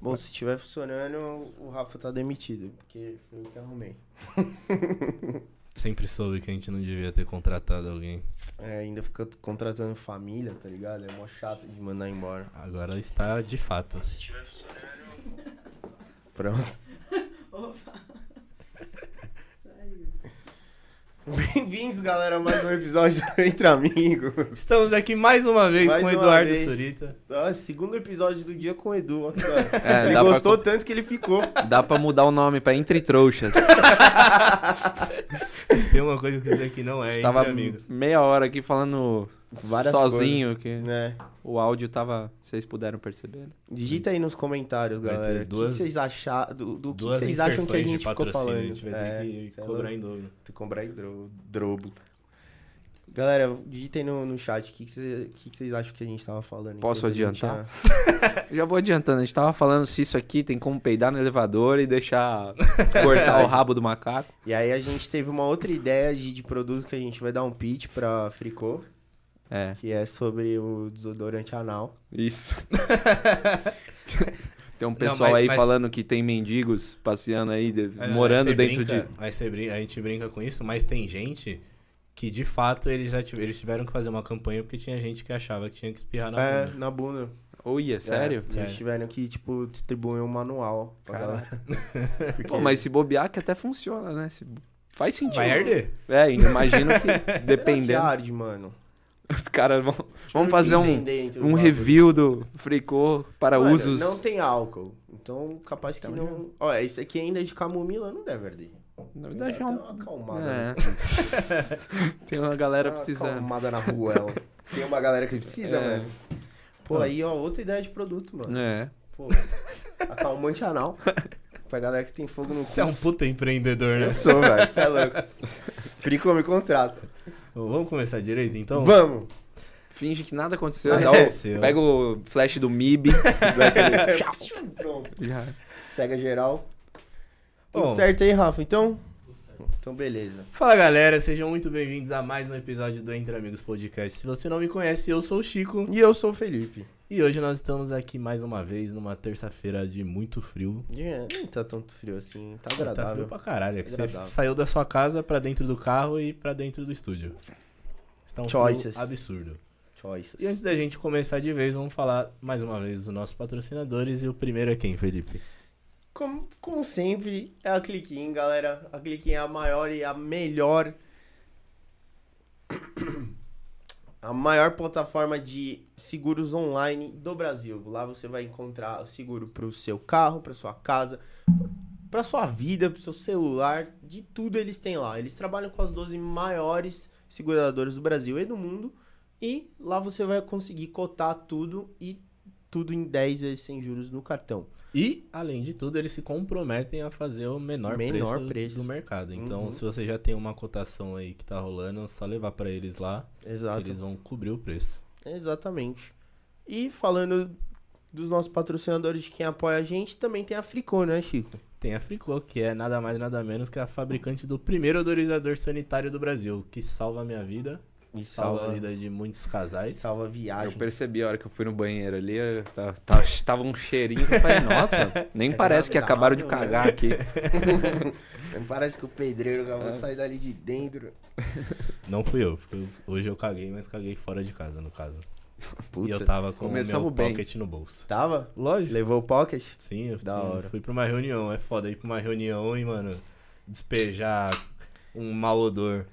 Bom, se estiver funcionando, o Rafa tá demitido, porque foi eu que arrumei. Sempre soube que a gente não devia ter contratado alguém. É, ainda fica contratando família, tá ligado? É mó chato de mandar embora. Agora está de fato. Se estiver funcionando. Pronto. Opa. Saiu. Bem-vindos, galera, a mais um episódio do Entre Amigos. Estamos aqui mais uma vez Mais com o Eduardo vez. Surita. Nossa, segundo episódio do dia com o Edu. É, Ele dá pra gostou tanto que ele ficou. Dá pra mudar o nome pra Entre Trouxas. Se tem uma coisa que eu dizer que não é Estava entre amigos. meia hora aqui falando Várias sozinho, que Né? o áudio tava. Vocês puderam perceber. né? Digita aí nos comentários, galera. O que vocês acharam? Do, do que vocês acham que a gente ficou falando? A gente vai É, ter é que cobrar em dobro. Tem que comprar em dro- drobo. Galera, digita aí no, no chat o que, que, cê- que que vocês acham que a gente tava falando. Posso adiantar? tinha- já vou adiantando, a gente tava falando se isso aqui tem como peidar no elevador e deixar cortar o rabo do macaco. E aí a gente teve uma outra ideia de, de produto que a gente vai dar um pitch pra Fricô, É, que é sobre o desodorante anal. isso. Tem um pessoal mas- aí mas- falando que tem mendigos passeando aí, de- É, morando dentro brinca- de. Aí você brinca- a gente brinca com isso, mas tem gente que de fato eles já tiveram, eles tiveram que fazer uma campanha porque tinha gente que achava que tinha que espirrar na é, bunda. na bunda. Olha, sério? É, Sério. Eles tiveram que, tipo, distribuir um manual pra Caraca. galera. Porque- Pô, mas se bobear que até funciona, né? Se- Faz sentido. Vai arder. É, imagino que Será que dependendo. arde, mano? Os caras vão. Vamos fazer um, um review do Fricô para Mano, usos. Não tem álcool. Então, capaz que Então, não. Olha, esse aqui ainda é de camomila, não deve arder. Na verdade, é um. uma acalmada. É. né? tem uma galera precisando. acalmada na rua, ela. Tem uma galera que precisa, É. mano. Pô, aí, ó, outra ideia de produto, mano. É. Pô, acalmante anal. Pra galera que tem fogo no cu. Você é um puta empreendedor, né? Eu sou, velho. Você é louco. Frico me contrata. Vamos começar direito então? Vamos. Finge que nada aconteceu. Ah, aconteceu. pega o flash do MIB. Pronto. já. Cega geral. Tudo Bom. certo aí, Rafa? Então? Então, beleza. Fala galera, sejam muito bem-vindos a mais um episódio do Entre Amigos Podcast. Se você não me conhece, eu sou o Chico E eu sou o Felipe. E hoje nós estamos aqui mais uma vez numa terça-feira de muito frio. Nem tá tanto frio assim. Tá Tá frio agradável. pra caralho. É que você Agradável. saiu da sua casa pra dentro do carro e pra dentro do estúdio. Está um Choices. frio absurdo. Choices. E antes da gente começar de vez, vamos falar mais uma vez dos nossos patrocinadores. E o primeiro é quem, Felipe? Como, como sempre, é a Cliquim, galera. A Cliquim é a maior e a melhor. A maior plataforma de seguros online do Brasil. Lá você vai encontrar seguro para o seu carro, para sua casa, para sua vida, para o seu celular, de tudo eles têm lá. Eles trabalham com as 12 maiores seguradoras do Brasil e do mundo. E lá você vai conseguir cotar tudo e tudo em 10 vezes sem juros no cartão. E, além de tudo, eles se comprometem a fazer o menor, Menor preço, preço. do mercado. Então, Uhum. se você já tem uma cotação aí que tá rolando, é só levar pra eles lá, Exato. eles vão cobrir o preço. Exatamente. E falando dos nossos patrocinadores de quem apoia a gente, também tem a Fricô, né, Chico? Tem a Fricô, que é nada mais nada menos que a fabricante do primeiro odorizador sanitário do Brasil, que salva a minha vida, E salva, salva, a vida de muitos casais. salva Eu viagem. percebi a hora que eu fui no banheiro ali, eu tava, um cheirinho que eu falei, nossa, nem É parece que acabaram de cagar aqui. Parece que o pedreiro É. acabou de sair dali de dentro. Não fui eu, porque eu- hoje eu caguei, mas caguei fora de casa, no caso. Puta. E eu tava com o Começamos meu bem. pocket no bolso. Tava? Lógico. Levou o pocket? Sim, eu Da fui, hora. fui pra uma reunião. É foda ir pra uma reunião e, mano, despejar um mau odor.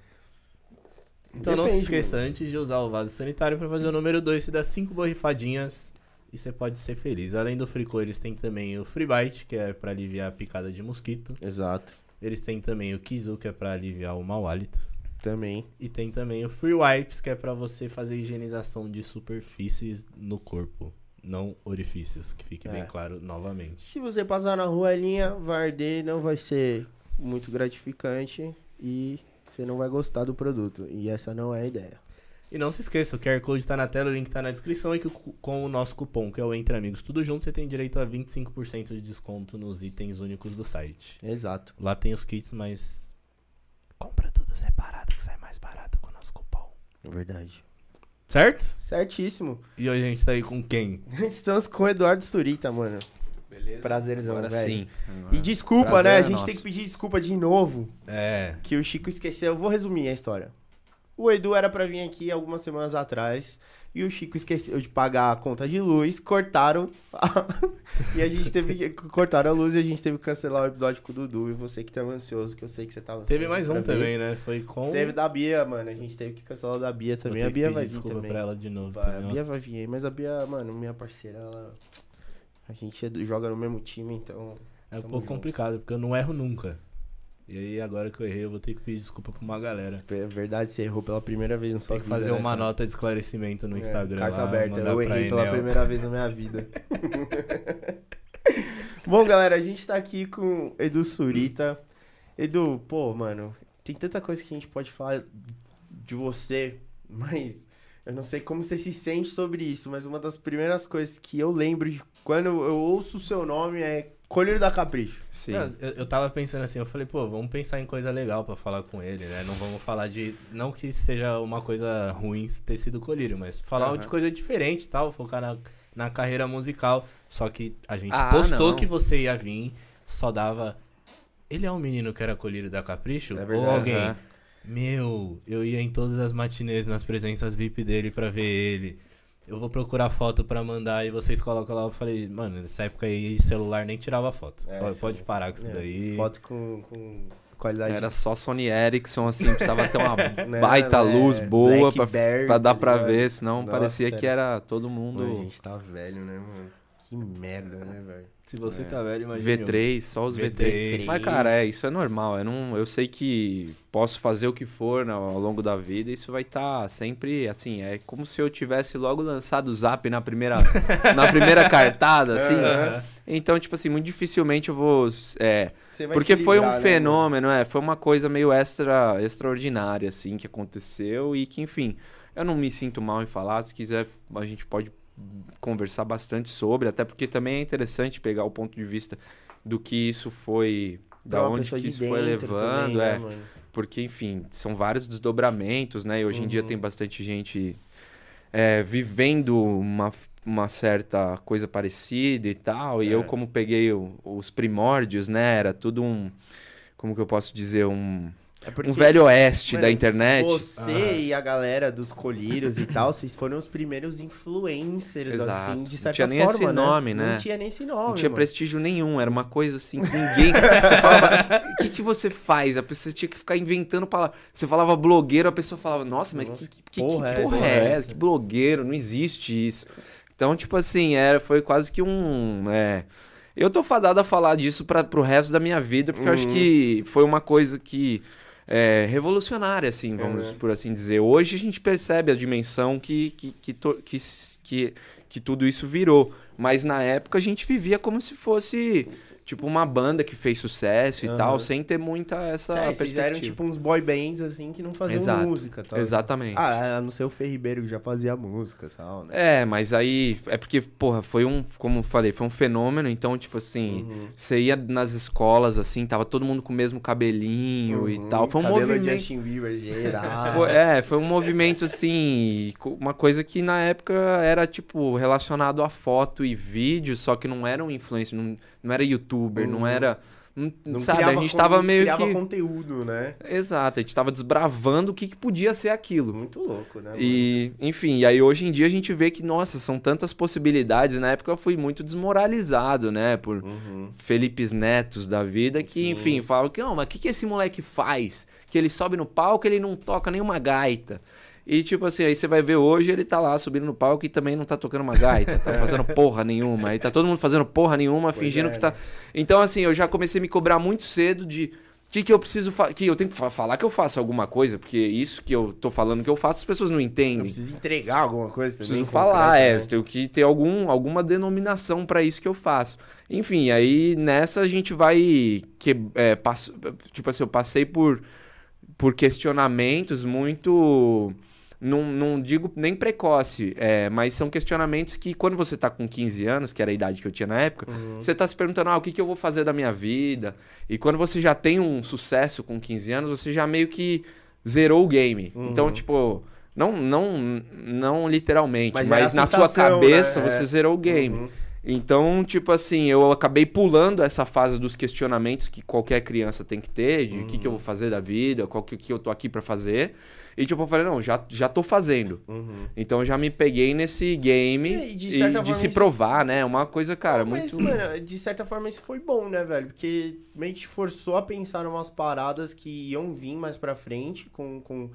Então não se Depende, esqueça, antes de usar o vaso sanitário pra fazer o número 2, você dá 5 borrifadinhas e você pode ser feliz. Além do Fricô, eles têm também o Free Bite, que é pra aliviar a picada de mosquito. Exato. Eles têm também o Kizu, que é pra aliviar o mau hálito. Também. E tem também o Free Wipes, que é pra você fazer higienização de superfícies no corpo, não orifícios, que fique É. bem claro novamente. Se você passar na rua linha, vai arder, não vai ser muito gratificante e você não vai gostar do produto. E essa não é a ideia. E não se esqueça, o QR Code tá na tela, o link tá na descrição e que com o nosso cupom, que é o Entre Amigos Tudo Junto, você tem direito a 25% de desconto nos itens únicos do site. Exato. Lá tem os kits, mas compra tudo separado que sai mais barato com o nosso cupom. É verdade. Certo? Certíssimo. E hoje a gente tá aí com quem? Estamos com o Eduardo Surita, mano. Beleza? Prazerzão, Agora velho. sim. E desculpa, Prazer né? A é gente nosso. tem que pedir desculpa de novo. É. Que o Chico esqueceu. Eu vou resumir a história. O Edu era pra vir aqui algumas semanas atrás. E o Chico esqueceu de pagar a conta de luz, cortaram. e a gente teve que. Cortaram a luz e a gente teve que cancelar o episódio com o Dudu. E você que tava ansioso, que eu sei que você tava ansioso. Teve mais um também, né? Foi com. Teve da Bia, mano. A gente teve que cancelar o da Bia também. A Bia vai vir desculpa também. pra ela de novo. Vai, a. Bia vai vir aí, mas a Bia, mano, minha parceira, ela. A gente é joga no mesmo time, então. É um pouco junto. complicado, porque eu não erro nunca. E aí, agora que eu errei, eu vou ter que pedir desculpa pra uma galera. É verdade, você errou pela primeira vez na sua Tem que vida. fazer né, uma cara? nota de esclarecimento no É, Instagram. Carta lá, aberta, eu errei pela primeira vez na minha vida. Bom, galera, a gente tá aqui com o Edu Surita. Edu, pô, mano, tem tanta coisa que a gente pode falar de você, mas eu não sei como você se sente sobre isso, mas uma das primeiras coisas que eu lembro de quando eu ouço o seu nome é Colheiro da Capricho. Sim. Não, eu, eu tava pensando assim, eu falei, pô, vamos pensar em coisa legal pra falar com ele, né? Não vamos falar de. Não que seja uma coisa ruim ter sido colírio, mas falar Aham. de coisa diferente e tal, focar na, na carreira musical. Só que a gente Ah, postou não. que você ia vir, só dava. Ele é um menino que era colírio da Capricho? É Ou verdade, alguém? é. Meu, eu ia em todas as matinês nas presenças VIP dele pra ver ele. Eu vou procurar foto pra mandar e vocês colocam lá. Eu falei, mano, nessa época aí celular nem tirava foto. É, pode, pode parar com isso É, daí. Foto com, com qualidade Era só Sony Ericsson, assim, precisava ter uma Né, baita né, luz boa pra, pra dar tá pra ligado? ver, senão Nossa, parecia que era- todo mundo Mano, a gente tá velho, né, mano? Que merda, né, velho? Se você É. tá velho, imagina. V3, só os V3. V3. Mas, cara, é, isso é normal. Eu, não, eu sei que posso fazer o que for né, ao longo da vida, isso vai estar sempre assim. É como se eu tivesse logo lançado o zap na primeira, na primeira cartada, assim. Aham. Então, tipo assim, muito dificilmente eu vou. é, porque foi livrar, um né, fenômeno, é, foi uma coisa meio extra, extraordinária, assim, que aconteceu e que, enfim, eu não me sinto mal em falar. Se quiser, a gente pode conversar bastante sobre, até porque também é interessante pegar o ponto de vista do que isso foi, da uma onde que isso foi levando, também, né, é. mano? Porque, enfim, são vários desdobramentos, né? E hoje em dia Uhum. tem bastante gente é, vivendo uma, uma certa coisa parecida e tal. E É. eu, como peguei o- os primórdios, né? Era tudo um. Como que eu posso dizer? Um, É um velho oeste mano, da internet. Você Aham. e a galera dos colírios e tal, vocês foram os primeiros influencers, Exato. assim, de Não certa tinha nem forma, esse né? nome, né? Não tinha nem esse nome, Não tinha mano. prestígio nenhum, era uma coisa assim que ninguém. Você falava, o que, que você faz? A pessoa tinha que ficar inventando palavras. Você falava blogueiro, a pessoa falava, nossa, mas Nossa, que, que, que porra que é porra essa? é essa? Que blogueiro? Não existe isso. Então, tipo assim, era, foi quase que um. é, eu tô fadado a falar disso pra, pro resto da minha vida, porque eu acho Uhum. que foi uma coisa que. É, revolucionária, assim, vamos Uhum. por assim dizer. Hoje a gente percebe a dimensão que, que, que, to- que, que, que tudo isso virou. Mas na época a gente vivia como se fosse tipo uma banda que fez sucesso e Aham. tal, sem ter muita essa É, vocês perspectiva. eram tipo uns boy bands, assim, que não faziam Exato. música, tal. Exatamente. Ah, a não ser o Fer Ribeiro, que já fazia música e tal, né? É, mas aí é porque, porra, foi um, como eu falei, foi um fenômeno, então, tipo assim, Uhum. você ia nas escolas, assim, tava todo mundo com o mesmo cabelinho e Uhum, tal. Foi um cabelo movimento. Justin Bieber geral. Foi- é, foi um movimento assim, uma coisa que na época era tipo relacionado a foto e vídeo, só que não era um influencer, não, não era youtuber, não Uhum. era. não- Não sabe, a gente tava não meio criava que. conteúdo, né? Exato, a gente tava desbravando o que, que podia ser aquilo. Muito louco, né? E, enfim, e aí hoje em dia a gente vê que, nossa, são tantas possibilidades. Na época eu fui muito desmoralizado, né? Por? Uhum. Felipes Netos da vida que, Sim. enfim, falam que, não, mas o que, que esse moleque faz? Que ele sobe no palco ele não toca nenhuma gaita. E, tipo assim, aí você vai ver hoje, ele tá lá subindo no palco e também não tá tocando uma gaita, tá fazendo porra nenhuma. Aí tá todo mundo fazendo porra nenhuma, Pois fingindo é, que tá. né? Então, assim, eu já comecei a me cobrar muito cedo de. O que, que eu preciso fazer? Que eu tenho que fa- falar que eu faço alguma coisa, porque isso que eu tô falando que eu faço, as pessoas não Eu entendem. preciso entregar alguma coisa também. Preciso falar, é, né? eu tenho que ter algum, alguma denominação pra isso que eu faço. Enfim, aí nessa a gente vai que é, passo- tipo assim, eu passei por por questionamentos muito não, não digo nem precoce, é, mas são questionamentos que quando você tá com 15 anos, que era a idade que eu tinha na época, Uhum. você tá se perguntando, ah, o que, que eu vou fazer da minha vida? E quando você já tem um sucesso com 15 anos, você já meio que zerou o game. Uhum. Então, tipo, Não, não, não literalmente, Mas mas, na sua sensação, cabeça né? você É. zerou o game. Uhum. Então, tipo assim, eu acabei pulando essa fase dos questionamentos que qualquer criança tem que ter, de o que, que eu Uhum. vou fazer da vida, qual que, que eu tô aqui pra fazer. E tipo, eu falei, não, já, já tô fazendo. Uhum. Então eu já me peguei nesse game É, e e de de, certa forma se isso- provar, né? Uma coisa, cara, Não, mas, muito. mano, de certa forma isso foi bom, né, velho? Porque meio que te forçou a pensar em umas paradas que iam vir mais pra frente com, com,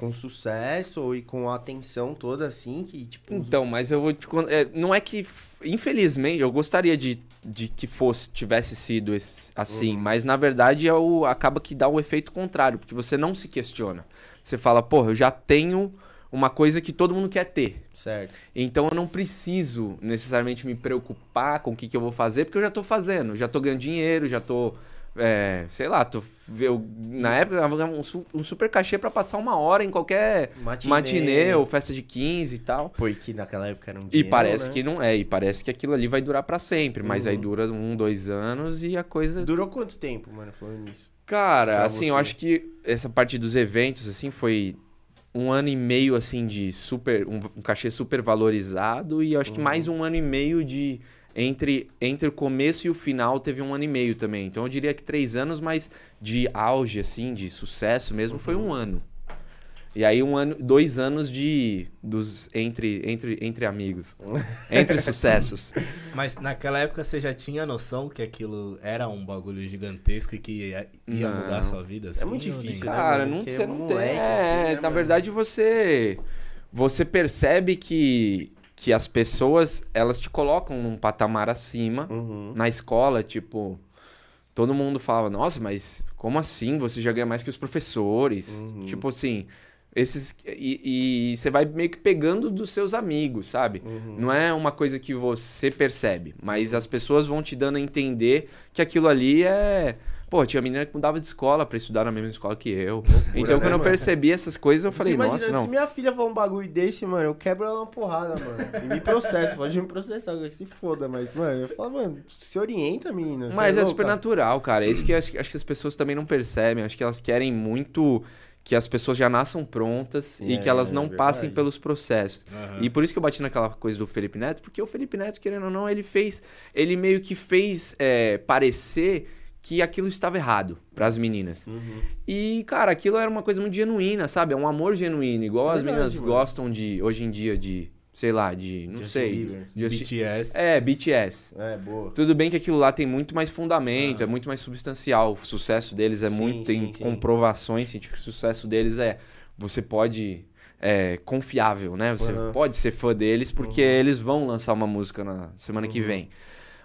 com sucesso e com a atenção toda, assim, que, tipo... Então, mas eu vou te con- é, Não é que. Infelizmente, eu gostaria de, de que fosse, tivesse sido esse- assim, Uhum. mas na verdade é o, acaba que dá o efeito contrário, porque você não se questiona. Você fala, porra, eu já tenho uma coisa que todo mundo quer ter. Certo. Então eu não preciso necessariamente me preocupar com o que, que eu vou fazer, porque eu já tô fazendo, já tô ganhando dinheiro, já tô. É, sei lá, tô, eu, na época eu um, um super cachê pra passar uma hora em qualquer Matinê. matinê ou festa de 15 e tal. Porque naquela época era um E dinheiro, parece né? que não é, e parece que aquilo ali vai durar pra sempre, mas aí Uhum. dura um, dois anos e a coisa. Durou quanto tempo, mano, falando nisso? Cara, pra assim, eu você? acho que essa parte dos eventos, assim, foi um ano e meio, assim, de super. um, um cachê super valorizado, e eu acho que Uhum. mais um ano e meio de. Entre, entre o começo e o final teve um ano e meio também. Então eu diria que três anos, mas de auge, assim, de sucesso mesmo, foi um ano. E aí um ano, dois anos de. dos entre, entre, entre amigos. entre sucessos. Mas naquela época você já tinha noção que aquilo era um bagulho gigantesco e que ia, ia mudar a sua vida? assim, muito ou nem? difícil, né? Cara, não, você não moleque, tem. assim, É, né, na mano? verdade, você. Você percebe que, que as pessoas elas te colocam num patamar acima. Uhum. Na escola, tipo. Todo mundo falava, nossa, mas como assim? Você já ganha mais que os professores. Uhum. Tipo assim. Esses. E, e você vai meio que pegando dos seus amigos, sabe? Uhum. Não é uma coisa que você percebe, mas as pessoas vão te dando a entender que aquilo ali é. Pô, tinha menina que mudava de escola pra estudar na mesma escola que eu. então, né, quando eu mano? percebi essas coisas, eu falei, Imagina, nossa, se não. minha filha falar um bagulho desse, mano, eu quebro ela uma porrada, mano. E me processa, pode me processar, que se foda, mas, mano, eu falo, mano, se orienta, menina. Mas é louca? super natural, cara. É isso que acho, acho que as pessoas também não percebem. Acho que elas querem muito que as pessoas já nasçam prontas e É, que elas não é passem pelos processos. Aham. E por isso que eu bati naquela coisa do Felipe Neto, porque o Felipe Neto, querendo ou não, ele fez. Ele meio que fez é, parecer que aquilo estava errado para as meninas. Uhum. E, cara, aquilo era uma coisa muito genuína, sabe? É um amor genuíno, igual as Verdade, meninas mano. gostam de, hoje em dia, de, sei lá, de, não Justin sei. Bieber. Justin- BTS. É, BTS. É, boa. Tudo bem que aquilo lá tem muito mais fundamento, é muito mais substancial. O sucesso deles é Ah. Sim, muito. Tem sim, sim. comprovações científicas. O sucesso deles é. Você pode. É confiável, né? Você Uhum. pode ser fã deles porque eles vão lançar uma música na semana que Uhum. vem.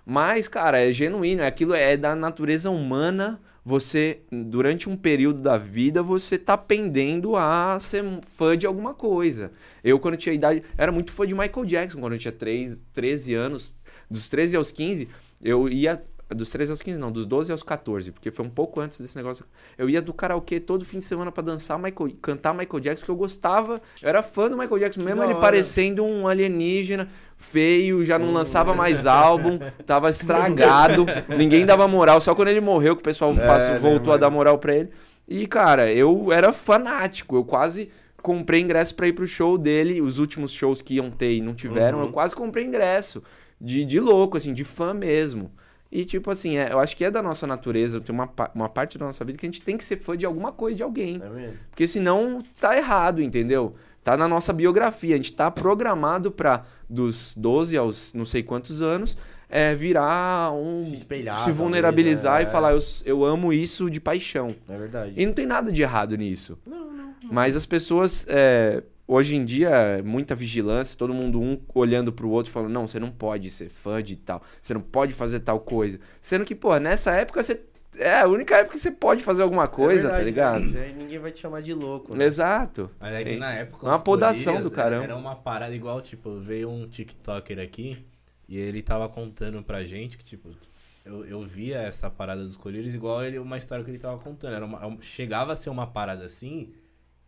Mas, cara, é genuíno. Aquilo é da natureza humana. Você, durante um período da vida, você tá pendendo a ser fã de alguma coisa. Eu, quando tinha idade, era muito fã de Michael Jackson, quando eu tinha 3, 13 anos. Dos 13 aos 15, eu ia. Dos 13 aos 15, não, dos 12 aos 14, porque foi um pouco antes desse negócio. Eu ia do karaokê todo fim de semana pra dançar, Michael, cantar Michael Jackson, porque eu gostava, eu era fã do Michael Jackson, mesmo ele hora. parecendo um alienígena, feio, já não lançava mais álbum, tava estragado, ninguém dava moral, só quando ele morreu que o pessoal É, passou- né, voltou a dar moral pra ele. E, cara, eu era fanático, eu quase comprei ingresso pra ir pro show dele, os últimos shows que iam ter e não tiveram, Uhum. eu quase comprei ingresso, de, de louco, assim, de fã mesmo. E, tipo assim, é, eu acho que é da nossa natureza, tem uma, uma parte da nossa vida que a gente tem que ser fã de alguma coisa, de alguém. É mesmo? Porque senão tá errado, entendeu? Tá na nossa biografia. A gente tá programado pra, dos 12 aos não sei quantos anos, é, virar um. Se espelhar, Se vulnerabilizar e falar, eu, eu amo isso de paixão. É verdade. E não tem nada de errado nisso. Não, não. Mas as pessoas, é, hoje em dia, muita vigilância, todo mundo um olhando pro outro falando, não, você não pode ser fã de tal, você não pode fazer tal coisa. Sendo que, pô, nessa época você. É a única época que você pode fazer alguma coisa, é tá verdade, ligado? né? Isso aí Ninguém vai te chamar de louco. Né? Exato. Mas é que É na época. uma podação do caramba. Era uma parada igual, tipo, veio um TikToker aqui e ele tava contando pra gente que, tipo, eu, eu via essa parada dos colírios igual ele, uma história que ele tava contando. Era uma- chegava a ser uma parada assim,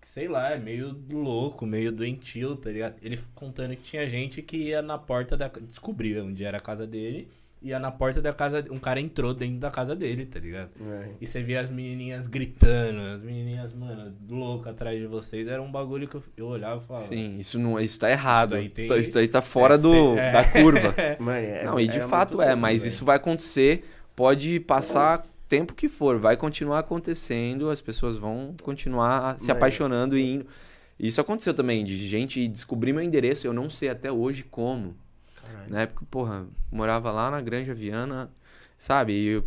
sei lá, é meio louco, meio doentio, tá ligado? Ele contando que tinha gente que ia na porta da. descobria onde era a casa dele ia na porta da casa, um cara entrou dentro da casa dele, tá ligado? É. E você via as menininhas gritando, as menininhas, mano, loucas atrás de vocês. Era um bagulho que eu, eu olhava e falava. Sim, isso não, isso tá errado. Isso aí tem- Isso, aí- isso aí tá fora É, do, é. da curva. Mano, é- não, e de era fato é, louco, mas velho. isso vai acontecer, pode passar tempo que for, vai continuar acontecendo, as pessoas vão continuar se Mas- apaixonando e indo. Isso aconteceu também, de gente descobrir meu endereço, eu não sei até hoje como. Caralho. Na época, porra, morava lá na Granja Viana, sabe? E eu-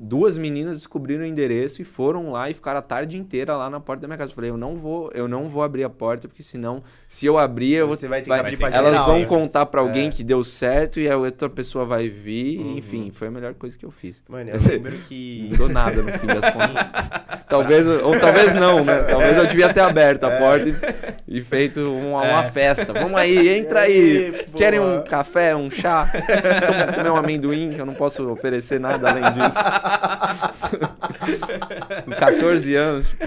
duas meninas descobriram o endereço e foram lá e ficaram a tarde inteira lá na porta da minha casa. Eu falei, eu não vou, eu não vou abrir a porta, porque senão, se eu abrir, eu Você vai ter vai- que abrir pra elas geral, vão né? contar pra alguém É. que deu certo e a outra pessoa vai vir. Uhum. Enfim, foi a melhor coisa que eu fiz. Mano, eu lembro que. Não dou nada no fim das contas. talvez, ou talvez não, né? Talvez eu devia ter aberto a porta e, e feito uma, uma festa. Vamos aí, entra aí. Querem um café, um chá? Vamos comer um amendoim, que eu não posso oferecer nada além disso. Com 14 anos, tipo,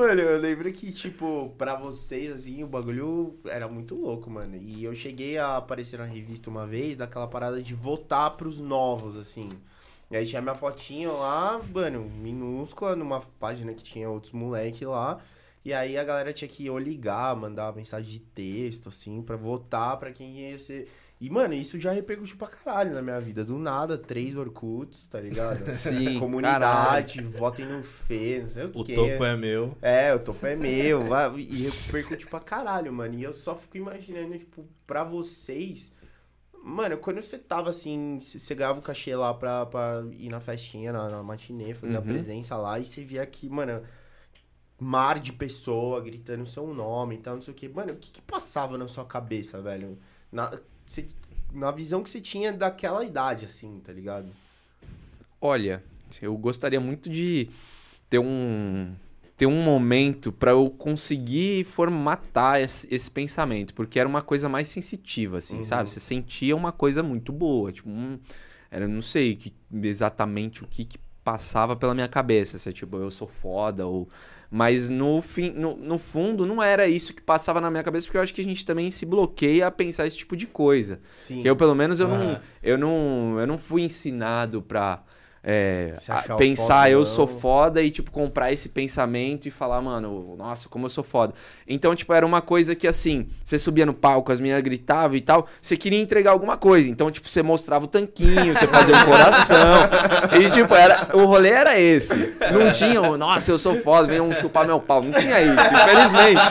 Mano, eu lembro que, tipo, pra vocês, assim, o bagulho era muito louco, mano. E eu cheguei a aparecer na revista uma vez, daquela parada de votar pros novos, assim. E aí tinha minha fotinha lá, mano, minúscula, numa página que tinha outros moleque lá. E aí a galera tinha que ou ligar, mandar mensagem de texto, assim, pra votar pra quem ia ser. E, mano, isso já repercutiu pra caralho na minha vida. Do nada, três Orkuts, tá ligado? Sim, Comunidade, votem no Fê, não sei o, O quê. topo é meu. É, o topo é meu, e repercutiu pra caralho, mano. E eu só fico imaginando, tipo, pra vocês. Mano, quando você tava assim, você ganhava o cachê lá pra, pra ir na festinha, na, na matinê, fazer a Uhum. presença lá, e você via que, mano, mar de pessoa gritando o seu nome e tal, não sei o que. Mano, o que, que passava na sua cabeça, velho? Na, você- na visão que você tinha daquela idade, assim, tá ligado? olha, eu gostaria muito de ter um ter um momento pra eu conseguir formatar esse, esse pensamento, porque era uma coisa mais sensitiva, assim, Uhum. sabe? Você sentia uma coisa muito boa, tipo, um, era não sei que, exatamente o que, que passava pela minha cabeça, se é tipo, eu sou foda ou mas no fim, no, no fundo não era isso que passava na minha cabeça, porque eu acho que a gente também se bloqueia a pensar esse tipo de coisa. Sim. Que eu, pelo menos, eu, não, Aham. eu, não, eu não fui ensinado pra é, o pensar eu fodão. sou foda e, tipo, comprar esse pensamento e falar, mano, nossa, como eu sou foda. Então, tipo, era uma coisa que, assim, você subia no palco, as meninas gritavam e tal, você queria entregar alguma coisa. Então, tipo, você mostrava o tanquinho, você fazia um coração. e, tipo, era, o rolê era esse. Não tinha, o, nossa, eu sou foda, vem um chupar meu pau. Não tinha isso, infelizmente.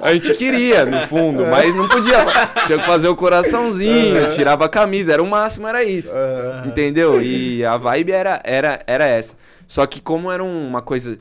A gente queria, no fundo, mas não podia. Tinha que fazer o coraçãozinho, tirava a camisa, era o máximo, era isso. Entendeu? E a vibe era, era, era essa. Só que como era um- uma coisa,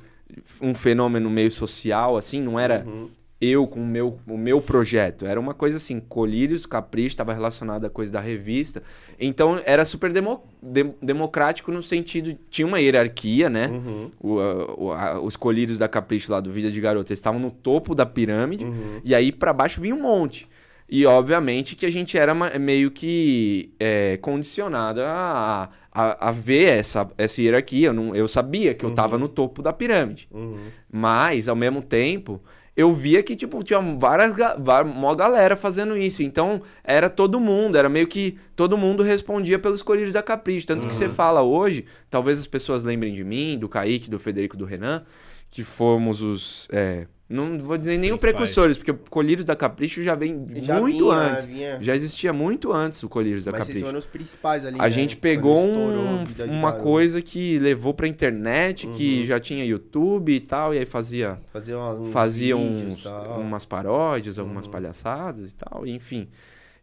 um fenômeno meio social, assim, não era Uhum. eu com o meu, o meu projeto. Era uma coisa assim, Colírios, Capricho, estava relacionado à coisa da revista. Então era super demo- dem- democrático no sentido, tinha uma hierarquia, né? Uhum. O, a- o- a- os colírios da Capricho lá do Vida de Garota, eles estavam no topo da pirâmide, Uhum. e aí pra baixo vinha um monte. E obviamente que a gente era meio que é, condicionado a, a, a ver essa, essa hierarquia. Eu, não, eu sabia que eu tava no topo da pirâmide. Uhum. Mas, ao mesmo tempo, eu via que, tipo, tinha várias, va- mó galera fazendo isso. Então, era todo mundo, era meio que todo mundo respondia pelos colírios da Capricho. Tanto que você fala hoje, talvez as pessoas lembrem de mim, do Kaique, do Federico, do Renan, que fomos os... é, não vou dizer nem os precursores, porque o Colírios da Capricho já vem Já muito vinha, antes. vinha. Já existia muito antes o Colírios da Mas vocês Capricho. foram os principais ali, A né? gente pegou um- uma coisa que levou pra internet, que Uhum. já tinha YouTube e tal, e aí fazia Fazer uma, uns fazia uns, umas paródias, algumas Uhum. palhaçadas e tal, enfim.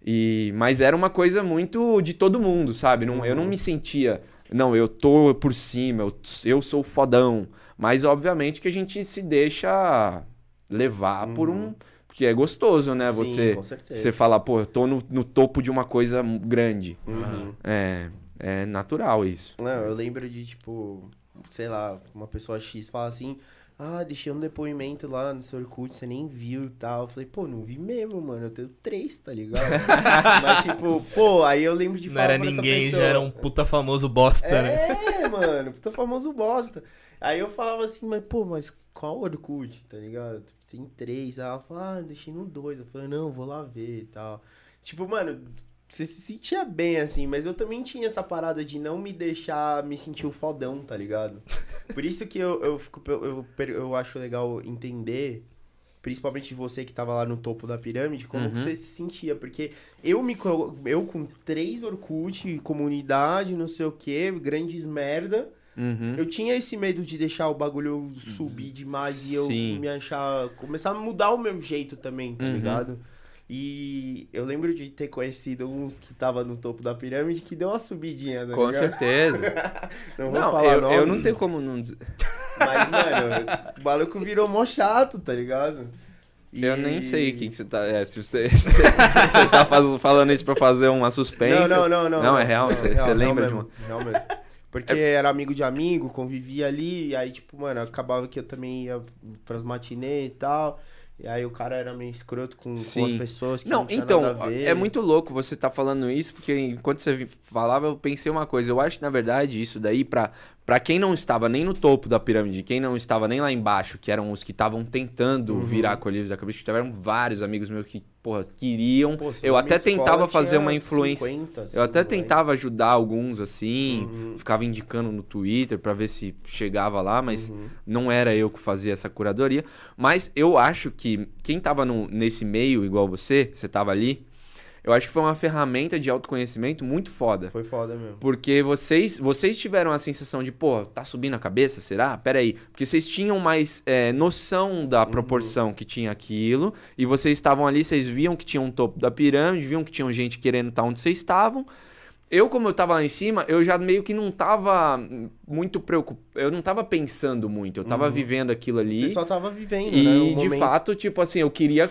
E, mas era uma coisa muito de todo mundo, sabe? Não, Eu não Uhum. me sentia, não, eu tô por cima, eu, eu sou fodão. Mas obviamente que a gente se deixa levar por um. Porque é gostoso, né? Uhum. Sim, você, você falar, pô, eu tô no, no topo de uma coisa grande. Uhum. É, é natural isso. Não, eu lembro de, tipo, sei lá, uma pessoa X fala assim, ah, deixei um depoimento lá no seu Orkut, você nem viu e tal. Eu falei, pô, não vi mesmo, mano, eu tenho três, tá ligado? Mas, tipo, pô, aí eu lembro de Não falar era pra essa ninguém, já era um puta famoso bosta, né? É, mano, puta famoso bosta. Aí eu falava assim, mas, pô, mas qual Orkut, tá ligado? Tem três. Aí ela falou, ah, deixei no dois. Eu falei, não, vou lá ver e tal. Tipo, mano, você se sentia bem, assim, mas eu também tinha essa parada de não me deixar me sentir o fodão, tá ligado? Por isso que eu, eu, fico, eu, eu, acho legal entender, principalmente você que tava lá no topo da pirâmide, como Uhum. você se sentia. Porque eu me eu com três Orkut, comunidade, não sei o que, grandes merda, Uhum. eu tinha esse medo de deixar o bagulho subir demais e eu Sim. me achar. começar a mudar o meu jeito também, tá Uhum. ligado? E eu lembro de ter conhecido uns que tava no topo da pirâmide que deu uma subidinha, né? Com certeza. Não vou Não, falar eu, nomes, eu não tenho como não dizer. Mas, mano, o maluco virou mó chato, tá ligado? E- Eu nem sei quem que você tá. é, se você, se você tá falando isso pra fazer uma suspense. Não, não, não, não. Não, é real? Você- você lembra de mesmo, Real mesmo. Porque era amigo de amigo, convivia ali, e aí, tipo, mano, acabava que eu também ia pras matinê e tal. E aí o cara era meio escroto com, com as pessoas que não, Não, então, é muito louco você tá falando isso, porque enquanto você falava, eu pensei uma coisa. Eu acho que, na verdade, isso daí, pra, pra quem não estava nem no topo da pirâmide, quem não estava nem lá embaixo, que eram os que estavam tentando Uhum. virar colheiros da cabeça, tiveram vários amigos meus que, porra, queriam. Pô, eu até tentava fazer uma influência. 50, assim, Eu até moleque. tentava ajudar alguns assim, Uhum. ficava indicando no Twitter pra ver se chegava lá, mas Uhum. não era eu que fazia essa curadoria. Mas eu acho que quem tava no- nesse meio, igual você, você tava ali, eu acho que foi uma ferramenta de autoconhecimento muito foda. Foi foda mesmo. Porque vocês, vocês tiveram a sensação de, pô, tá subindo a cabeça, será? Pera aí. Porque vocês tinham mais é, noção da Uhum. proporção que tinha aquilo. E vocês estavam ali, vocês viam que tinha um topo da pirâmide, viam que tinha gente querendo estar onde vocês estavam. Eu, como eu tava lá em cima, eu já meio que não tava muito preocupado. Eu não tava pensando muito. Eu tava vivendo aquilo ali. Uhum. Você só tava vivendo, né? E de momento. fato, tipo assim, eu queria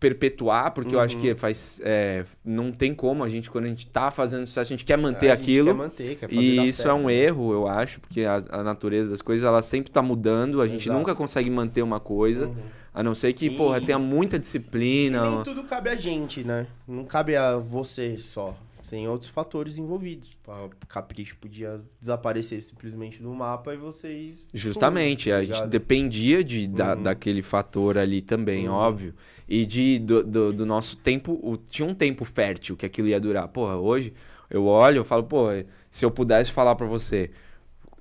perpetuar, porque eu acho Uhum. que faz. é, não tem como a gente, quando a gente tá fazendo sucesso, a gente quer manter É, a gente aquilo. Quer manter, quer E isso é certo, um né? erro, eu acho, porque a, a natureza das coisas ela sempre tá mudando, a gente Exato. nunca consegue manter uma coisa, Uhum. a não ser que, E- porra, tenha muita E disciplina. nem tudo cabe a gente, né? Não cabe a você só. Tem outros fatores envolvidos. A Capricho podia desaparecer simplesmente do mapa e vocês. Justamente, tá a gente dependia de, da, Uhum. daquele fator ali também, Uhum. óbvio. E de, do, do, do nosso tempo, o- tinha um tempo fértil que aquilo ia durar. Porra, hoje eu olho, eu falo, pô, se eu pudesse falar pra você,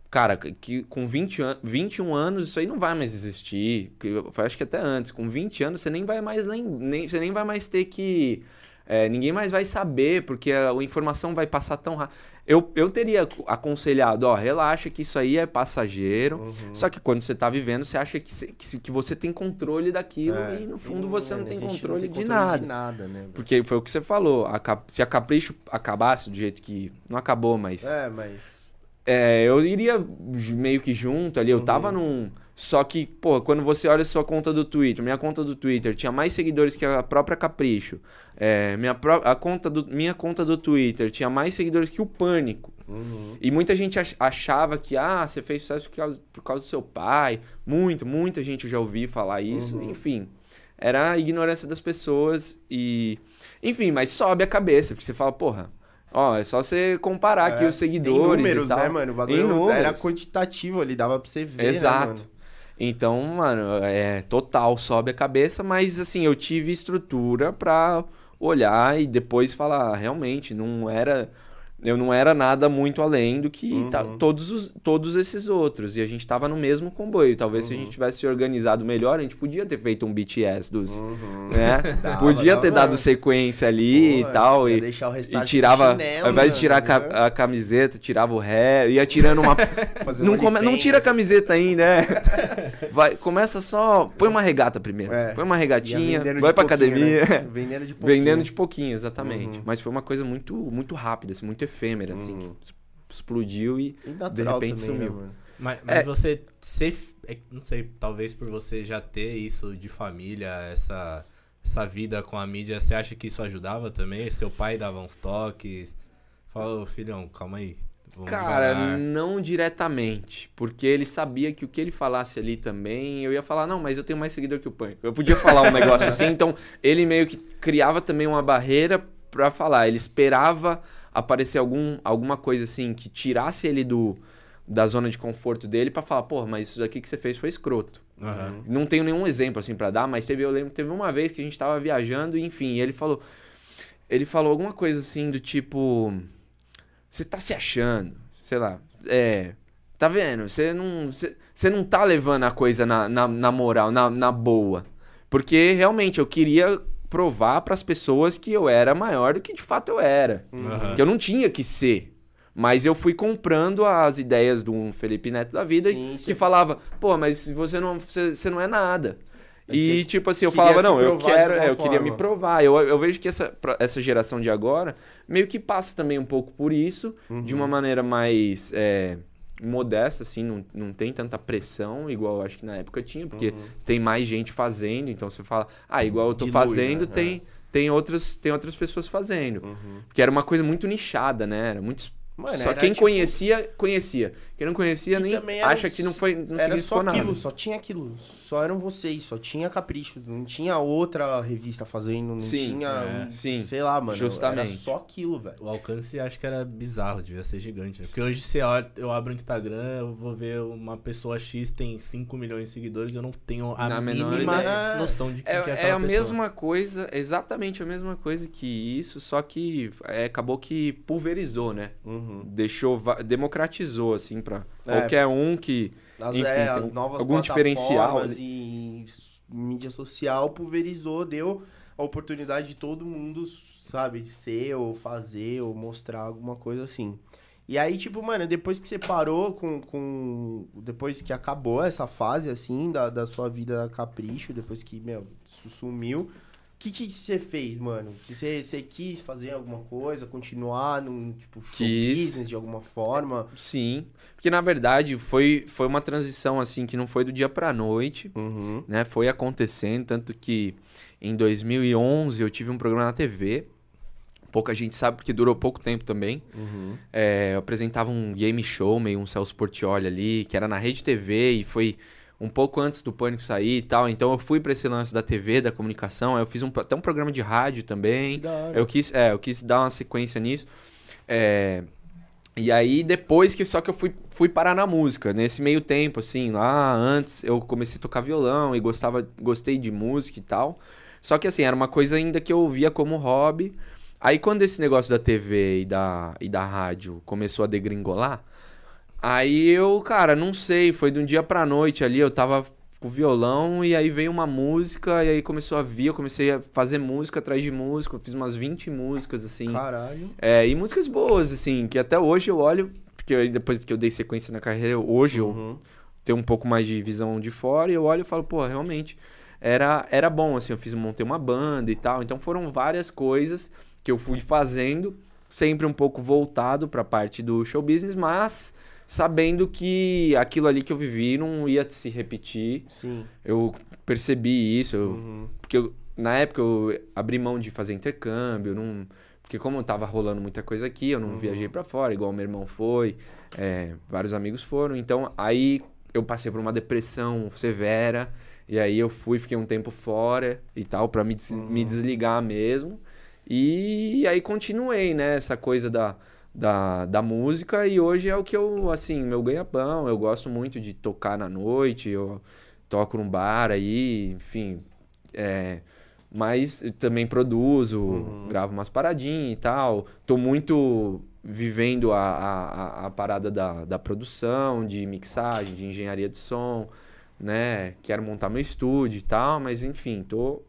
cara, que com 20 an 21 anos isso aí não vai mais existir. Que eu acho que até antes, com 20 anos você nem vai mais lem nem, você nem vai mais ter que é, ninguém mais vai saber, porque a, a informação vai passar tão rápido. Eu, eu teria aconselhado, ó, relaxa que isso aí é passageiro. Uhum. Só que quando você tá vivendo, você acha que, você- que, que você tem controle daquilo É, e no fundo você não a tem gente controle, de, controle nada. de nada, né? Porque foi o que você falou. a se a Capricho acabasse do jeito que. Não acabou, mas. É, mas. É, eu iria meio que junto ali, eu Uhum. tava num. Só que, pô, quando você olha sua conta do Twitter, minha conta do Twitter tinha mais seguidores que a própria Capricho. É, minha, pró- a conta do, minha conta do Twitter tinha mais seguidores que o Pânico. Uhum. E muita gente ach- achava que, ah, você fez sucesso por causa, por causa do seu pai. Muito, muita gente eu já ouvi falar isso. Uhum. Enfim, era a ignorância das pessoas e... Enfim, mas sobe a cabeça, porque você fala, porra, ó, é só você comparar aqui É, os seguidores Em números, né, mano? O bagulho Em números. era quantitativo ali, dava pra você ver. Exato. Né? Então, mano, é total, sobe a cabeça, mas assim, eu tive estrutura pra olhar e depois falar, "Ah, realmente, não era. Eu não era nada muito além do que Uhum. tá- todos, os, todos esses outros. E a gente tava no mesmo comboio. Talvez se a Uhum. gente tivesse se organizado melhor, a gente podia ter feito um BTS dos. Uhum. Né? Dava, podia dava ter dado sequência ali Pô, e tal. E, deixar o e tirava, chinelo, ao invés de mano, tirar a, né? a camiseta, tirava o ré, ia tirando uma. Não, um come- não tira a camiseta ainda, é. Vai, começa só. Põe uma regata primeiro. É. Põe uma regatinha, vai pra pouquinho, academia. né? Vendendo de pouquinho. Vendendo de pouquinho, exatamente. Uhum. Mas foi uma coisa muito, muito rápida, assim, muito efêmera, assim, Uhum. que es- explodiu e. E de repente também, sumiu. Né, mano? Mas, mas É. você ser. é, Não sei, talvez por você já ter isso de família, essa, essa vida com a mídia, você acha que isso ajudava também? Seu pai dava uns toques? Fala, "Ô, filhão, calma aí. Vamos Cara, devagar." não diretamente. Porque ele sabia que o que ele falasse ali também, eu ia falar, não, mas eu tenho mais seguidor que o Pânico. Eu podia falar um negócio assim, então ele meio que criava também uma barreira pra falar. Ele esperava aparecer algum, alguma coisa assim que tirasse ele do da zona de conforto dele pra falar, porra, mas isso daqui que você fez foi escroto. Aham. Não tenho nenhum exemplo assim pra dar, mas teve, eu lembro, teve uma vez que a gente tava viajando e enfim, ele falou, ele falou alguma coisa assim do tipo. Você tá se achando, sei lá. É. Tá vendo? Você não, você não tá levando a coisa na, na, na moral, na, na boa. Porque realmente eu queria provar para as pessoas que eu era maior do que de fato eu era. Uhum. Que eu não tinha que ser. Mas eu fui comprando as ideias de um Felipe Neto da vida Sim, que sim. falava, pô, mas você não, você, você não é nada. E tipo assim, eu falava, não, eu de quero, é, eu queria me provar. Eu, eu vejo que essa, essa geração de agora meio que passa também um pouco por isso, de Uhum. uma maneira mais é, modesta, assim, não, não tem tanta pressão, igual eu acho que na época tinha, porque tem mais gente fazendo, então você fala, ah, igual eu tô Uhum. Dilui, fazendo, né? tem, tem, outras, tem outras pessoas fazendo. Porque era uma coisa muito nichada, né? Era muito. Mano, só quem tipo- conhecia, conhecia. Quem não conhecia E nem acha os- que não foi. Não Era só nada. aquilo, só tinha aquilo. Só eram vocês, só tinha Capricho. Não tinha outra revista fazendo, não Sim, tinha. é. um- Sim, Sei lá, mano. justamente. Era só aquilo, velho. O alcance acho que era bizarro, devia ser gigante. Né? Porque hoje você olha, eu abro o Instagram, eu vou ver uma pessoa X tem 5 milhões de seguidores, eu não tenho a Na menor mínima ideia. noção de quem É, que é é aquela a pessoa. mesma coisa, exatamente a mesma coisa que isso, só que é, acabou que pulverizou, né? Uhum. Deixou, democratizou, assim, pra É. qualquer um que. As, Enfim, é, as novas algum diferencial e mídia social pulverizou, deu a oportunidade de todo mundo, sabe, ser ou fazer ou mostrar alguma coisa assim. E aí, tipo, mano, depois que você parou com. com depois que acabou essa fase, assim, da, da sua vida capricho, depois que, meu, sumiu. O que, que você fez, mano? Que você, quis fazer alguma coisa, continuar num, tipo, show Quis. business de alguma forma? Sim. Porque na verdade foi, foi uma transição assim que não foi do dia pra noite. Uhum. né? Foi acontecendo, tanto que em 2011 eu tive um programa na TV. Pouca gente sabe porque durou pouco tempo também. Uhum. É, eu apresentava um game show, meio um Celso Portioli ali, que era na Rede TV e foi um pouco antes do Pânico sair e tal. Então eu fui pra esse lance da TV, da comunicação. Eu fiz um, até um programa de rádio também. Eu quis, é, eu quis dar uma sequência nisso. É, e aí, depois que só que eu fui, fui parar na música. Nesse meio tempo, assim, lá antes, eu comecei a tocar violão e gostava, gostei de música e tal. Só que assim, era uma coisa ainda que eu via como hobby. Aí quando esse negócio da TV e da, e da rádio começou a degringolar, aí eu, cara, não sei, foi de um dia pra noite ali, eu tava com violão e aí veio uma música e aí começou a vir, eu comecei a fazer música atrás de música, eu fiz umas 20 músicas assim. Caralho. É, e músicas boas, assim, que até hoje eu olho, porque depois que eu dei sequência na carreira, eu- hoje eu Uhum. tenho um pouco mais de visão de fora e eu olho e falo, pô, realmente era, era bom, assim, eu fiz, montei uma banda e tal, então foram várias coisas que eu fui fazendo, sempre um pouco voltado pra parte do show business, mas sabendo que aquilo ali que eu vivi não ia se repetir, Sim. eu percebi isso, eu Uhum. porque eu- na época eu abri mão de fazer intercâmbio, não, porque como tava rolando muita coisa aqui, eu não Uhum. viajei pra fora, igual meu irmão foi, é, vários amigos foram, então aí eu passei por uma depressão severa, e aí eu fui, fiquei um tempo fora e tal, pra me, des- Uhum. me desligar mesmo, e aí continuei, né, essa coisa da, da, da música, e hoje é o que eu, assim, meu ganha-pão, eu gosto muito de tocar na noite, eu toco num bar aí, enfim, é, mas também produzo, Uhum. gravo umas paradinhas e tal. Tô muito vivendo a, a, a- parada da, da produção, de mixagem, de engenharia de som, né? Quero montar meu estúdio e tal, mas enfim, tô,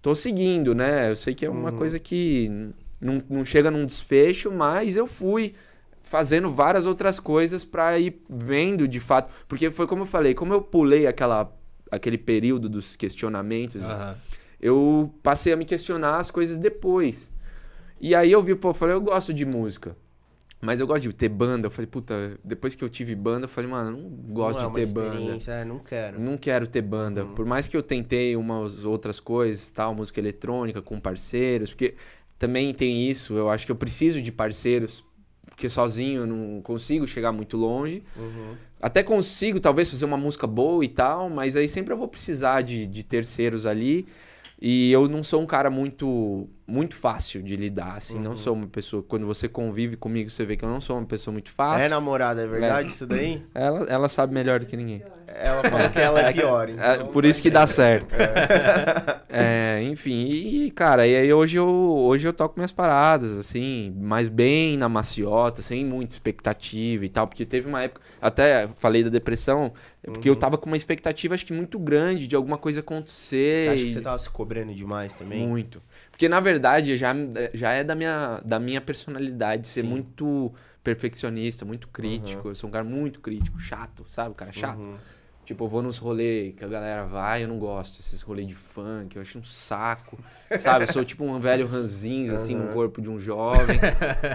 tô seguindo, né? Eu sei que é uma Uhum. coisa que não, não chega num desfecho, mas eu fui fazendo várias outras coisas pra ir vendo de fato. Porque foi como eu falei, como eu pulei aquela, aquele período dos questionamentos, Aham. eu passei a me questionar as coisas depois. E aí eu vi, pô, eu falei, eu gosto de música. Mas eu gosto de ter banda. Eu falei, puta, depois que eu tive banda, eu falei, mano, não gosto Não é de uma ter banda. É, não quero. Não quero ter banda. Uhum. Por mais que eu tentei umas outras coisas, tal, música eletrônica com parceiros, porque também tem isso, eu acho que eu preciso de parceiros, porque sozinho eu não consigo chegar muito longe. Uhum. Até consigo, talvez, fazer uma música boa e tal, mas aí sempre eu vou precisar de, de terceiros ali. E eu não sou um cara muito muito fácil de lidar, assim. Não Uhum. sou uma pessoa. Quando você convive comigo, você vê que eu não sou uma pessoa muito fácil. É namorada, é verdade isso daí? Ela, ela sabe melhor do que ninguém. ela falou que ela é pior. Então É, por isso que dá certo. É, enfim, e cara, e aí hoje eu, hoje eu toco minhas paradas, assim, mais bem na maciota, sem muita expectativa e tal, porque teve uma época, até falei da depressão, é porque eu Uhum. tava com uma expectativa, acho que muito grande de alguma coisa acontecer. Você acha que e- você tava se cobrando demais também? Muito. Porque, na verdade, já, já é da minha, da minha personalidade ser Sim. muito perfeccionista, muito crítico. Uhum. Eu sou um cara muito crítico, chato, sabe? O cara chato. Uhum. Tipo, eu vou nos rolês que a galera vai, eu não gosto. Esses rolês de funk, eu acho um saco. Sabe? Eu sou tipo um velho ranzinza, assim, no Uhum. corpo de um jovem.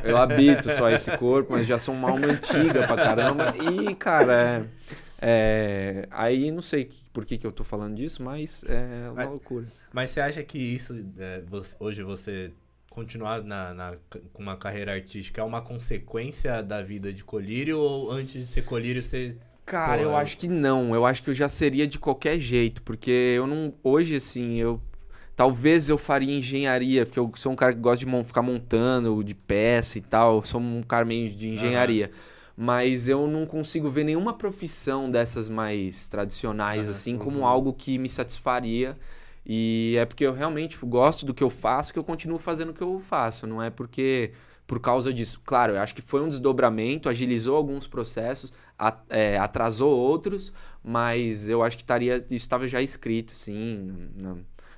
Eu habito só esse corpo, mas já sou uma alma antiga pra caramba. E, cara, é... é, aí não sei por que, que eu tô falando disso, mas é uma Mas- loucura. Mas você acha que isso, é, você- hoje você continuar na, na- com uma carreira artística é uma consequência da vida de colírio ou antes de ser colírio você. Cara, eu Porra. acho que não. Eu acho que eu já seria de qualquer jeito, porque eu não. Hoje, assim, eu. Talvez eu faria engenharia, porque eu sou um cara que gosta de ficar montando de peça e tal. Eu sou um cara meio de engenharia. Mas eu não consigo ver nenhuma profissão dessas mais tradicionais, Aham, assim, uhum. como algo que me satisfaria. E é porque eu realmente gosto do que eu faço que eu continuo fazendo o que eu faço. Não é porque por causa disso. Claro, eu acho que foi um desdobramento, agilizou alguns processos, a- é, atrasou outros, mas eu acho que estaria, isso estava já escrito, na,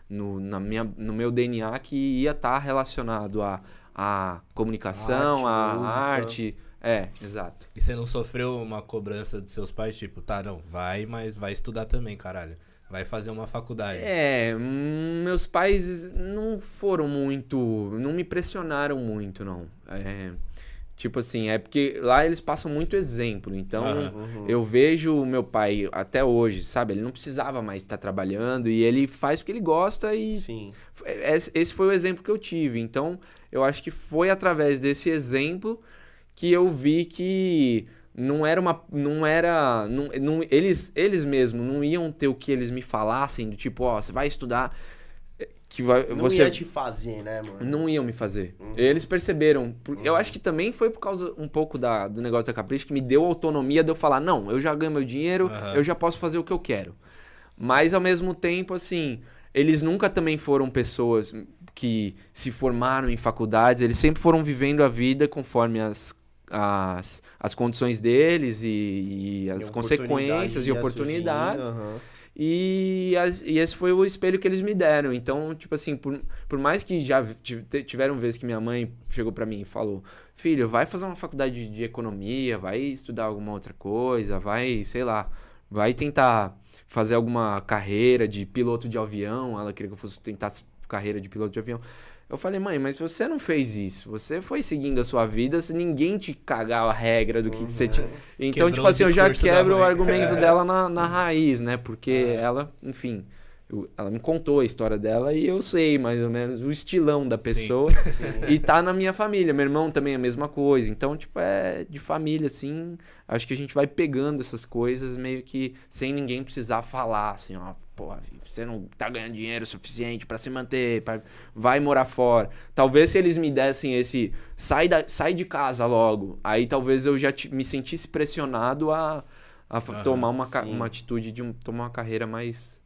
no, na minha, no meu DNA que ia estar relacionado à a, comunicação, Arte, à música. arte. É, exato. E você não sofreu uma cobrança dos seus pais, tipo, tá, não, vai, mas vai estudar também, caralho. Vai fazer uma faculdade. É, hum, meus pais não foram muito. não me pressionaram muito, não. É, tipo assim, é porque lá eles passam muito exemplo. Então. Uhum. eu vejo o meu pai até hoje, sabe? Ele não precisava mais estar trabalhando e ele faz porque ele gosta e Sim. esse esse foi o exemplo que eu tive. Então, eu acho que foi através desse exemplo que eu vi que não era uma. Não era. Não, não- eles, eles mesmos não iam ter o que eles me falassem, do tipo, ó, você vai estudar. eh, Que vai, Não você ia te fazer, né, mano? não iam me fazer. Uhum. Eles perceberam. Por- Eu acho que também foi por causa um pouco da, do negócio da Capricho que me deu autonomia de eu falar: não, eu já ganho meu dinheiro, Aham. eu já posso fazer o que eu quero. Mas ao mesmo tempo, assim, eles nunca também foram pessoas que se formaram em faculdades, eles sempre foram vivendo a vida conforme as. As, as condições deles e, e as E consequências e oportunidades. surgindo. E, as- e esse foi o espelho que eles me deram. Então, tipo assim, por, por mais que já tiveram vezes que minha mãe chegou pra mim e falou: Filho, vai fazer uma faculdade de, de economia, vai estudar alguma outra coisa, vai, sei lá, vai tentar fazer alguma carreira de piloto de avião. Ela queria que eu fosse tentar carreira de piloto de avião. Eu falei, mãe, mas você não fez isso. Você foi seguindo a sua vida se ninguém te cagar a regra do que, que você tinha. Então, Quebrou tipo assim, eu já quebro o argumento dela na, na raiz, né? Porque ela, enfim, eu- ela me contou a história dela e eu sei mais ou menos o estilão da pessoa. E tá na minha família. Meu irmão também é a mesma coisa. Então, tipo, é de família, assim. Acho que a gente vai pegando essas coisas meio que sem ninguém precisar falar, assim, ó, pô, você não tá ganhando dinheiro suficiente pra se manter, pra- vai morar fora. Talvez se eles me dessem esse sai, da, sai de casa logo, aí talvez eu já me sentisse pressionado a, a tomar uma, ca- sim. uma atitude de um- tomar uma carreira mais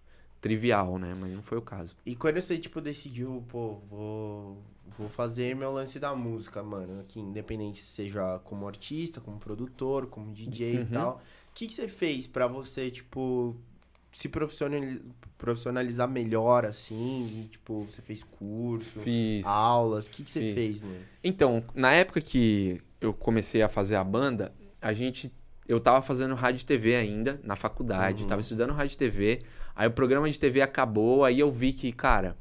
trivial, né? Mas não foi o caso. E quando você, tipo, decidiu, pô, vou, vou fazer meu lance da música, mano, aqui, independente se seja como artista, como produtor, como DJ Uhum. e tal, o que, que você fez pra você, tipo, se profissionali- profissionalizar melhor, assim? E, tipo, você fez curso, Fiz. aulas, o que, que você Fiz. fez, mano? Então, na época que eu comecei a fazer a banda, a gente. Eu tava fazendo rádio e TV ainda, na faculdade, Uhum. tava estudando rádio e TV. Aí o programa de TV acabou, aí eu vi que, cara,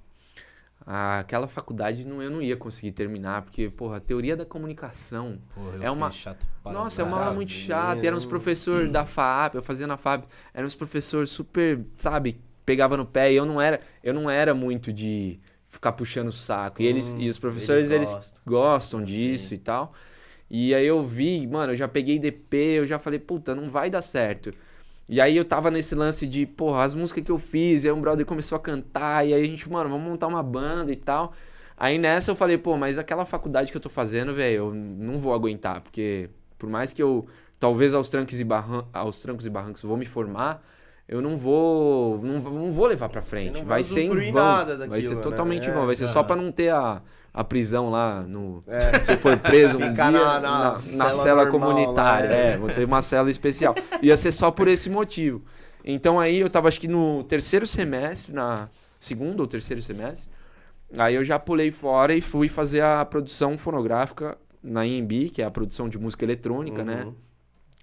aquela faculdade não, eu não ia conseguir terminar, porque, porra, a teoria da comunicação. Porra, eu É uma- chato Nossa, é uma aula muito chata. E eram os professores da FAP, eu fazia na FAP, eram os professores super, sabe, pegava no pé. E eu não era, eu não era muito de ficar puxando o saco. E eles Hum, e os professores eles, gostam. gostam disso Sim. e tal. E aí eu vi, mano, eu já peguei DP, eu já falei, puta, não vai dar certo. E aí eu tava nesse lance de, porra, as músicas que eu fiz, e aí um brother começou a cantar, e aí a gente, mano, vamos montar uma banda e tal. Aí nessa eu falei, pô, mas aquela faculdade que eu tô fazendo, velho, eu não vou aguentar, porque por mais que eu, talvez aos trancos e, barran aos trancos e barrancos vou me formar, eu não vou, não, vou- não vou levar pra frente. vai ser em vão. vai ser né? totalmente em É, vão. Vai ser só pra não ter a, a prisão lá no. É. Se eu for preso um dia na, na- na na cela cela comunitária. lá, é. É, vou ter uma cela especial. Ia ser só por esse motivo. Então aí eu tava acho que no terceiro semestre, na segundo ou terceiro semestre. Aí eu já pulei fora e fui fazer a produção fonográfica na IMB, que é a produção de música eletrônica, né? Uhum.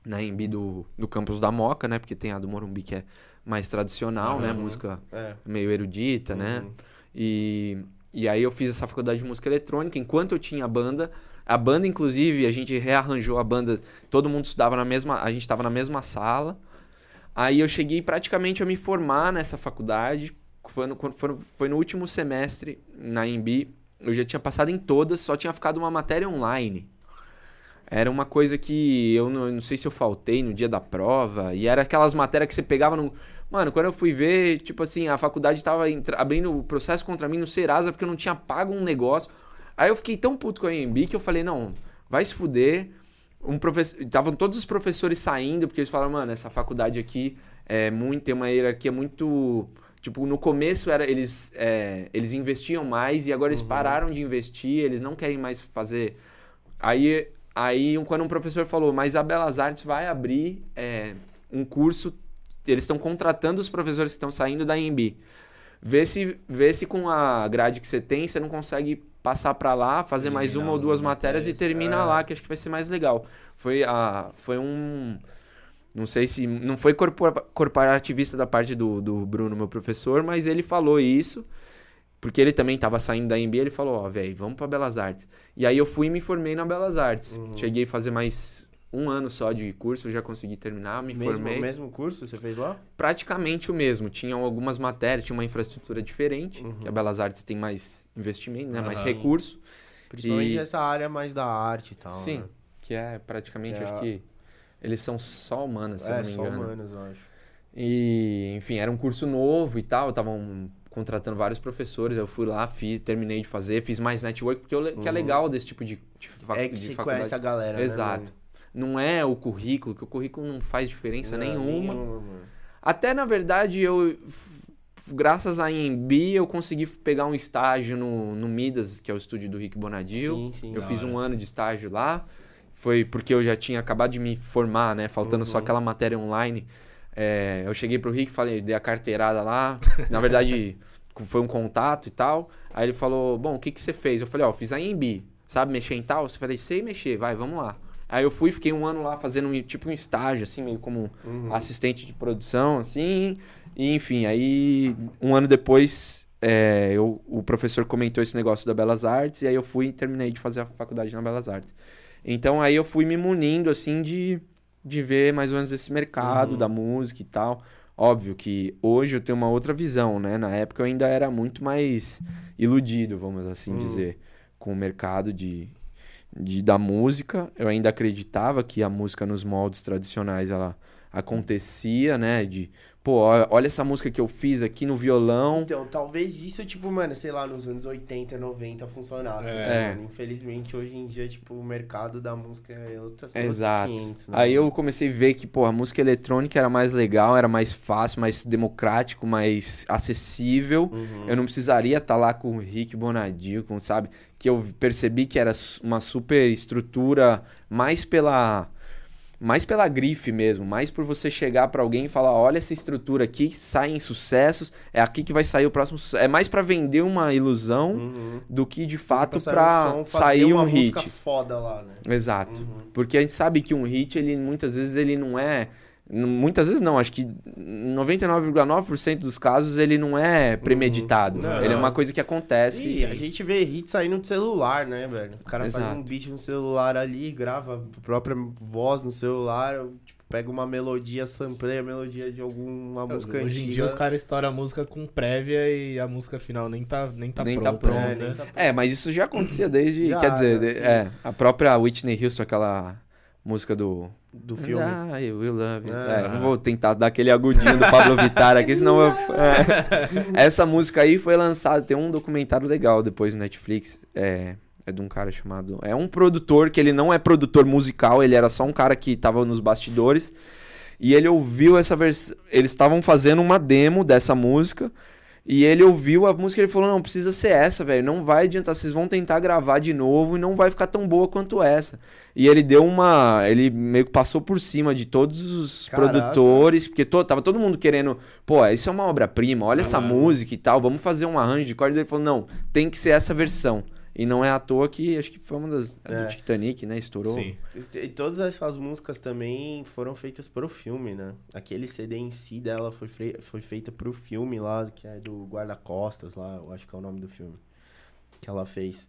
Na IMB do, do campus da Moca, né? Porque tem a do Morumbi que é mais tradicional, né? Uhum. Música É. meio erudita, né? Uhum. E, e aí eu fiz essa faculdade de música eletrônica enquanto eu tinha a banda. A banda, inclusive, a gente rearranjou a banda, todo mundo estudava na mesma. A gente estava na mesma sala. Aí eu cheguei praticamente a me formar nessa faculdade. Foi no, foi, foi no último semestre na IMB. Eu já tinha passado em todas, só tinha ficado uma matéria online. Era uma coisa que eu não, eu não sei se eu faltei no dia da prova. E era aquelas matérias que você pegava no. Mano, quando eu fui ver, tipo assim, a faculdade tava abrindo o processo contra mim no Serasa porque eu não tinha pago um negócio. Aí eu fiquei tão puto com a EMB que eu falei, não, vai se fuder. Um professor, estavam todos os professores saindo porque eles falaram, mano, essa faculdade aqui é muito, tem uma hierarquia muito, tipo, no começo era eles é, eles investiam mais e agora eles pararam de investir, eles não querem mais fazer. Aí aí quando um professor falou, mas a Belas Artes vai abrir é, um curso, eles estão contratando os professores que estão saindo da EMB. Vê se, vê se com a grade que você tem, você não consegue passar pra lá, fazer mais uma ou duas algumas matérias, e matérias. termina É. lá, que acho que vai ser mais legal. Foi, a, foi um. Não sei se. Não foi corpora- corporativista da parte do, do Bruno, meu professor, mas ele falou isso. Porque ele também estava saindo da MB, ele falou, ó, velho, vamos pra Belas Artes. E aí eu fui e me formei na Belas Artes. Uhum. Cheguei a fazer mais um ano só de curso, já consegui terminar, me Mesmo, formei. mesmo curso você fez lá? Praticamente o mesmo. Tinham algumas matérias, tinha uma infraestrutura diferente, Uhum. que a Belas Artes tem mais investimento, né? Mais Aham. recurso. Principalmente E- essa área mais da arte e tal. Sim, né? que é praticamente, Que é acho que eles são só humanas, se eu É, não me só engano. humanos, eu acho. E, enfim, era um curso novo e tal, estavam contratando vários professores, eu fui lá, fiz, terminei de fazer, fiz mais network, porque eu, que é Uhum. legal desse tipo de, de, É que de faculdade. conhece a galera, né, Exato. mano? Não é o currículo, que o currículo não faz diferença Não, nenhuma. mano. Até, na verdade, eu, graças à IMB, eu consegui pegar um estágio no, no Midas, que é o estúdio do Rick Bonadil. Sim, sim. Eu fiz hora. um ano de estágio lá. Foi porque eu já tinha acabado de me formar, né? Faltando só Uhum. aquela matéria online. É, eu cheguei pro Rick, falei, dei a carteirada lá. Na verdade, foi um contato e tal. Aí ele falou: Bom, o que, que você fez? Eu falei: Ó, fiz a IMB. Sabe mexer em tal? Eu falei: Sei mexer, vai, vamos lá. Aí eu fui, fiquei um ano lá fazendo um- tipo um estágio, assim, meio como Uhum. assistente de produção, assim. E, enfim, aí um ano depois é, eu, o professor comentou esse negócio da Belas Artes e aí eu fui e terminei de fazer a faculdade na Belas Artes. Então aí eu fui me munindo, assim, de, de ver mais ou menos esse mercado Uhum. da música e tal. Óbvio que hoje eu tenho uma outra visão, né? Na época eu ainda era muito mais iludido, vamos assim Uhum. dizer, com o mercado de, de, da música. Eu ainda acreditava que a música nos moldes tradicionais ela acontecia, né? De, pô, olha essa música que eu fiz aqui no violão. Então, talvez isso, tipo, mano, sei lá, nos anos 80, 90 funcionasse, É. né, É. mano? Infelizmente, hoje em dia, tipo, o mercado da música é outras, Exato. outros 500, né? Aí eu comecei a ver que, pô, a música eletrônica era mais legal, era mais fácil, mais democrático, mais acessível. Uhum. Eu não precisaria estar lá com o Rick Bonadil, com, sabe? Que eu percebi que era uma super estrutura mais pela mais pela grife mesmo, mais por você chegar pra alguém e falar, olha essa estrutura aqui, saem sucessos, é aqui que vai sair o próximo sucesso. É mais pra vender uma ilusão Uhum. do que de fato sair pra um sair um hit. foda lá, né? Exato. Uhum. Porque a gente sabe que um hit, ele muitas vezes ele não é. Muitas vezes não, acho que 99,9% dos casos ele não é premeditado. Uhum. Não. Ele é uma coisa que acontece. E a gente vê hit saindo de celular, né, velho? O cara faz Exato. um beat no celular ali, grava a própria voz no celular, tipo, pega uma melodia, sampleia a melodia de alguma música Hoje em antiga. dia os caras estouram a música com prévia e a música final nem tá, nem tá Nem tá pronta. pronta. É, né? nem tá- É, mas isso já acontecia desde. Já, quer dizer, já, de- sim. é, a própria Whitney Houston, aquela música do. Do filme. Ah, I will love you. Ah. É, não vou tentar dar aquele agudinho do Pablo Vittar aqui, senão eu. é. Essa música aí foi lançada, tem um documentário legal depois no Netflix. É, é de um cara chamado. É um produtor que ele não é produtor musical, ele era só um cara que tava nos bastidores. E ele ouviu essa versão. Eles estavam fazendo uma demo dessa música. E ele ouviu a música e ele falou: Não, precisa ser essa, velho. Não vai adiantar. Vocês vão tentar gravar de novo e não vai ficar tão boa quanto essa. E ele deu uma. Ele meio que passou por cima de todos os Caraca. produtores, porque to, tava todo mundo querendo. Pô, isso é uma obra-prima, olha essa Ah. música e tal. Vamos fazer um arranjo de cordas. Ele falou: Não, tem que ser essa versão. E não é à toa que acho que foi uma das. a É. do Titanic, né? Estourou. Sim. E, e todas essas músicas também foram feitas pro filme, né? Aquele CD em si dela foi, fre- foi feita pro filme lá, que é do Guarda-Costas lá, eu acho que é o nome do filme. Que ela fez.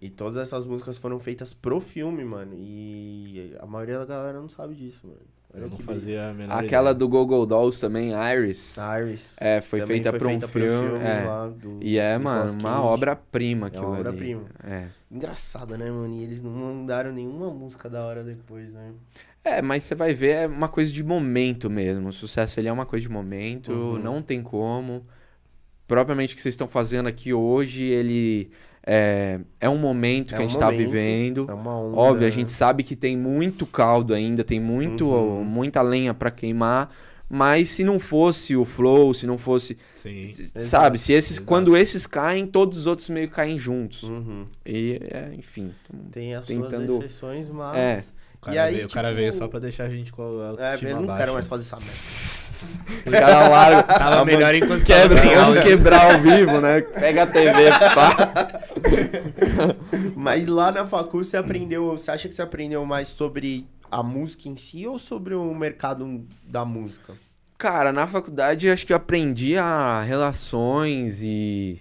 E todas essas músicas foram feitas pro filme, mano. E a maioria da galera não sabe disso, mano. Eu não fazia a menor Aquela ideia. do Google Dolls também, Iris. Iris. É, foi também feita foi pra um filme. é. lá do E é, Nicolas mano, uma obra-prima É aquilo uma ali. obra-prima. É. Engraçado, né, mano? E eles não mandaram nenhuma música da hora depois, né? É, mas você vai ver, é uma coisa de momento mesmo. O sucesso ele é uma coisa de momento, Uhum. não tem como. Propriamente o que vocês estão fazendo aqui hoje, ele é, é um momento É que a um gente tá momento, vivendo. É uma onda. Óbvio, a né? gente sabe que tem muito caldo ainda, tem muito, Uhum. muita lenha pra queimar. Mas se não fosse o flow, se não fosse. Sim. sabe, se esses. exato. Quando esses caem, todos os outros meio caem juntos. Uhum. E, é, enfim. Tem as Tentando- suas exceções, mas. É. O cara, E aí, veio, o cara tipo, veio só pra deixar a gente com a É, eu não baixa. quero mais fazer essa merda. Os caras largam. Tava melhor enquanto tava Quebra, áudio. quebrar ao vivo, né? Pega a TV, pá. Mas lá na facul você aprendeu. Você acha que você aprendeu mais sobre a música em si ou sobre o mercado da música? Cara, na faculdade acho que eu aprendi a relações e.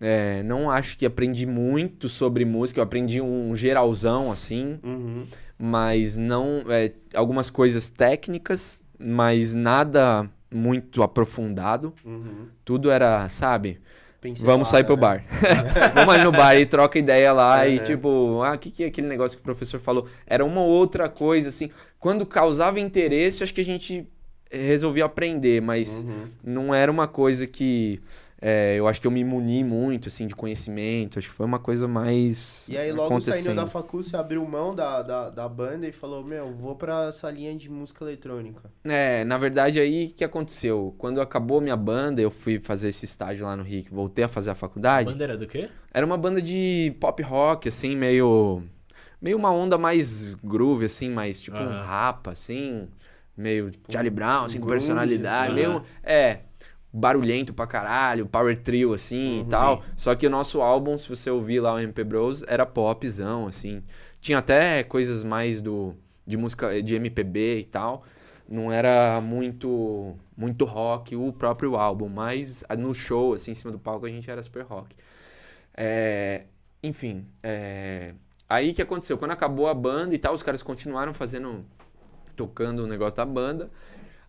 é, não acho que aprendi muito sobre música, eu aprendi um geralzão assim, Uhum. mas não. é, algumas coisas técnicas, mas nada muito aprofundado. Uhum. Tudo era, sabe? Pincelada, Vamos sair pro né? bar. Vamos ali no bar e troca ideia lá e Uhum. tipo, ah, o que, que é aquele negócio que o professor falou? Era uma outra coisa, assim. Quando causava interesse, acho que a gente resolvia aprender, mas Uhum. não era uma coisa que é, eu acho que eu me muni muito, assim, de conhecimento. Acho que foi uma coisa mais. E aí, logo saindo da facul, você abriu mão da, da, da banda e falou: Meu, vou pra essa linha de música eletrônica. É, na verdade, aí o que aconteceu? Quando acabou minha banda, eu fui fazer esse estágio lá no Rick, voltei a fazer a faculdade. Bandeira do quê? Era uma banda de pop rock, assim, meio. Meio uma onda mais groove, assim, mais tipo um Aham. rapa, assim. Meio Charlie Brown, assim, com personalidade. assim. Meio. É. Barulhento pra caralho, power trio, assim Uhum. e tal. Só que o nosso álbum, se você ouvir lá o MP Bros, era popzão, assim. Tinha até coisas mais do. de música de MPB e tal. Não era muito. muito rock o próprio álbum, mas no show, assim, em cima do palco, a gente era super rock. É, enfim, é, aí que aconteceu? Quando acabou a banda e tal, os caras continuaram fazendo, tocando o negócio da banda.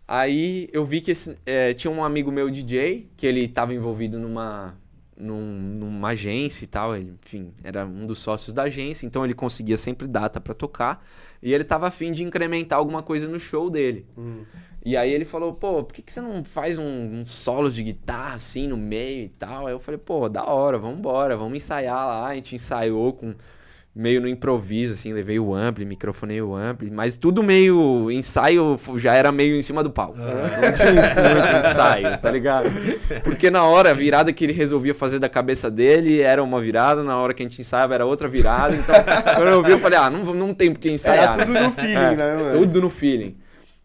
Aí eu vi que esse- é, tinha um amigo meu DJ, que ele estava envolvido numa, num- numa agência e tal, ele, enfim, era um dos sócios da agência, então ele conseguia sempre data pra tocar, e ele tava afim de incrementar alguma coisa no show dele. Uhum. E aí ele falou, pô, por que, que você não faz um, um solo de guitarra assim no meio e tal? Aí eu falei, pô, da hora, vamos embora, vamos ensaiar lá. A gente ensaiou com meio no improviso, assim, levei o ampli, microfonei o ampli, mas tudo meio ensaio já era meio em cima do palco. Não tinha muito ensaio, tá ligado? Porque na hora, a virada que ele resolvia fazer da cabeça dele era uma virada, na hora que a gente ensaiava era outra virada. Então, quando eu vi, eu falei, ah, não, não tem por que ensaiar. Era tudo no feeling, É, né, mano? Tudo no feeling.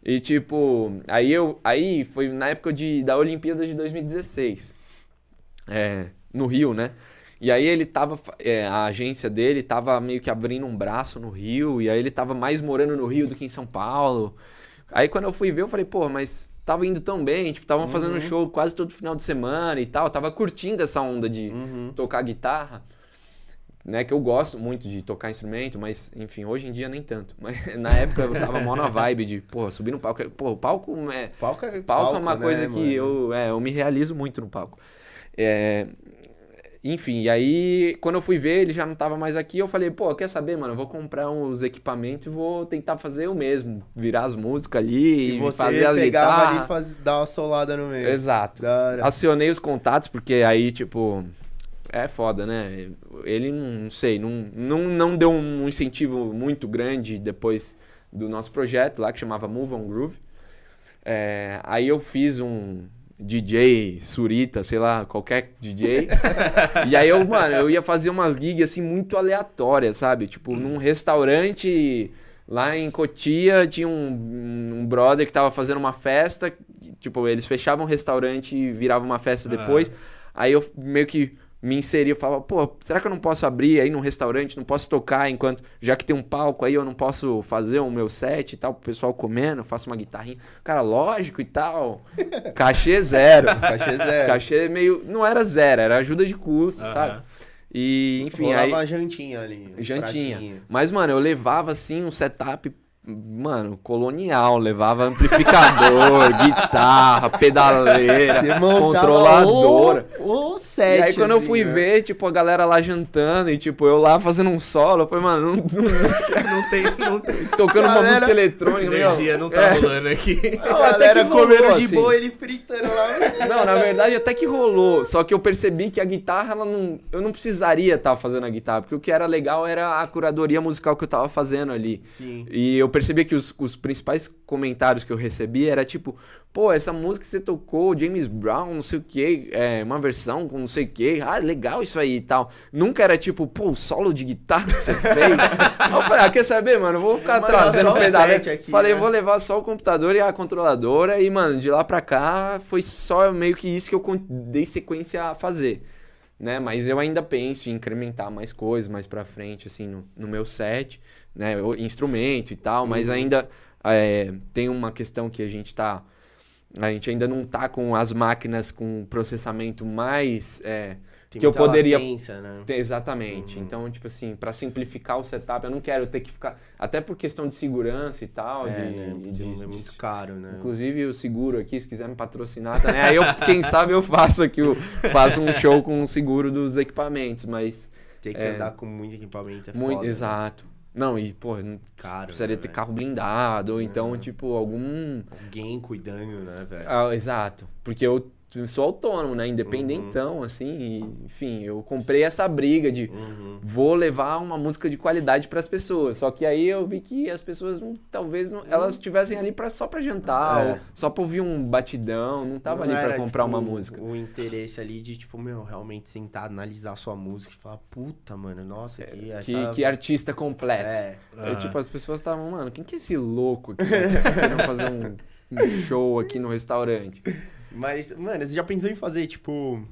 E tipo, aí eu. Aí foi na época de, da Olimpíada de 2016. É, no Rio, né? E aí ele tava. é, a agência dele tava meio que abrindo um braço no Rio. E aí ele tava mais morando no Rio do que em São Paulo. Aí quando eu fui ver, eu falei, pô, mas tava indo tão bem, tipo, estavam fazendo show quase todo final de semana e tal. Tava curtindo essa onda de Uhum. tocar guitarra né, que eu gosto muito de tocar instrumento, mas enfim, hoje em dia nem tanto. Mas na época eu tava mó na vibe de, pô, subir no palco. Pô, o palco é, Palco é, palco é uma né, coisa que eu, é, eu me realizo muito no palco. É, enfim, e aí quando eu fui ver, ele já não tava mais aqui, eu falei, pô, quer saber, mano, eu vou comprar uns equipamentos e vou tentar fazer eu mesmo, virar as músicas ali E e você fazer as pegava ali e faz, dar uma solada no meio. Exato. Acionei os contatos, porque aí, tipo, é foda, né? Ele, não sei, não, não, não deu um incentivo muito grande depois do nosso projeto lá, que chamava Move on Groove. É, aí eu fiz um DJ, Surita, sei lá, qualquer DJ. e aí eu, mano, eu ia fazer umas gigs assim muito aleatórias, sabe? Tipo, num restaurante lá em Cotia tinha um, um brother que tava fazendo uma festa. Tipo, eles fechavam o restaurante e viravam uma festa depois. Aí eu meio que me inseria, eu falava, pô, será que eu não posso abrir aí num restaurante, não posso tocar enquanto, já que tem um palco aí, eu não posso fazer o meu set e tal, pro pessoal comendo, eu faço uma guitarrinha. Cara, lógico e tal. Cachê zero. Cachê zero. Cachê meio, não era zero, era ajuda de custo, Aham. sabe? E, enfim, Rolava aí... uma jantinha ali. um Jantinha. pratinho. Mas, mano, eu levava assim um setup, mano, colonial. Levava amplificador, guitarra, pedaleira, controladora. O, o set. E aí quando eu fui né? ver, tipo, a galera lá jantando e, tipo, eu lá fazendo um solo, eu falei, mano, não, não, não tem, não tem. Tocando uma Galera, música eletrônica. Energia não tá É. rolando aqui. Não, até que rolou, comendo de assim. boa, ele fritando lá. Não, na verdade até que rolou. Só que eu percebi que a guitarra, ela não, eu não precisaria estar fazendo a guitarra, porque o que era legal era a curadoria musical que eu tava fazendo ali. Sim. E eu percebi que os, os principais comentários que eu recebi era tipo, pô, essa música que você tocou, James Brown, não sei o que, é, uma versão com não sei o que, ah, legal isso aí e tal. Nunca era tipo, pô, o solo de guitarra que você fez. Eu falei, ah, quer saber, mano, vou ficar Mano, trazendo só o pedal. set aqui, Falei, né? vou levar só o computador e a controladora e, mano, de lá pra cá foi só meio que isso que eu dei sequência a fazer. Né? Mas eu ainda penso em incrementar mais coisas mais pra frente, assim, no, no meu set, né? Instrumento e tal, mas Uhum. ainda é, tem uma questão que a gente tá. A gente ainda não tá com as máquinas com processamento mais. é, que eu poderia latência, né? ter- Exatamente. Uhum. Então, tipo assim, pra simplificar o setup, eu não quero ter que ficar. Até por questão de segurança e tal. É, de, né? de- de- é muito caro, né? Inclusive o seguro aqui, se quiser me patrocinar também. Aí eu, quem sabe, eu faço aqui, o- faço um show com o seguro dos equipamentos, mas. Tem que é. andar com muito equipamento. É muito, foda, né? Não, e, pô, Caro, precisaria né, ter velho? carro blindado, ou então, É. tipo, algum. Alguém cuidando, né, velho? Ah, exato. Porque eu sou autônomo, né? Independentão, assim. e, enfim, eu comprei essa briga de Uhum. vou levar uma música de qualidade para as pessoas. Só que aí eu vi que as pessoas não, talvez não, elas estivessem ali para só para jantar, É. ou só para ouvir um batidão, não tava Não ali para comprar tipo, uma música. O interesse ali de, tipo, meu, realmente sentar, analisar a sua música e falar, puta, mano, nossa, que essa... Que, que artista completo. É. Aí, Aham. tipo, as pessoas estavam, mano, quem que é esse louco aqui? né, que tá querendo fazer um, um show aqui no restaurante. Mas, mano, você já pensou em fazer, tipo,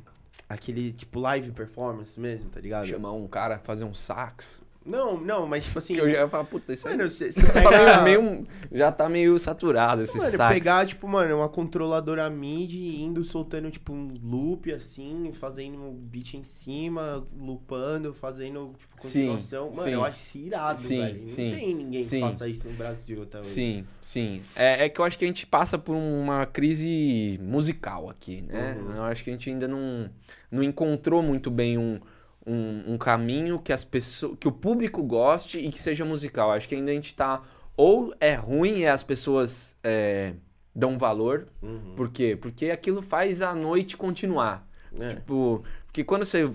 aquele, tipo, live performance mesmo, tá ligado? Chamar um cara fazer um sax. Não, não, mas, tipo assim... Que eu já ia falar, puta, isso aí Mano, você, você tá pega... meio, já tá meio saturado esse Mano, sax. pegar, tipo, mano, uma controladora MIDI indo soltando, tipo, um loop, assim, fazendo um beat em cima, loopando, fazendo, tipo, Sim, continuação. Mano, sim. eu acho isso irado, Sim, velho. Não sim, tem ninguém sim. que faça isso no Brasil hoje. Sim, sim. É, é que eu acho que a gente passa por uma crise musical aqui, né? Uhum. Eu acho que a gente ainda não, não encontrou muito bem um, um, um caminho que as pessoas, que o público goste e que seja musical. Acho que ainda a gente tá ou é ruim e as pessoas é, dão valor. Uhum. Por quê? Porque aquilo faz a noite continuar. É. Tipo, porque quando você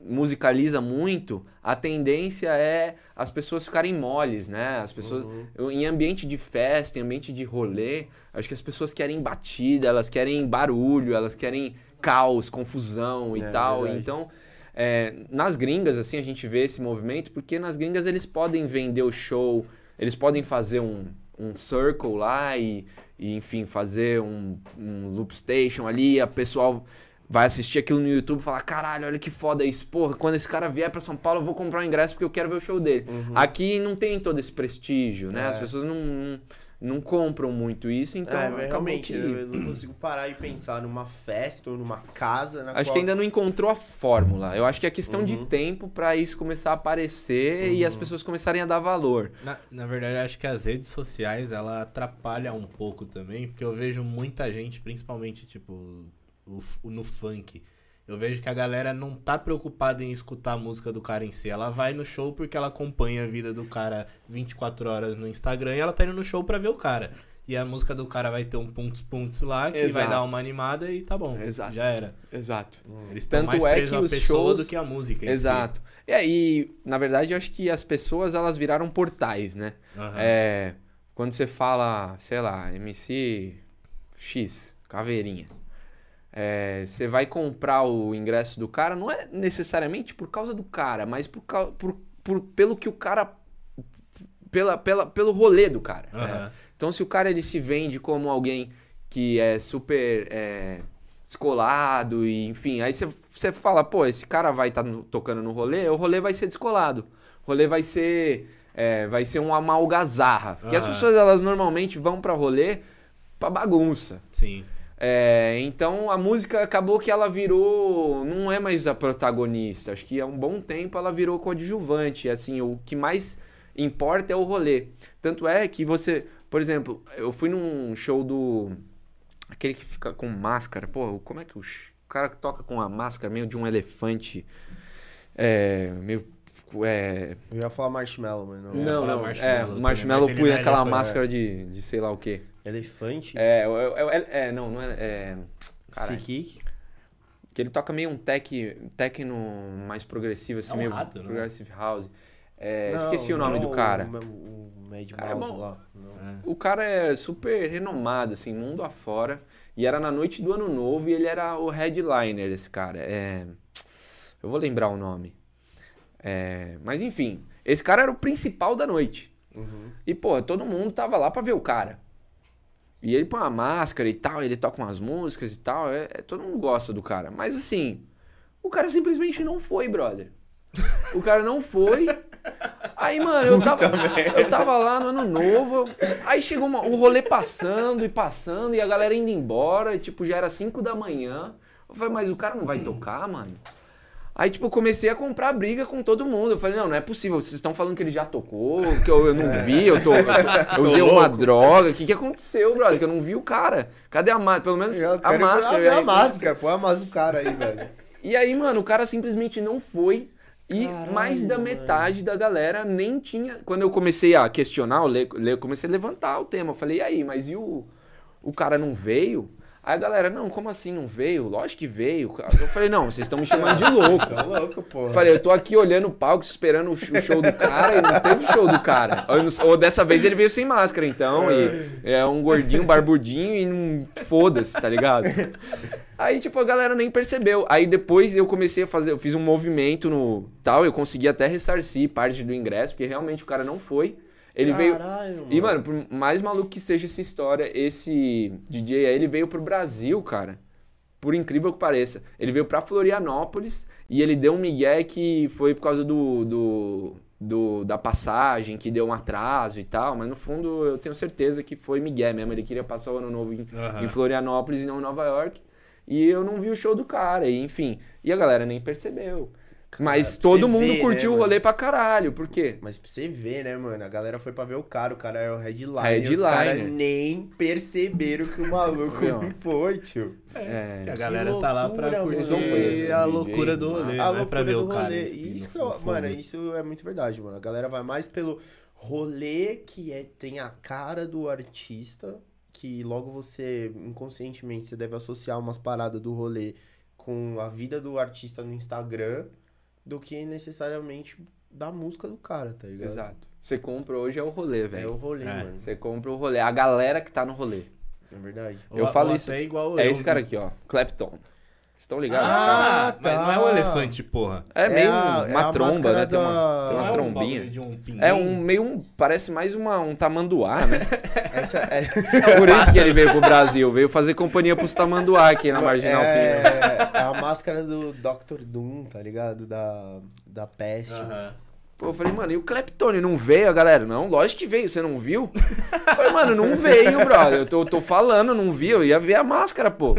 musicaliza muito, a tendência é as pessoas ficarem moles, né? As pessoas. Uhum. Em ambiente de festa, em ambiente de rolê, acho que as pessoas querem batida, elas querem barulho, elas querem caos, confusão e É, tal. verdade. Então, é, nas gringas, assim, a gente vê esse movimento, porque nas gringas eles podem vender o show, eles podem fazer um, um circle lá e, e, enfim, fazer um, um loop station ali, a pessoal vai assistir aquilo no YouTube e falar, caralho, olha que foda isso, porra, quando esse cara vier pra São Paulo eu vou comprar um ingresso porque eu quero ver o show dele. Aqui não tem todo esse prestígio, né? Uhum. É. As pessoas não, não, não compram muito isso, então é, realmente, que- eu não consigo parar e pensar numa festa ou numa casa na Acho qual... que ainda não encontrou a fórmula. Eu acho que é questão de Uhum. tempo pra isso começar a aparecer e as pessoas começarem a dar valor. Na, na verdade, eu acho que as redes sociais, ela atrapalha um pouco também, porque eu vejo muita gente, principalmente, tipo, no funk. Eu vejo que a galera não tá preocupada em escutar a música do cara em si. Ela vai no show porque ela acompanha a vida do cara 24 horas no Instagram e ela tá indo no show pra ver o cara. E a música do cara vai ter um pontos pontos lá que vai Exato. dar uma animada e tá bom. Exato. Já era. Exato. Eles estão Tanto mais é que os shows- do que a música. si. Exato. E aí, na verdade, eu acho que as pessoas elas viraram portais, né? Aham. É, quando você fala, sei lá, MC X, caveirinha. É, Você vai comprar o ingresso do cara, não é necessariamente por causa do cara, mas por, por- por- pelo que o cara. Pela, pela, pelo rolê do cara. Aham. Então, se o cara ele se vende como alguém que é super é, descolado e enfim, aí você- fala, pô, esse cara vai estar tocando no rolê, o rolê vai ser descolado. O rolê vai ser é, vai ser uma malgazarra. Porque as Aham. pessoas elas normalmente vão pra rolê pra bagunça. Sim. É, então a música acabou que ela virou. Não é mais a protagonista. Acho que há um bom tempo ela virou coadjuvante. Assim, o que mais importa é o rolê. Tanto é que você. Por exemplo, eu fui num show do. Aquele que fica com máscara. Pô, como é que o, cara que toca com a máscara meio de um elefante. É. Meio. É, Eu ia falar marshmallow, mas não. não, não. Marshmello é, também, Marshmallow mas ele põe não é aquela máscara de, de sei lá o quê. Elefante? É, é, é, é, não, não é. é? Que ele toca meio um tech, techno mais progressivo, assim, É um meio rato, é? progressive house. É, Não, esqueci o nome não do cara. O, o Mad Cara, é Mouse bom. lá. É. O cara é super renomado, assim, mundo afora. E era na noite do ano novo e ele era o headliner, esse cara. É... Eu vou lembrar o nome. É, Mas enfim, esse cara era o principal da noite. Uhum. E, pô, todo mundo tava lá pra ver o cara. E ele põe uma máscara e tal, ele toca umas músicas e tal. É, é- todo mundo gosta do cara. Mas assim, o cara simplesmente não foi, brother. O cara não foi. Aí, mano, eu tava, eu tava lá no ano novo. Aí chegou uma- o rolê passando e passando, e a galera indo embora. E, tipo, já era 5 da manhã. Eu falei, mas o cara não vai tocar, mano? Aí, tipo, eu comecei a comprar briga com todo mundo. Eu falei, não, não é possível. Vocês estão falando que ele já tocou, que eu, eu não vi, eu, tô, eu, tô- eu usei uma droga. O que, que aconteceu, brother? Que eu não vi o cara. Cadê a máscara? Pelo menos Eu a máscara. ver a aí- máscara, põe a máscara do cara aí, velho. E aí, mano, o cara simplesmente não foi. E Caralho, mais da mano. metade da galera nem tinha. Quando eu comecei a questionar, eu comecei a levantar o tema. Eu falei, e aí, mas e o, o cara não veio? Aí a galera, não, como assim não veio? Lógico que veio. Eu falei, não, vocês estão me chamando de louco. Tá louco. Eu falei, eu tô aqui olhando o palco, esperando o sh- o show do cara e não teve show do cara. Ou, ou dessa vez ele veio sem máscara, então. E é um gordinho, barbudinho e não. Foda-se, tá ligado? Aí, tipo, a galera nem percebeu. Aí depois eu comecei a fazer, eu fiz um movimento no tal, eu consegui até ressarcir parte do ingresso, porque realmente o cara não foi. Ele veio. Caralho, E, mano, por mais maluco que seja essa história, esse DJ aí, ele veio pro Brasil, cara. Por incrível que pareça. Ele veio pra Florianópolis e ele deu um migué que foi por causa do, do, do- da passagem, que deu um atraso e tal. Mas no fundo eu tenho certeza que foi migué mesmo. Ele queria passar o ano novo em, Aham. em Florianópolis e não em Nova York. E eu não vi o show do cara, e, enfim. E a galera nem percebeu. Mas todo mundo ver, curtiu né, o rolê pra caralho. Por quê? Mas pra você ver, né, mano? A galera foi pra ver o cara, o cara é o headliner. Headliner. E os caras nem perceberam que o maluco Não. foi, tio. É, Que a galera tá lá pra loucura, curtir mano. A loucura do rolê, mano. não a é loucura pra ver do o cara. isso que eu, mano, isso é muito verdade, mano. A galera vai mais pelo rolê que é, tem a cara do artista, que logo você, inconscientemente, você deve associar umas paradas do rolê com a vida do artista no Instagram, do que necessariamente da música do cara, tá ligado? Exato. Você compra hoje é o rolê, É velho. o rolê, É. mano. Você compra o rolê. A galera que tá no rolê. É verdade. Eu Ou- falo ou isso- até igual É eu. esse cara aqui, ó. Clapton. Vocês estão ligados? Ah, Ah, mas não é tá. o elefante, porra. É meio a- um- é uma a tromba, né? Tem uma, da- tem uma Não é um trombinha. um? É um meio um. Parece mais uma, um tamanduá, né? Essa é, É por isso que ele veio pro Brasil. Veio fazer companhia pros tamanduá aqui na Marginal Pina. é, é a máscara do Dr. Doom, tá ligado? Da, da peste. Aham. Pô, eu falei, mano, e o Cleptone não veio? A galera, não, lógico que veio, você não viu? Eu falei, mano, não veio, brother. Eu tô, eu tô falando, não vi, eu ia ver a máscara, pô.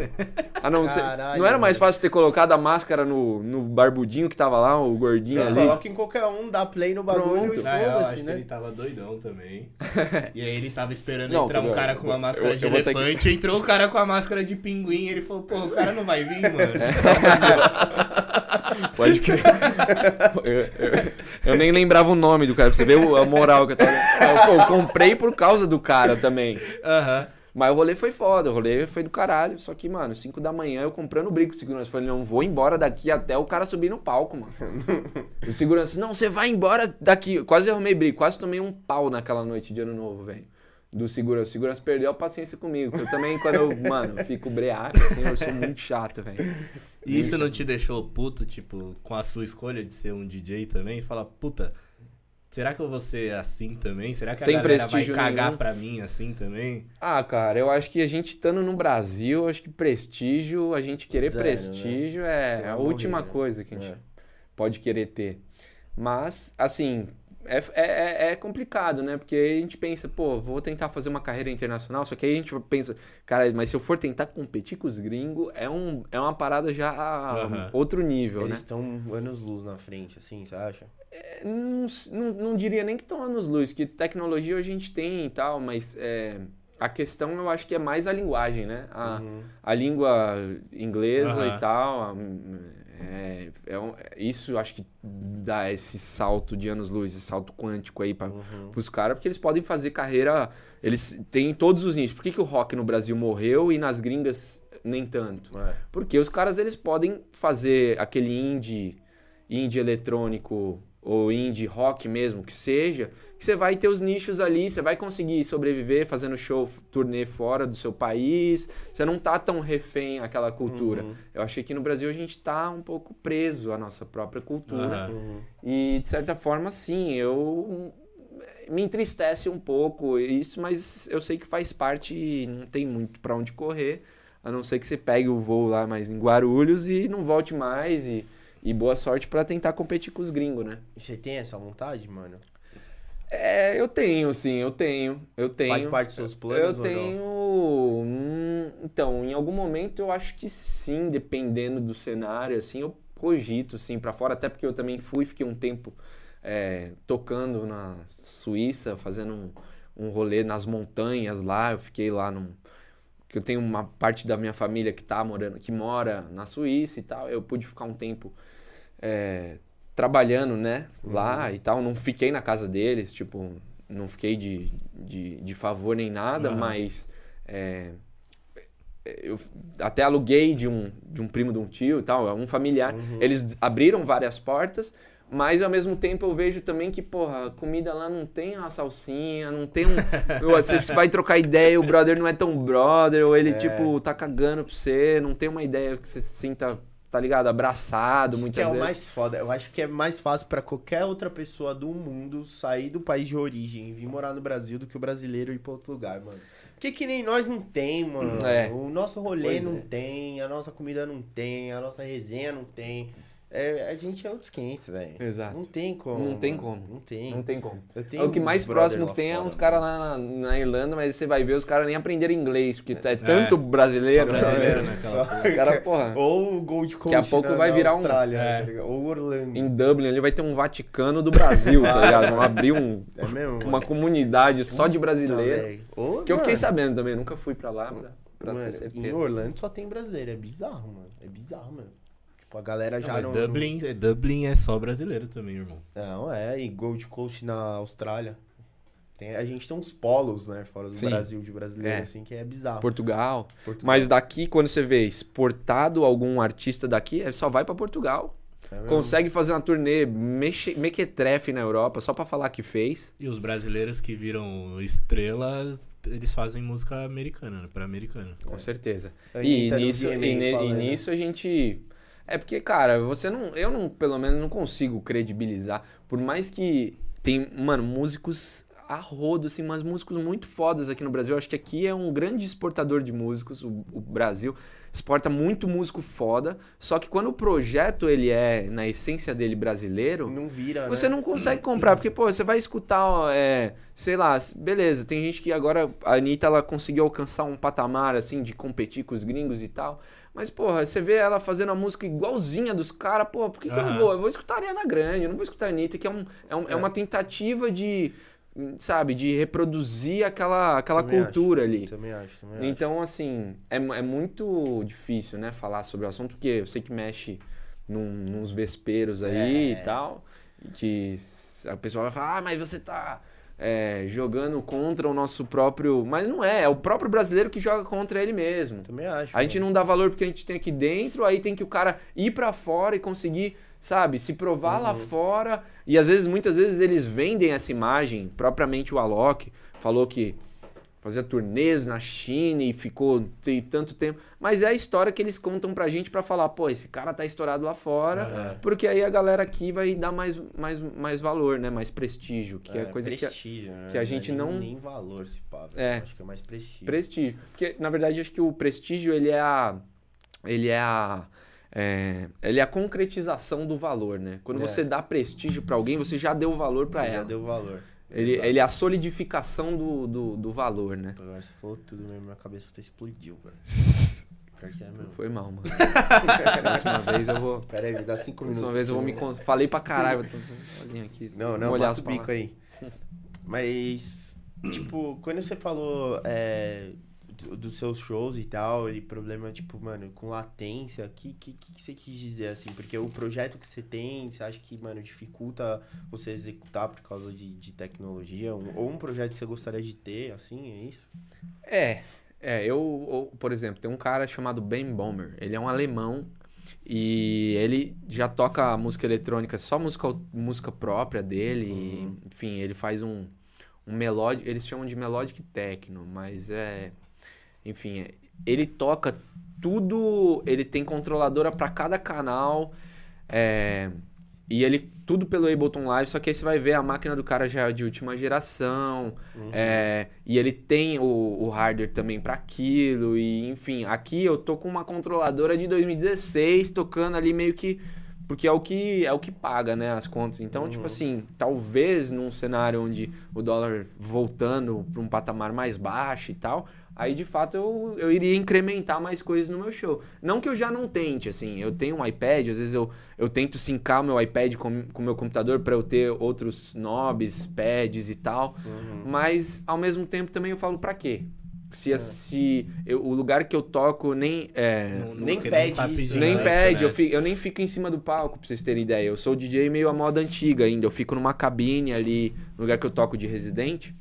Ah, não, Caralho, não era mais fácil ter colocado a máscara no, no barbudinho que tava lá, o gordinho Não, ali? Coloca em qualquer um, dá play no bagulho Pronto. e Na real, foda-se, acho né? que ele tava doidão também. e aí ele tava esperando Não, entrar um cara com uma máscara eu de ter que- elefante, entrou o cara com a máscara de pinguim, ele falou, pô, o cara não vai vir, mano. Pode crer. eu, eu- eu nem lembrava o nome do cara, pra você ver o- a moral que eu tava. Eu, pô, eu comprei por causa do cara também. Aham. Mas o rolê foi foda, o rolê foi do caralho. Só que, mano, 5 da manhã eu comprando o brinco de segurança. Falei, não vou embora daqui até o cara subir no palco, mano. o segurança, não, você vai embora daqui. Quase arrumei briga, quase tomei um pau naquela noite de ano novo, velho. Do segurança. O segurança perdeu a paciência comigo. porque Eu também, quando eu, mano, eu fico breaco, assim, eu sou muito chato, velho. E isso não te deixou puto, tipo, com a sua escolha de ser um DJ também? Fala, puta, será que eu vou ser assim também? Será que a Sem galera vai cagar nenhum. pra mim assim também? Ah, cara, eu acho que a gente estando no Brasil, acho que prestígio, a gente querer Zero, prestígio Você é vai a morrer, última né? coisa que a gente É. pode querer ter. Mas, assim, é, é, é complicado, né? Porque aí a gente pensa, pô, vou tentar fazer uma carreira internacional, só que aí a gente pensa, cara, mas se eu for tentar competir com os gringos, é, um, é uma parada já Aham. outro nível, Eles né? estão anos luz na frente, assim, você acha? É, Não, não, não diria nem que estão anos luz, que tecnologia a gente tem e tal, mas é, a questão eu acho que é mais a linguagem, né? A, Uhum. a língua inglesa Aham. e tal. a- é, é um- isso eu acho que dá esse salto de anos luz, esse salto quântico aí para Uhum. os caras, porque eles podem fazer carreira. Eles têm todos os nichos. Por que, que o rock no Brasil morreu e nas gringas nem tanto? É. Porque os caras eles podem fazer aquele indie, indie eletrônico ou indie rock mesmo, que seja, que você vai ter os nichos ali, você vai conseguir sobreviver fazendo show, turnê fora do seu país, você não tá tão refém àquela cultura. Uhum. Eu achei que no Brasil a gente tá um pouco preso à nossa própria cultura. Uhum. E de certa forma, sim, eu me entristece um pouco isso, mas eu sei que faz parte e não tem muito pra onde correr, a não ser que você pegue o voo lá mais em Guarulhos e não volte mais e, e boa sorte pra tentar competir com os gringos, né? E você tem essa vontade, mano? É, eu tenho, sim, eu tenho, eu tenho. Faz parte dos seus planos Eu tenho. hum, Então, em algum momento eu acho que sim, dependendo do cenário, assim, eu cogito sim pra fora, até porque eu também fui, fiquei um tempo é, tocando na Suíça, fazendo um, um rolê nas montanhas lá. Eu fiquei lá num. que Eu tenho uma parte da minha família que tá morando, que mora na Suíça e tal. Eu pude ficar um tempo é, trabalhando, né, lá e tal. Não fiquei na casa deles, tipo, não fiquei de, de, de favor nem nada, Aham. mas é, eu até aluguei de um, de um primo de um tio e tal, um familiar. Eles abriram várias portas, mas ao mesmo tempo eu vejo também que, porra, a comida lá não tem uma salsinha, não tem um. você vai trocar ideia, o brother não é tão brother, ou ele, tipo, tá cagando pra você, não tem uma ideia que você se sinta, tá ligado, abraçado Isso muitas que é o vezes. mais foda. Eu acho que é mais fácil pra qualquer outra pessoa do mundo sair do país de origem e vir morar no Brasil do que o brasileiro ir pra outro lugar, mano. Porque que nem nós não tem, mano. É. O nosso rolê Pois não é. tem, a nossa comida não tem, a nossa resenha não tem. É, a gente é outros 500, velho. Exato. Não tem como. Não tem mano. como. Não tem. Não tem como. Eu É o que mais próximo que tem é uns mano. caras lá na, na Irlanda, mas você vai ver os caras nem aprenderam inglês, porque é tanto brasileiro. Só brasileiro, né? né? Aquela Os caras, porra, Ou o Gold Coast a pouco na- vai virar um- Austrália, É. tá? Ou Orlando. em Dublin ali vai ter um Vaticano do Brasil, tá ligado? Vão abrir um, É mesmo? uma comunidade só de brasileiro. Ô, Que eu fiquei mano. sabendo também, nunca fui pra lá pra, pra Mano, ter Em certeza. Orlando só tem brasileiro, é bizarro, mano. É bizarro, mano. Tipo, a galera Não, já mas não. Dublin, é- Dublin é só brasileiro também, irmão. Não, é, e Gold Coast na Austrália. Tem, a gente tem uns polos, né, fora do Sim. Brasil de brasileiro, É. assim, que é bizarro. Portugal. Portugal. Mas daqui, quando você vê exportado algum artista daqui, é só vai pra Portugal. É? Consegue fazer uma turnê mexe- mequetrefe na Europa só pra falar que fez. E os brasileiros que viram estrelas, eles fazem música americana, né? Pra americana. Com certeza. A E nisso, VMA e, ne- e falando. nisso a gente. É porque, cara, você não. Eu não, pelo menos, não consigo credibilizar. Por mais que tem, mano, músicos a rodo, assim, mas músicos muito fodas aqui no Brasil. Eu acho que aqui é um grande exportador de músicos. O, o Brasil exporta muito músico foda. Só que quando o projeto ele é, na essência dele, brasileiro. Não vira, Você né? não consegue comprar, porque, pô, você vai escutar, ó, é, sei lá, beleza, tem gente que agora, a Anitta, ela conseguiu alcançar um patamar, assim, de competir com os gringos e tal, mas, porra, você vê ela fazendo a música igualzinha dos caras, pô, por que, que eu não vou? Eu vou escutar a Ariana Grande, eu não vou escutar a Anitta, que é, um, é, um- é uma tentativa de, sabe, de reproduzir aquela, aquela Também cultura acho, ali. Também acho, também acho. Então, assim, é, é muito difícil, né, falar sobre o assunto, porque eu sei que mexe num, nos vesperos aí É. e tal, e que a pessoa vai falar, ah, mas você tá é, jogando contra o nosso próprio... Mas não é, é o próprio brasileiro que joga contra ele mesmo. Também acho. A gente não dá valor porque a gente tem aqui dentro, aí tem que o cara ir pra fora e conseguir, sabe, se provar lá fora. E às vezes, muitas vezes eles vendem essa imagem, propriamente o Alok falou que fazia turnês na China e ficou tem tanto tempo. Mas é a história que eles contam pra gente pra falar, pô, esse cara tá estourado lá fora, porque aí a galera aqui vai dar mais, mais, mais valor, né? Mais prestígio, que é, coisa que. a- prestígio, né? que a gente Nem- não- Nem valor se pá. É. Acho que é mais prestígio. Prestígio. Porque, na verdade, acho que o prestígio, ele é a... Ele é a... é, ele é a concretização do valor, né? Quando É. você dá prestígio pra alguém, você já deu valor pra Você ela. já deu valor. Ele, Exato. ele é a solidificação do, do, do valor, né? Agora você falou tudo mesmo, minha cabeça até explodiu, velho. É. Foi mal, mano. Próxima vez eu vou... Pera aí, me dá cinco minutos. Próxima vez eu vou me... aqui, con- Falei pra caralho. olhinho aqui. Não, não, molhar bota as o bico aí. Mas, tipo, quando você falou é, do- dos seus shows e tal, e problema, tipo, mano, com latência, o que, que, que você quis dizer, assim? Porque o projeto que você tem, você acha que, mano, dificulta você executar por causa de, de tecnologia? Um- ou um projeto que você gostaria de ter, assim, é isso? É, é, eu, eu, por exemplo, tem um cara chamado Ben Bomber. Ele é um alemão e ele já toca música eletrônica, só música, música própria dele. e, enfim, ele faz um, um melódico, eles chamam de melodic techno, mas é, enfim, ele toca tudo, ele tem controladora para cada canal. É, e ele tudo pelo Ableton Live, só que aí você vai ver a máquina do cara já é de última geração, é, e ele tem o, o hardware também para aquilo, e enfim, aqui eu tô com uma controladora de 2016 tocando ali meio que porque é o que é o que paga, né, as contas. Então, tipo assim, talvez num cenário onde o dólar voltando para um patamar mais baixo e tal, aí de fato eu, eu iria incrementar mais coisas no meu show. Não que eu já não tente, assim, eu tenho um iPad, às vezes eu, eu tento sincar o meu iPad com o meu computador para eu ter outros knobs, pads e tal, mas ao mesmo tempo também eu falo pra quê? Se, se eu- o lugar que eu toco nem é, Não- não- nem não pede tá isso, nem pede, né? eu, fico- eu nem fico em cima do palco, pra vocês terem ideia. Eu sou DJ meio à moda antiga ainda. Eu fico numa cabine ali, no lugar que eu toco de residente,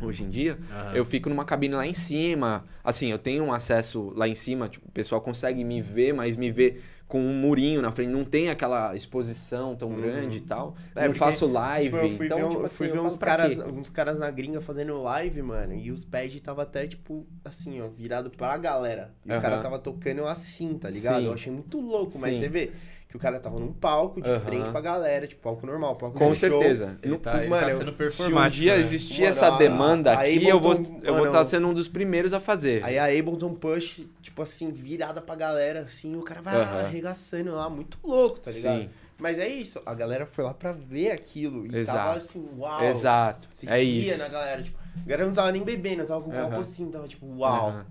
hoje em dia. Aham. Eu fico numa cabine lá em cima. Assim, eu tenho um acesso lá em cima, tipo, o pessoal consegue me ver, mas me vê com um murinho na frente. Não tem aquela exposição tão grande e tal. É, não porque, faço live. Tipo, eu fui então, ver, um- tipo eu assim, fui ver uns, caras, uns caras na gringa fazendo live, mano, e os pads tava até, tipo, assim, ó, virado pra galera. E o Aham. cara tava tocando assim, tá ligado? Sim. Eu achei muito louco, mas Sim. você vê que o cara tava num palco de Aham. frente pra galera, tipo, palco normal, palco Com de show. certeza. Ele No- tá, ele mano, tá eu- sendo Se um performático, dia né? existir Mano, essa a- demanda a aqui, eu vou Ableton- eu vou estar sendo um dos primeiros a fazer. Aí a Ableton Push, tipo assim, virada pra galera, assim, o cara vai Aham. arregaçando lá, muito louco, tá ligado? Sim. Mas é isso, a galera foi lá pra ver aquilo. E Exato. tava assim, uau. Exato. Se é isso. na galera, tipo, a galera não tava nem bebendo, tava com o Aham. copo assim, tava tipo, uau. Aham.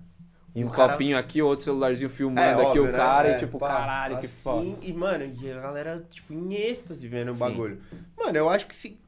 E um o cara- copinho aqui, outro celularzinho filmando É, aqui óbvio, o né? cara É, e tipo, pá, caralho, que assim, foda. E, mano, e a galera, tipo, em êxtase vendo o Sim. bagulho. Mano, eu acho que se,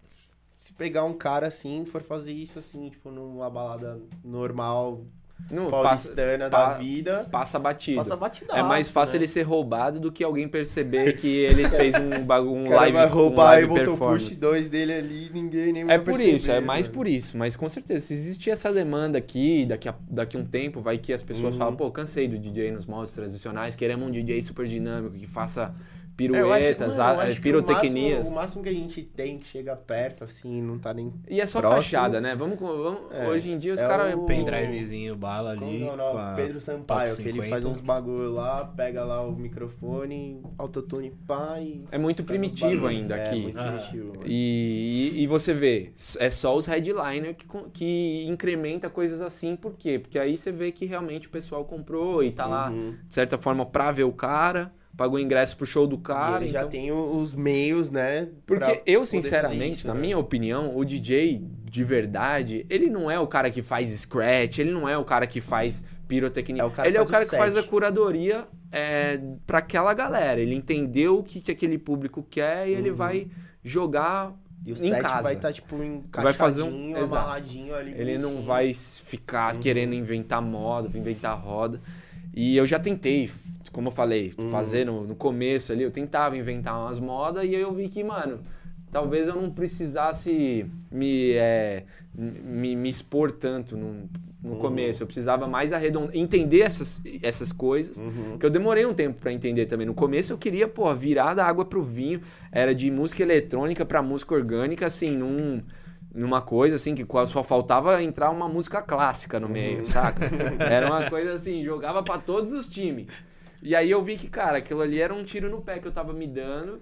se pegar um cara assim, for fazer isso assim, tipo, numa balada normal, Passa, paulistana pa- da vida, passa batido. passa batidaço, É mais fácil né? ele ser roubado do que alguém perceber que ele fez um, bagu- um O live, vai um roubar a live Ableton performance. Push 2 dele ali, ninguém nem É por perceber, isso, é mais mano. por isso. Mas com certeza, se existir essa demanda aqui, daqui a, daqui a um tempo, vai que as pessoas Uhum. falam, pô, cansei do DJ nos moldes tradicionais, queremos um DJ super dinâmico, que faça É, acho- piruetas, mano, a- acho que pirotecnias. O máximo, o máximo que a gente tem que chega perto, assim, não tá nem. E é só próximo. fachada, né? Vamos, vamos É, hoje em dia os é caras... o- Pendrivezinho, bala ali. é o nome? com a Pedro Sampaio, que ele 50. faz uns bagulho lá, pega lá o microfone, autotune pá e. É muito primitivo ainda É, aqui. muito Ah. primitivo, mano. E, e, e você vê, é só os headliner que, que incrementa coisas assim, por quê? Porque aí você vê que realmente o pessoal comprou e tá lá, Uhum. de certa forma, pra ver o cara, pagou ingresso pro show do E cara. ele já então- tem o- os meios, né? Porque eu, sinceramente, isso, na né? minha opinião, o DJ de verdade, ele não é o cara que faz scratch, ele não é o cara que faz pirotecnia. É ele que é o faz cara o que faz a curadoria é, para aquela galera. Ele entendeu o que, que aquele público quer e Uhum. ele vai jogar E o em set casa. vai estar, tipo, Vai fazer um- encaixadinho, exato. amarradinho ali. Ele não vai ficar querendo inventar moda, inventar roda. E eu já tentei, como eu falei, fazer no, no começo ali, eu tentava inventar umas modas e aí eu vi que, mano, talvez eu não precisasse me, é, me, me expor tanto no, no começo. Eu precisava mais arredondar, entender essas, essas coisas. Que eu demorei um tempo pra entender também. No começo eu queria, pô, virar da água pro vinho. Era de música eletrônica pra música orgânica, assim, num numa coisa assim que só faltava entrar uma música clássica no meio, saca? Era uma coisa assim, jogava pra todos os times. E aí eu vi que, cara, aquilo ali era um tiro no pé que eu tava me dando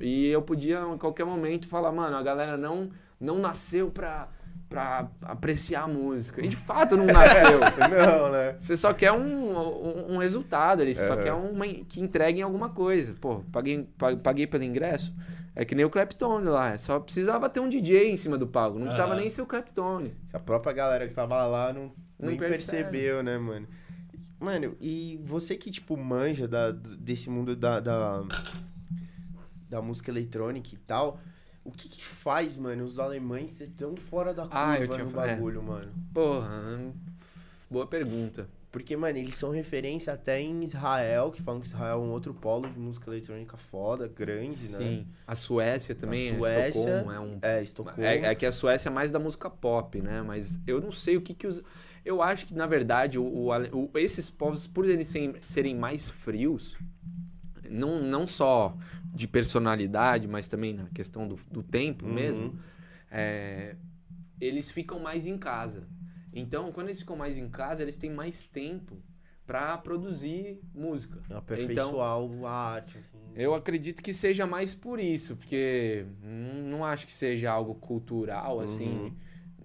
e eu podia em qualquer momento falar, mano, a galera não não nasceu pra pra apreciar a música. E de fato não nasceu. Não, né? Você só quer um, um, um resultado ali, você só quer uma, que entreguem alguma coisa. Pô, paguei, pa- paguei pelo ingresso. É que nem o Claptone lá. Só precisava ter um DJ em cima do palco. Não precisava nem ser o Claptone. A própria galera que tava lá não, Não nem percebe. percebeu, né, mano? Mano, e você que, tipo, manja da, desse mundo da, da, da música eletrônica e tal, o que que faz, mano, os alemães ser tão fora da curva Ah, eu tinha no é. bagulho, mano? Porra, boa pergunta. Porque, mano, eles são referência até em Israel, que falam que Israel é um outro polo de música eletrônica foda, grande, né? Sim. A Suécia também, A Suécia, Estocolmo, é um É, Estocolmo. É, é que a Suécia é mais da música pop, né? Mas eu não sei o que que os. Eu acho que, na verdade, o, o esses povos, por eles serem, serem mais frios, não, não só de personalidade, mas também na questão do, do tempo Uhum. mesmo, é, eles ficam mais em casa. Então, quando eles ficam mais em casa, eles têm mais tempo para produzir música. Aperfeiçoar a arte, assim. Eu acredito que seja mais por isso, porque não, não acho que seja algo cultural, assim.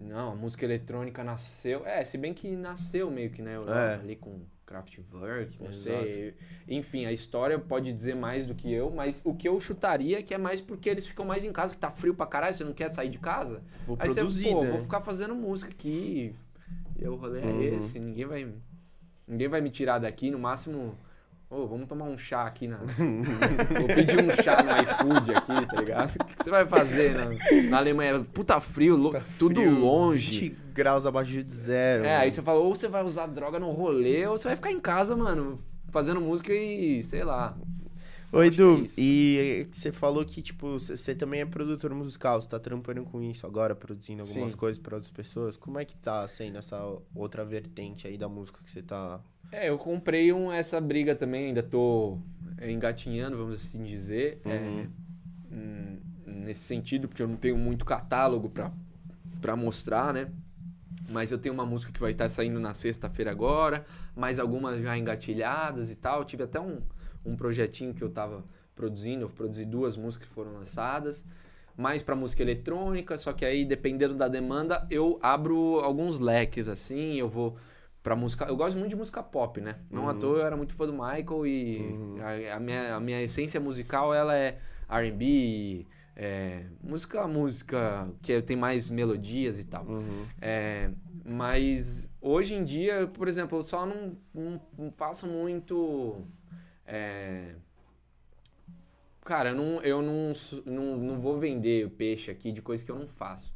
Não, a música eletrônica nasceu. É, se bem que nasceu meio que na Europa, É. ali com Kraftwerk, não Exato. sei. Enfim, a história pode dizer mais do que eu, mas o que eu chutaria é que é mais porque eles ficam mais em casa, que tá frio pra caralho, você não quer sair de casa. Vou Aí produzir, você, pô, né? vou ficar fazendo música aqui. E o rolê Uhum. é esse, ninguém vai. Ninguém vai me tirar daqui, no máximo. Ô, vamos tomar um chá aqui na. Vou pedir um chá no iFood aqui, tá ligado? O que você vai fazer na, na Alemanha? Puta frio, lo- tudo Frio, longe. 20 graus abaixo de zero. É, mano. aí você fala, ou você vai usar droga no rolê, ou você vai ficar em casa, mano, fazendo música e, sei lá. Oi, é Edu, isso. e você falou que, tipo, você também é produtor musical, você tá trampando com isso agora, produzindo algumas Sim. coisas pra outras pessoas. Como é que tá sendo essa outra vertente aí da música que você tá... É, eu comprei um, essa briga também, ainda tô engatinhando, vamos assim dizer. é, Uhum. hum, nesse sentido, porque eu não tenho muito catálogo pra, pra mostrar, né? Mas eu tenho uma música que vai estar saindo na sexta-feira agora, mais algumas já engatilhadas e tal. Eu tive até um, um projetinho que eu tava produzindo, eu produzi duas músicas que foram lançadas, mais pra música eletrônica, só que aí, dependendo da demanda, eu abro alguns leques, assim, eu vou pra música... Eu gosto muito de música pop, né? Não à toa eu era muito fã do Michael e a, a minha, a minha essência musical, ela é R&B, é, música, música que tem mais melodias e tal. É, mas hoje em dia, por exemplo, eu só não, não, não faço muito. é, Cara, eu, não, eu não, não, não vou vender peixe aqui de coisa que eu não faço.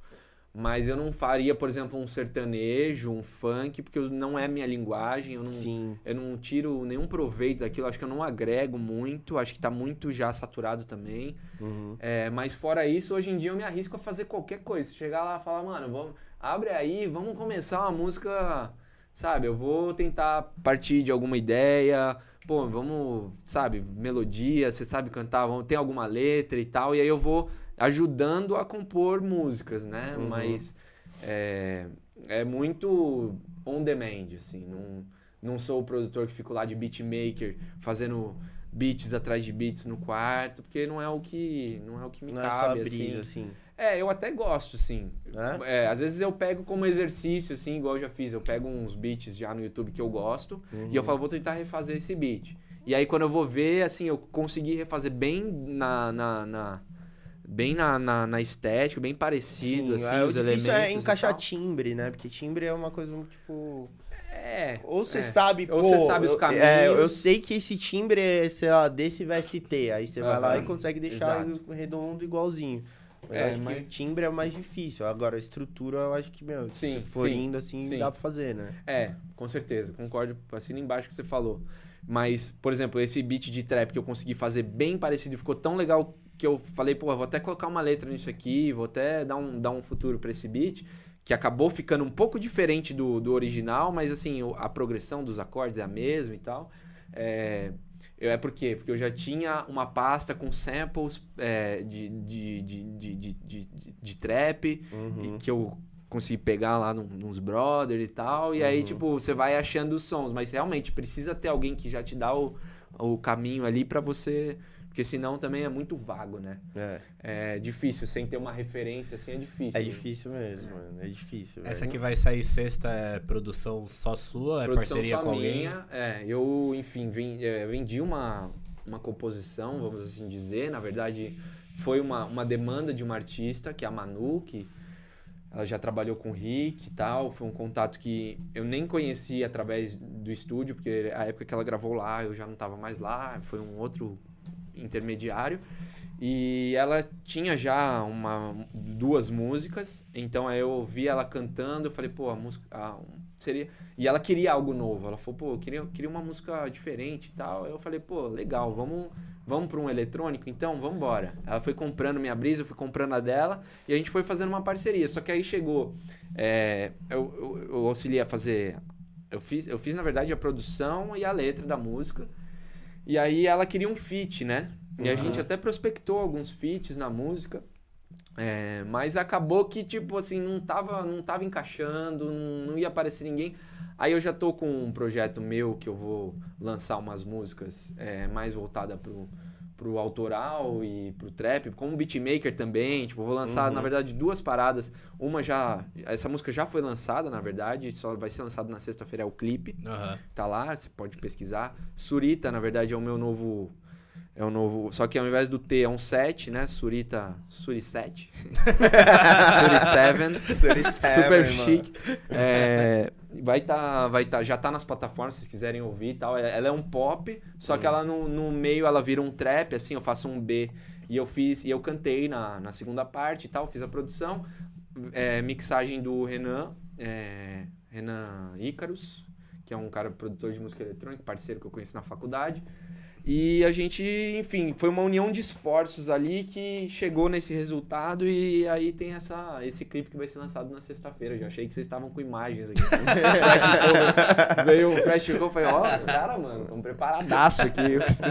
Mas eu não faria, por exemplo, um sertanejo, um funk, porque não é minha linguagem, eu não, Sim. eu não tiro nenhum proveito daquilo, acho que eu não agrego muito, acho que tá muito já saturado também. Uhum. É, mas fora isso, hoje em dia eu me arrisco a fazer qualquer coisa. Chegar lá e falar, mano, vamos, abre aí, vamos começar uma música, sabe? Eu vou tentar partir de alguma ideia, pô, vamos, sabe, melodia, você sabe cantar, vamos, tem alguma letra e tal, e aí eu vou ajudando a compor músicas, né? Uhum. Mas é, é muito on demand, assim, não, não sou o produtor que fico lá de beatmaker fazendo beats atrás de beats no quarto, porque não é o que não é o que me Não é cabe essa brisa, assim. assim. É, eu até gosto assim. É? É, às vezes eu pego como exercício assim, igual eu já fiz, eu pego uns beats já no YouTube que eu gosto e eu falo, vou tentar refazer esse beat. E aí quando eu vou ver, assim, eu consegui refazer bem na, na, na- bem na, na, na estética, bem parecido, Sim, assim, é, os o elementos. difícil é encaixar timbre, né? Porque timbre é uma coisa muito, tipo... É. Ou você é. sabe, Ou você sabe os eu- caminhos. É, eu sei que esse timbre é, sei lá, desse VST. Aí você vai lá e consegue deixar redondo igualzinho. Mas É, eu acho que mas- o timbre é o mais difícil. Agora, a estrutura, eu acho que, meu, Sim, se for sim, indo assim, sim. dá pra fazer, né? É, com certeza, concordo, assina embaixo que você falou. Mas, por exemplo, esse beat de trap que eu consegui fazer bem parecido, ficou tão legal que eu falei, pô, vou até colocar uma letra nisso aqui, vou até dar um, dar um futuro pra esse beat, que acabou ficando um pouco diferente do, do original, mas assim, a progressão dos acordes é a mesma e tal. É, Eu, é por quê? Porque eu já tinha uma pasta com samples é, de, de, de, de, de, de, trap Uhum. e que eu consegui pegar lá num- nos brother e tal. E aí, Uhum. tipo, você vai achando os sons. Mas realmente precisa ter alguém que já te dá o, o caminho ali pra você. Porque senão também é muito vago, né? É. É difícil, sem ter uma referência assim é difícil. É difícil mesmo, mano. É difícil. Essa velho. que vai sair sexta é produção só sua? É Produção parceria só com alguém? minha. É, eu, enfim, é, vendi uma, uma composição, vamos assim dizer. Na verdade, foi uma, uma demanda de uma artista, que é a Manu, que ela já trabalhou com o Rick e tal. Foi um contato que eu nem conheci através do estúdio, porque a época que ela gravou lá, eu já não estava mais lá. Foi um outro intermediário. E ela tinha já uma, duas músicas, então aí eu ouvi ela cantando, eu falei, pô, a música seria. E ela queria algo novo. Ela falou, pô, eu queria, queria uma música diferente e tal. Eu falei, pô, legal, vamos, vamos para um eletrônico? Então, vamos embora. Ela foi comprando minha brisa, eu fui comprando a dela, e a gente foi fazendo uma parceria. Só que aí chegou. é, eu, eu, eu auxiliei a fazer. Eu fiz, eu fiz, na verdade, a produção e a letra da música. E aí ela queria um feat, né? E a Uhum. gente até prospectou alguns feats na música. é, mas acabou que, tipo assim, não tava, não tava encaixando, não, não ia aparecer ninguém. Aí eu já tô com um projeto meu que eu vou lançar umas músicas é, mais voltada pro, pro autoral e pro trap, como beatmaker também. Tipo, vou lançar, Uhum. na verdade, duas paradas. Uma já. Essa música já foi lançada, na verdade, só vai ser lançado na sexta-feira, é o clipe Aham. tá lá, você pode pesquisar. Surita, na verdade, é o meu novo. É o novo. Só que ao invés do T é um 7, né? Surita. Suri 7. Suri 7. Super Super chique. É, vai tá, vai tá, já tá nas plataformas, se vocês quiserem ouvir e tal. Ela é um pop, só que ela no, no meio ela vira um trap, assim, eu faço um B. E eu fiz, e eu cantei na, na segunda parte e tal, fiz a produção. É, mixagem do Renan, é, Renan Ícaros, que é um cara produtor de música eletrônica, parceiro que eu conheci na faculdade. E a gente, enfim, foi uma união de esforços ali que chegou nesse resultado e aí tem essa, esse clipe que vai ser lançado na sexta-feira. Já achei que vocês estavam com imagens aqui. Veio o Cover, eu falei, ó, os caras, mano, estão preparadaço aqui.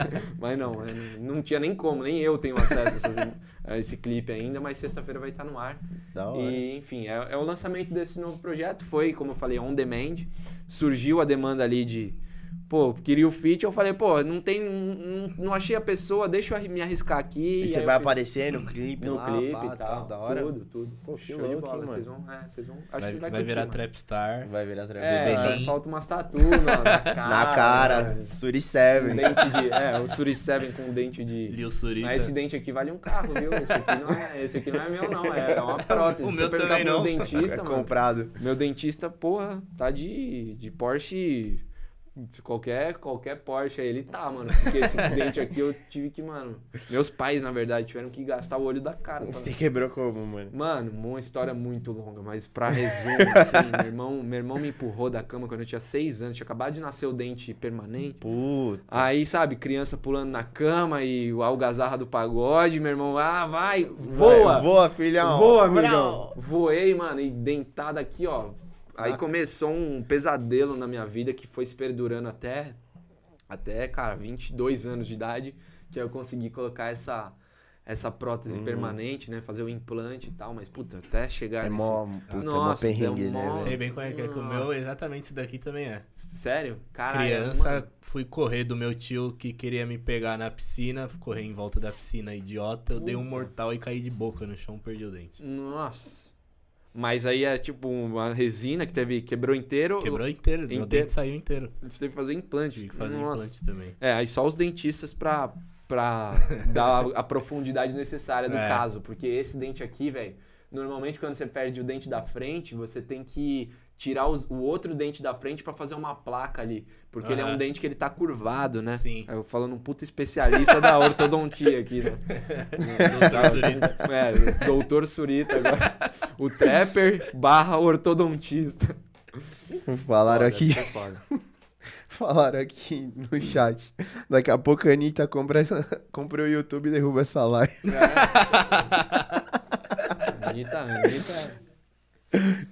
Mas não, é, não tinha nem como, nem eu tenho acesso a, essas- a esse clipe ainda, mas sexta-feira vai estar no ar. Da hora. E, enfim, é, é o lançamento desse novo projeto. Foi, como eu falei, on demand. Surgiu a demanda ali de. Pô, queria o feat. Eu falei, pô, não tem. Não, não achei a pessoa, deixa eu me arriscar aqui. E você aí eu vai aparecer no clipe no lá, clipe pá, e tal. Da hora. Tudo, tudo. Pô, Show louco, de bola. Vocês vão. É, vocês vão. Acho Vai, que você vai, vai virar. Trapstar. Vai virar trap. É, Bebezinho. falta umas tatu na, na cara. Na cara, mano. Suri Um 7. dente de. É, o Suri 7 com um dente de. Lil Surita. Mas esse dente aqui vale um carro, viu? Esse aqui não é, esse aqui não é meu, não. É uma prótese. O Se meu você perguntar também pro não. meu dentista, É mano. comprado. Meu dentista, porra, tá de, de Porsche. Qualquer, qualquer Porsche aí ele tá, mano. Porque esse dente aqui eu tive que, mano. Meus pais, na verdade, tiveram que gastar o olho da cara. pra- Você quebrou como, mano? Mano, uma história muito longa, mas pra resumo, assim, meu irmão, meu irmão me empurrou da cama quando eu tinha seis anos, tinha acabado de nascer o dente permanente. Puta. Aí, sabe, criança pulando na cama e o algazarra do pagode, meu irmão, ah, vai, voa! Vai, voa, filhão. Voa, amigão. Voei, mano, e dentada aqui, ó. Aí começou um pesadelo na minha vida que foi se perdurando até, até, cara, 22 anos de idade, que eu consegui colocar essa, essa prótese permanente, né? Fazer o implante e tal, mas, puta, até chegar É nesse... mó, puta, é mó Nossa, perrengue, né? mó- velho? Sei bem como é que é que o meu, Nossa. exatamente isso daqui também é. Sério? Caralho, Criança, mano. fui correr do meu tio que queria me pegar na piscina, correr em volta da piscina, idiota. Eu dei um Puta. mortal e caí de boca no chão, perdi o dente. Nossa. Mas aí é tipo uma resina que teve, quebrou inteiro. Quebrou inteiro, Inteiro? dente saiu inteiro. Você teve que fazer implante. Tive que fazer Nossa. implante também. É, aí só os dentistas pra, pra dar a, a profundidade necessária do É. caso. Porque esse dente aqui, velho, normalmente quando você perde o dente da frente, você tem que tirar os- o outro dente da frente pra fazer uma placa ali. Porque ele é um dente que ele tá curvado, né? Sim. Aí Eu falando um puta especialista da ortodontia aqui, né? Doutor Surita. É, doutor Surita agora. O trapper barra ortodontista. Falaram Foda, aqui, é falaram aqui no chat. Daqui a pouco a Anitta compra, essa, compra o YouTube e derruba essa live. Anitta, Anitta.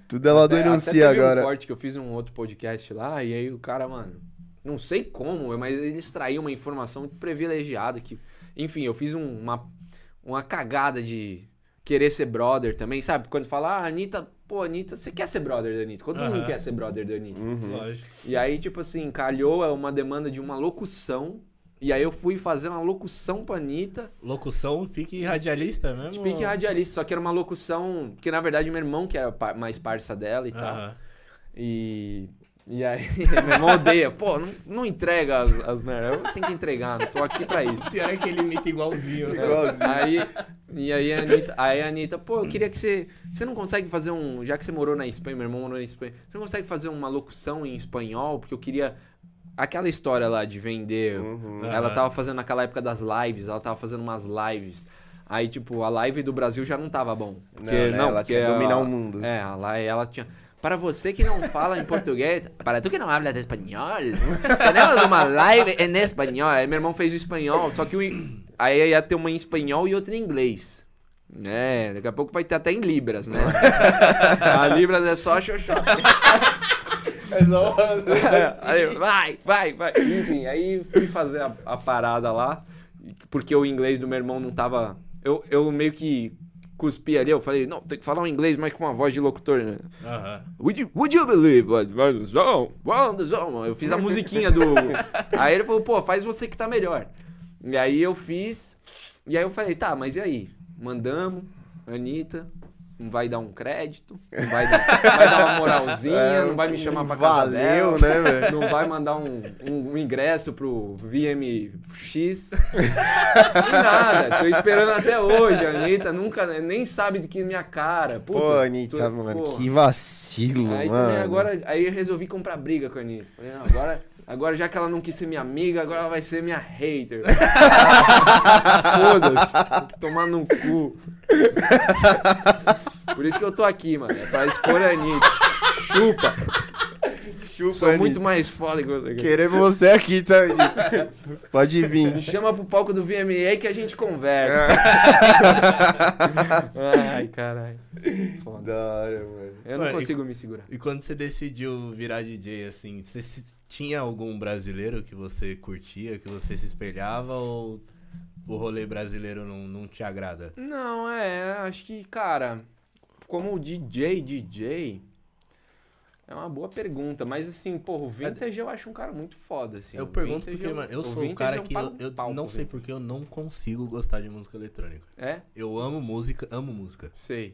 Tudo ela denuncia até teve agora. um corte que eu fiz um outro podcast lá, e aí o cara, mano, não sei como, mas ele extraiu uma informação muito privilegiada que, enfim, eu fiz um- uma, uma cagada de querer ser brother também, sabe? Quando fala, ah, Anitta, pô, Anitta, você quer ser brother da Anitta? Todo mundo Aham. quer ser brother da Anitta. Uhum. Lógico. E aí, tipo assim, calhou é uma demanda de uma locução. E aí eu fui fazer uma locução pra Anitta. Locução, pique radialista mesmo? De pique radialista, só que era uma locução. Que na verdade meu irmão que era mais parça dela e tal. E. E aí, meu irmão odeia. Pô, não, não entrega as, as merdas. Eu tenho que entregar, não tô aqui pra isso. Pior é que ele imita igualzinho. Aí, e aí a Anitta, aí a Anitta, pô, eu queria que você. Você não consegue fazer um. Já que você morou na Espanha, meu irmão morou na Espanha, você não consegue fazer uma locução em espanhol? Porque eu queria. Aquela história lá de vender. Uhum. Ela tava fazendo naquela época das lives, ela tava fazendo umas lives. Aí, tipo, a live do Brasil já não tava bom. Porque, Não, né? Ela porque quer dominar a- o mundo. É, a live, ela tinha. Para você que não fala em português, para tu que não habla de espanhol, tenemos uma live em espanhol. Aí meu irmão fez o espanhol, só que o, aí ia ter uma em espanhol e outra em inglês. É, daqui a pouco vai ter até em Libras, né? a Libras é só xoxó. É só- aí, vai, vai, vai. Enfim, aí fui fazer a, a parada lá, porque o inglês do meu irmão não tava. Eu, eu meio que cuspi ali, eu falei, não, tem que falar um inglês, mas com uma voz de locutor, né? Aham. Would you, would you believe what? Eu fiz a musiquinha do. aí ele falou, pô, faz você que tá melhor. E aí eu fiz. E aí eu falei, tá, mas e aí? Mandamos, Anitta. Não vai dar um crédito, não vai dar, vai dar uma moralzinha, não vai me chamar pra casa Valeu, dela, né, velho? não vai mandar um, um, um ingresso pro VMX. Nada, tô esperando até hoje. A Anitta nunca, nem sabe de que minha cara. Puta, Pô, Anitta, tô- mano, que vacilo, Aí mano. também agora, aí eu resolvi comprar briga com a Anitta. Falei, não, agora, agora já que ela não quis ser minha amiga, agora ela vai ser minha hater. Foda-se. Tomar no cu. Por isso que eu tô aqui, mano. É pra expor a Anitta. Chupa. Chupa, Sou Anitta. muito mais foda que você. Queremos você aqui, tá, Anitta? Pode Me vir. chama pro palco do VMA que a gente conversa. Ai, caralho. Foda. Da hora, mano. Eu não Ué, e- consigo me segurar. E quando você decidiu virar DJ, assim, você se- tinha algum brasileiro que você curtia, que você se espelhava, ou o rolê brasileiro não, não te agrada? Não, é, acho que, cara, como DJ, DJ, é uma boa pergunta, mas assim, porra, o Vintage eu acho um cara muito foda, assim. eu pergunto porque, é um- mano, eu sou um cara é um que pa- eu, eu não sei porque eu não consigo gostar de música eletrônica. É? Eu amo música, amo música. Sei.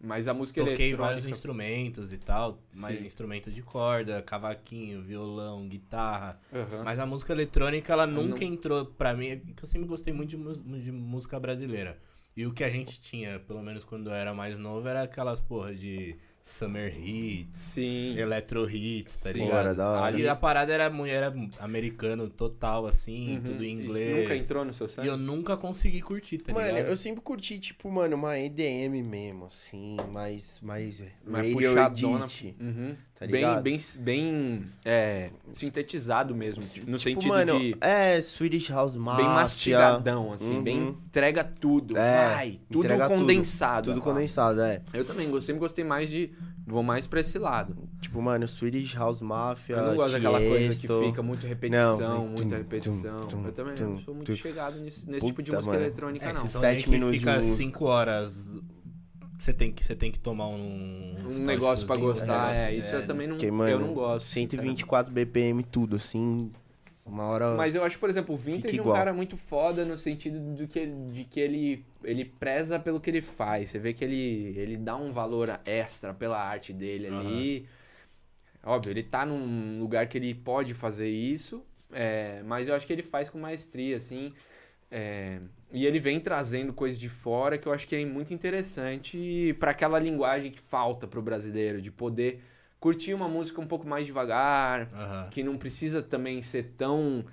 Mas a música Toquei eletrônica... vários instrumentos e tal, mas Sim. instrumento de corda, cavaquinho, violão, guitarra. Aham. Mas a música eletrônica, ela nunca não- entrou pra mim, é que eu sempre gostei muito de, de música brasileira. E o que a gente tinha, pelo menos quando eu era mais novo, era aquelas porra de Summer Hits, Sim. Electro Hits, tá Sim. Ligado? era da hora. Ali a parada era, era americano total, assim, Uhum. tudo em Isso inglês. nunca entrou no seu E sangue? eu nunca consegui curtir, tá Mano, ligado? eu sempre curti, tipo, mano, uma EDM mesmo, assim, mais, mais Mais radio puxadona. edit, Uhum. Tá bem, ligado? bem, bem é, sintetizado mesmo, no tipo, sentido mano, de é, Swedish House Mafia. bem mastigadão, assim, Uhum. bem entrega tudo, É, vai, tudo entrega tudo. condensado. Tudo Ah, condensado, é. Eu também eu sempre gostei mais de. Vou mais pra esse lado. Tipo, mano, Swedish House Mafia, Eu não gosto daquela coisa que fica muito repetição, Não, muita tum, repetição. tum, eu também tum, não sou muito tum. chegado nesse, nesse Puta, tipo de música mano. eletrônica, É, não. Sete minutos fica. 5 horas. Você tem que, você tem que tomar um. Um negócio pra gostar, é, negócio, isso eu também não, mano, eu não gosto. 124 BPM tudo, assim, uma hora... Mas eu acho, por exemplo, o Vintage é um igual. cara muito foda no sentido do que de que ele, ele preza pelo que ele faz. Você vê que ele, ele dá um valor extra pela arte dele ali. Óbvio, ele tá num lugar que ele pode fazer isso, é, mas eu acho que ele faz com maestria, assim. é, e ele vem trazendo coisas de fora que eu acho que é muito interessante para aquela linguagem que falta pro brasileiro, de poder curtir uma música um pouco mais devagar, Aham. que não precisa também ser tão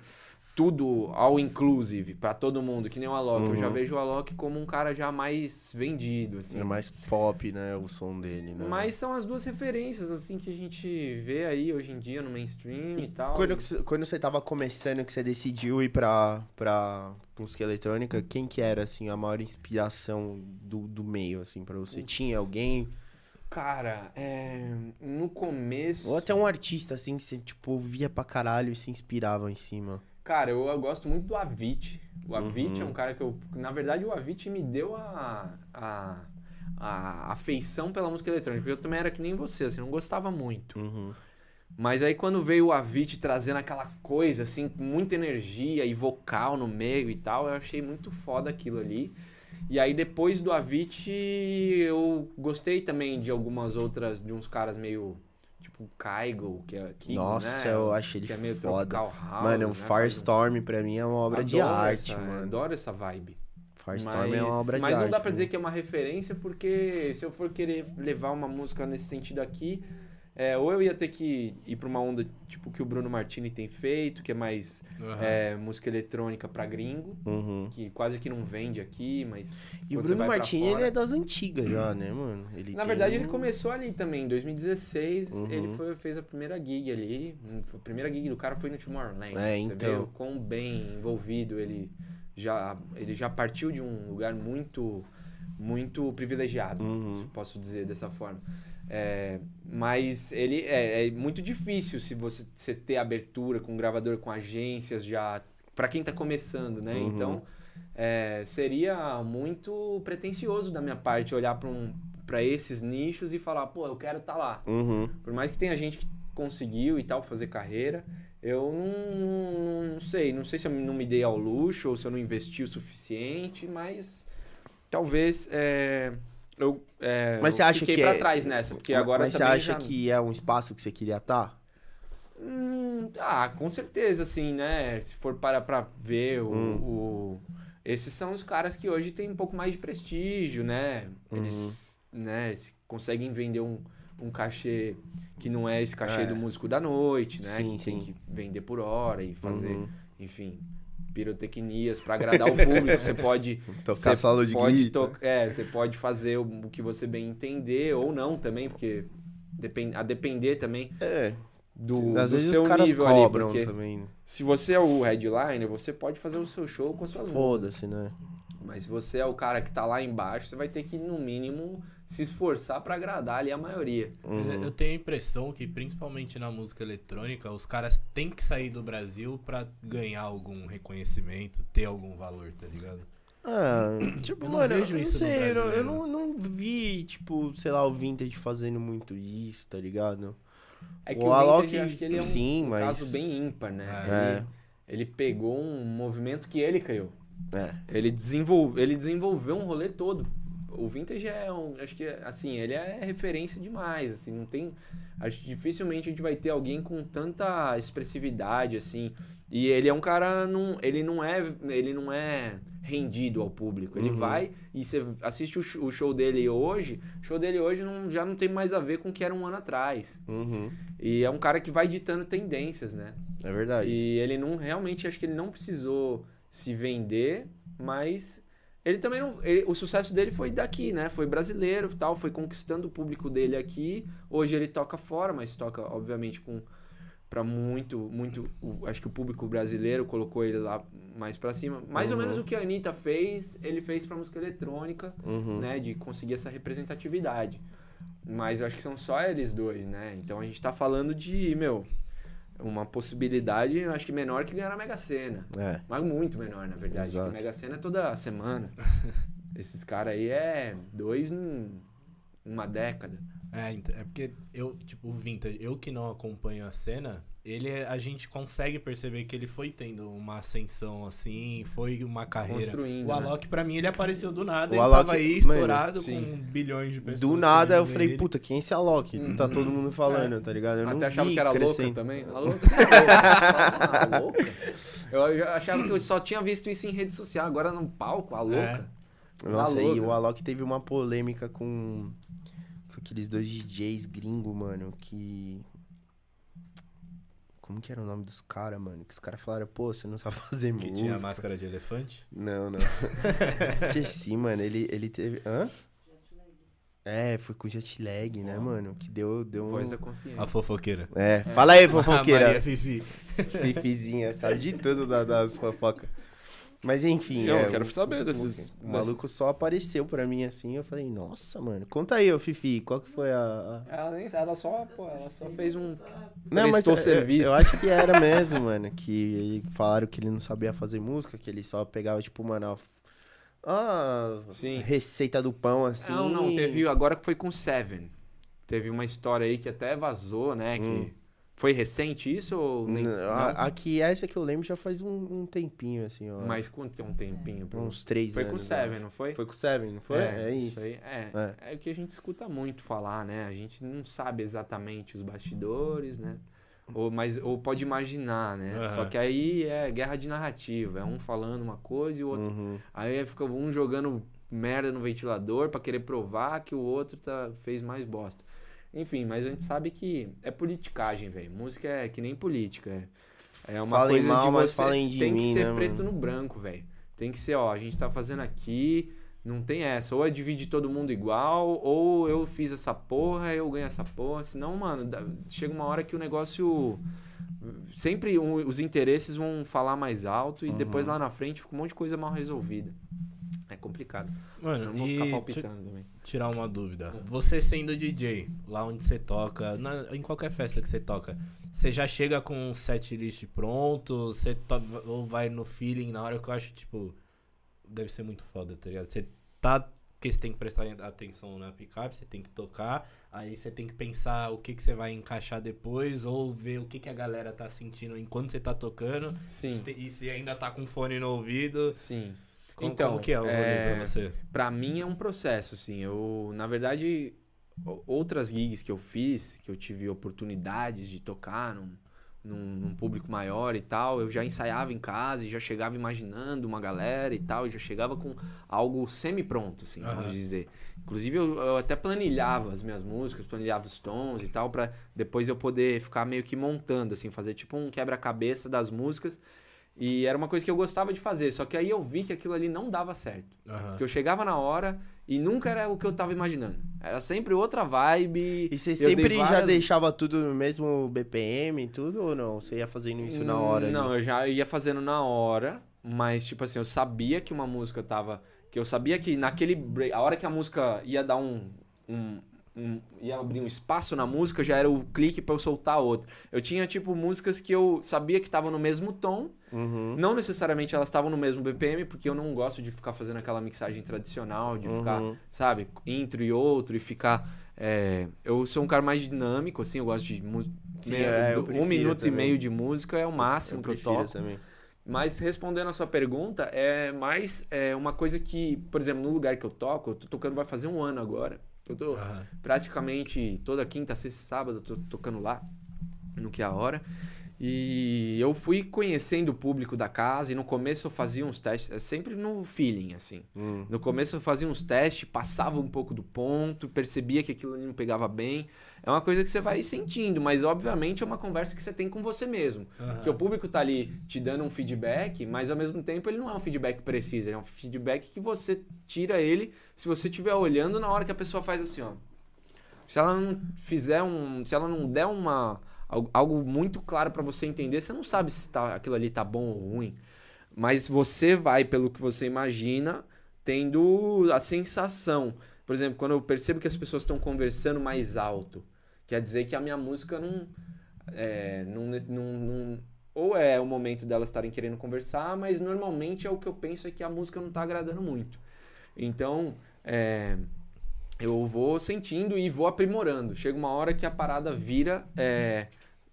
tudo all inclusive pra todo mundo, que nem o Alok. Eu já Uhum. vejo o Alok como um cara já mais vendido, assim. É mais pop, né, o som dele, né? Mas são as duas referências, assim, que a gente vê aí hoje em dia no mainstream e tal. Quando, você- quando você tava começando, que você decidiu ir pra, pra música eletrônica, quem que era, assim, a maior inspiração do, do meio, assim, pra você? Tinha alguém? Cara, é, no começo. Ou até um artista, assim, que você, tipo, via pra caralho e se inspirava em cima. Cara, eu, eu gosto muito do Avicii. O Avicii Uhum. é um cara que eu. Na verdade, o Avicii me deu a. a a afeição pela música eletrônica, porque eu também era que nem você, assim, não gostava muito. Uhum. Mas aí quando veio o Avicii trazendo aquela coisa, assim, com muita energia e vocal no meio e tal, eu achei muito foda aquilo ali. E aí depois do Avicii, eu gostei também de algumas outras, de uns caras meio, tipo, Kygo, que é Kygo, Nossa, né? eu acho ele que é meio foda. house, Mano, um né? Firestorm pra mim é uma obra de Adoro arte, essa- mano. Adoro essa vibe. Firestorm é uma obra mas de arte. não dá pra dizer que é uma referência, porque se eu for querer levar uma música nesse sentido aqui, é, ou eu ia ter que ir pra uma onda tipo que o Bruno Martini tem feito, que é mais Aham. é, música eletrônica pra gringo, Uhum. que quase que não vende aqui, mas. E o você Bruno Martini, fora- ele é das antigas já, né, mano? Ele Na verdade, ele um- começou ali também, em 2016. Uhum. Ele foi, fez a primeira gig ali. A primeira gig do cara foi no Tomorrowland. É, Você então. vê o quão bem envolvido ele já, ele já partiu de um lugar muito, muito privilegiado, Uhum. se posso dizer dessa forma. É, mas ele é, é muito difícil se você, você ter abertura com gravador, com agências já. Pra quem tá começando, né? Uhum. Então, é, seria muito pretencioso da minha parte olhar pra um, pra esses nichos e falar, pô, eu quero estar lá. Uhum. Por mais que tenha gente que conseguiu e tal fazer carreira, eu não, não sei, não sei se eu não me dei ao luxo ou se eu não investi o suficiente, mas talvez é, eu, é, Mas você acha fiquei que pra é- trás nessa, porque agora Mas você acha já... que é um espaço que você queria estar? Hum, ah, com certeza, assim, né? Se for para pra ver o, Hum. o- Esses são os caras que hoje têm um pouco mais de prestígio, né? Uhum. Eles né, se- conseguem vender um, um cachê que não é esse cachê É. do músico da noite, né? Sim, que tem sim. que vender por hora e fazer, Uhum. enfim, pirotecnias para agradar o público. Você pode Tocar você solo de pode É, você pode fazer o, que você bem entender ou não também, porque depen- a depender também É, do, às do vezes seu os caras nível cobram ali, também. né? se você é o headliner, você pode fazer o seu show com suas músicas. Foda-se, né? Mas se você é o cara que tá lá embaixo, você vai ter que, no mínimo, se esforçar pra agradar ali a maioria. Uhum. Eu tenho a impressão que, principalmente na música eletrônica, os caras têm que sair do Brasil pra ganhar algum reconhecimento, ter algum valor, tá ligado? Ah, tipo, Eu não mano, vejo eu não sei, eu, não- eu brasileiro. não, não vi, tipo, sei lá, o Vintage fazendo muito isso, tá ligado? É que O o, Alok, Vintage, acho que ele é um, sim, um mas- caso bem ímpar, né? É. Ele, ele pegou um movimento que ele criou. É. Ele, desenvolve, ele desenvolveu um rolê todo. O Vintage é um. Acho que, assim, ele é referência demais. Assim, não tem. Acho que dificilmente a gente vai ter alguém com tanta expressividade, assim. E ele é um cara. Não, ele, não é, ele não é rendido ao público. Ele Uhum. vai e você assiste o o show dele hoje. O show dele hoje não, já não tem mais a ver com o que era um ano atrás. Uhum. E é um cara que vai ditando tendências, né? É verdade. E ele não realmente acho que ele não precisou se vender, mas ele também não. ele- o sucesso dele foi daqui, né? Foi brasileiro e tal, foi conquistando o público dele aqui. Hoje ele toca fora, mas toca, obviamente, com para muito, muito. o- acho que o público brasileiro colocou ele lá mais pra cima. Mais ou Uhum. menos o que a Anitta fez, ele fez pra música eletrônica, Uhum. né? De conseguir essa representatividade. Mas eu acho que são só eles dois, né? Então a gente tá falando de, meu, uma possibilidade, eu acho que menor que ganhar na Mega Sena. É. Mas muito menor, na verdade. Exato. Porque Mega Sena é toda semana. Esses caras aí é dois em uma década. É, é porque eu, tipo, o Vintage, eu que não acompanho a cena, ele, é- a gente consegue perceber que ele foi tendo uma ascensão, assim, foi uma carreira. Construindo, O né? Alok, pra mim, ele apareceu do nada, O ele Alok, tava aí mano, estourado sim. com bilhões de pessoas. Do nada eu falei, ele. puta, quem é esse Alok? Tá todo mundo falando, tá ligado? Eu não Até achava vi que era louca também. A louca? a louca? Eu achava que eu só tinha visto isso em rede social, agora no palco, a louca. Nossa, Tá e louca. o Alok teve uma polêmica com, com aqueles dois DJs gringo, mano, que... Como que era o nome dos caras, mano? Que os caras falaram, pô, você não sabe fazer Que música. tinha máscara de elefante. Não, não. Esqueci, mano. Ele, ele teve... Hã? É, foi com jet lag, né, mano? Que deu, deu um... Voz da consciência. A fofoqueira. É, fala aí, A Maria fofoqueira. Fifi. Fifizinha, sabe de tudo da- das fofocas. Mas enfim. Eu é, quero o- saber desses. O maluco só apareceu pra mim assim. Eu falei, nossa, mano. Conta aí, ô Fifi, qual que foi a. a- Ela, nem, ela só, pô, ela só fez um. Não, mas eu- serviço. Eu, acho que era mesmo, mano. Que falaram que ele não sabia fazer música, que ele só pegava, tipo, mano, a, a Sim. receita do pão, assim. Não, não, teve agora que foi com Seven. Teve uma história aí que até vazou, né? Que Hum. Foi recente isso ou nem? Não, não? a- Aqui, essa que eu lembro já faz um, um tempinho, assim, ó. Mas quanto tem um tempinho? pra- Uns três Foi anos. com eu Seven, não foi? Foi com o Seven, não foi? É, isso. aí. É, É. é. o que a gente escuta muito falar, né? A gente não sabe exatamente os bastidores, né? Ou, mas, ou pode imaginar, né? Aham. Só que aí é guerra de narrativa. É um falando uma coisa e o outro. Uhum. Aí fica um jogando merda no ventilador pra querer provar que o outro tá, fez mais bosta. Enfim, mas a gente sabe que é politicagem, velho. Música é que nem política. É, é uma Falem coisa mal, de mas você. falem de tem que mim, ser né, preto mano? no branco, velho. Tem que ser, ó, a gente tá fazendo aqui, não tem essa. Ou é dividir todo mundo igual, ou eu fiz essa porra, eu ganho essa porra. Senão, mano, dá- chega uma hora que o negócio. Sempre um- os interesses vão falar mais alto e Uhum. depois lá na frente fica um monte de coisa mal resolvida. É complicado. Eu Mano, não vou e ficar palpitando também. Tirar uma dúvida. Você sendo DJ, lá onde você toca, na- em qualquer festa que você toca, você já chega com um set list pronto? Você to- ou vai no feeling na hora que eu acho, tipo, deve ser muito foda, tá ligado? Você tá. Porque você tem que prestar atenção na picape, você tem que tocar, aí você tem que pensar o que, que você vai encaixar depois, ou ver o que, que a galera tá sentindo enquanto você tá tocando. Sim, E se ainda tá com fone no ouvido. sim. Como, Então, como que é o rolê é, pra você? Pra mim é um processo, assim. Eu, na verdade, outras gigs que eu fiz, que eu tive oportunidades de tocar num, num, num público maior e tal, eu já ensaiava em casa e já chegava imaginando uma galera e tal, e já chegava com algo semi-pronto, assim, Aham. vamos dizer. Inclusive, eu, eu até planilhava as minhas músicas, planilhava os tons e tal, pra depois eu poder ficar meio que montando, assim, fazer tipo um quebra-cabeça das músicas. E era uma coisa que eu gostava de fazer, só que aí eu vi que aquilo ali não dava certo. Aham. Porque eu chegava na hora e nunca era o que eu tava imaginando. Era sempre outra vibe. E você sempre já várias- deixava tudo no mesmo BPM e tudo ou não? Você ia fazendo isso na hora? Não, ali? eu já ia fazendo na hora, mas tipo assim, eu sabia que uma música tava. Que eu sabia que naquele break, a hora que a música ia dar um. um- um- ia abrir um espaço na música, já era o clique pra eu soltar outra. Eu tinha, tipo, músicas que eu sabia que estavam no mesmo tom, Uhum. não necessariamente elas estavam no mesmo BPM, porque eu não gosto de ficar fazendo aquela mixagem tradicional, de ficar, Uhum. sabe, intro e outro e ficar. é, Eu sou um cara mais dinâmico, assim, eu gosto de. Sim, meia- é, eu um minuto e também. meio de música é o máximo que eu toco. também. Mas respondendo a sua pergunta, é mais é, uma coisa que, por exemplo, no lugar que eu toco, eu tô tocando vai fazer um ano agora. Eu tô Aham. praticamente toda quinta, sexta e sábado eu tô tocando lá, no que é a hora. E eu fui conhecendo o público da casa e no começo eu fazia uns testes, é sempre no feeling, assim. Hum. No começo eu fazia uns testes, passava um pouco do ponto, percebia que aquilo ali não pegava bem. É uma coisa que você vai sentindo, mas obviamente é uma conversa que você tem com você mesmo. Aham. Porque o público tá ali te dando um feedback, mas ao mesmo tempo ele não é um feedback preciso, ele é um feedback que você tira ele se você estiver olhando na hora que a pessoa faz assim, ó. Se ela não fizer um, se ela não der uma algo muito claro pra você entender, você não sabe se tá, aquilo ali tá bom ou ruim. Mas você vai pelo que você imagina, tendo a sensação. Por exemplo, quando eu percebo que as pessoas estão conversando mais alto, quer dizer que a minha música não é, não, não, não- ou é o momento delas estarem querendo conversar, mas normalmente é o que eu penso é que a música não tá agradando muito. Então, é, eu vou sentindo e vou aprimorando. Chega uma hora que a parada vira é,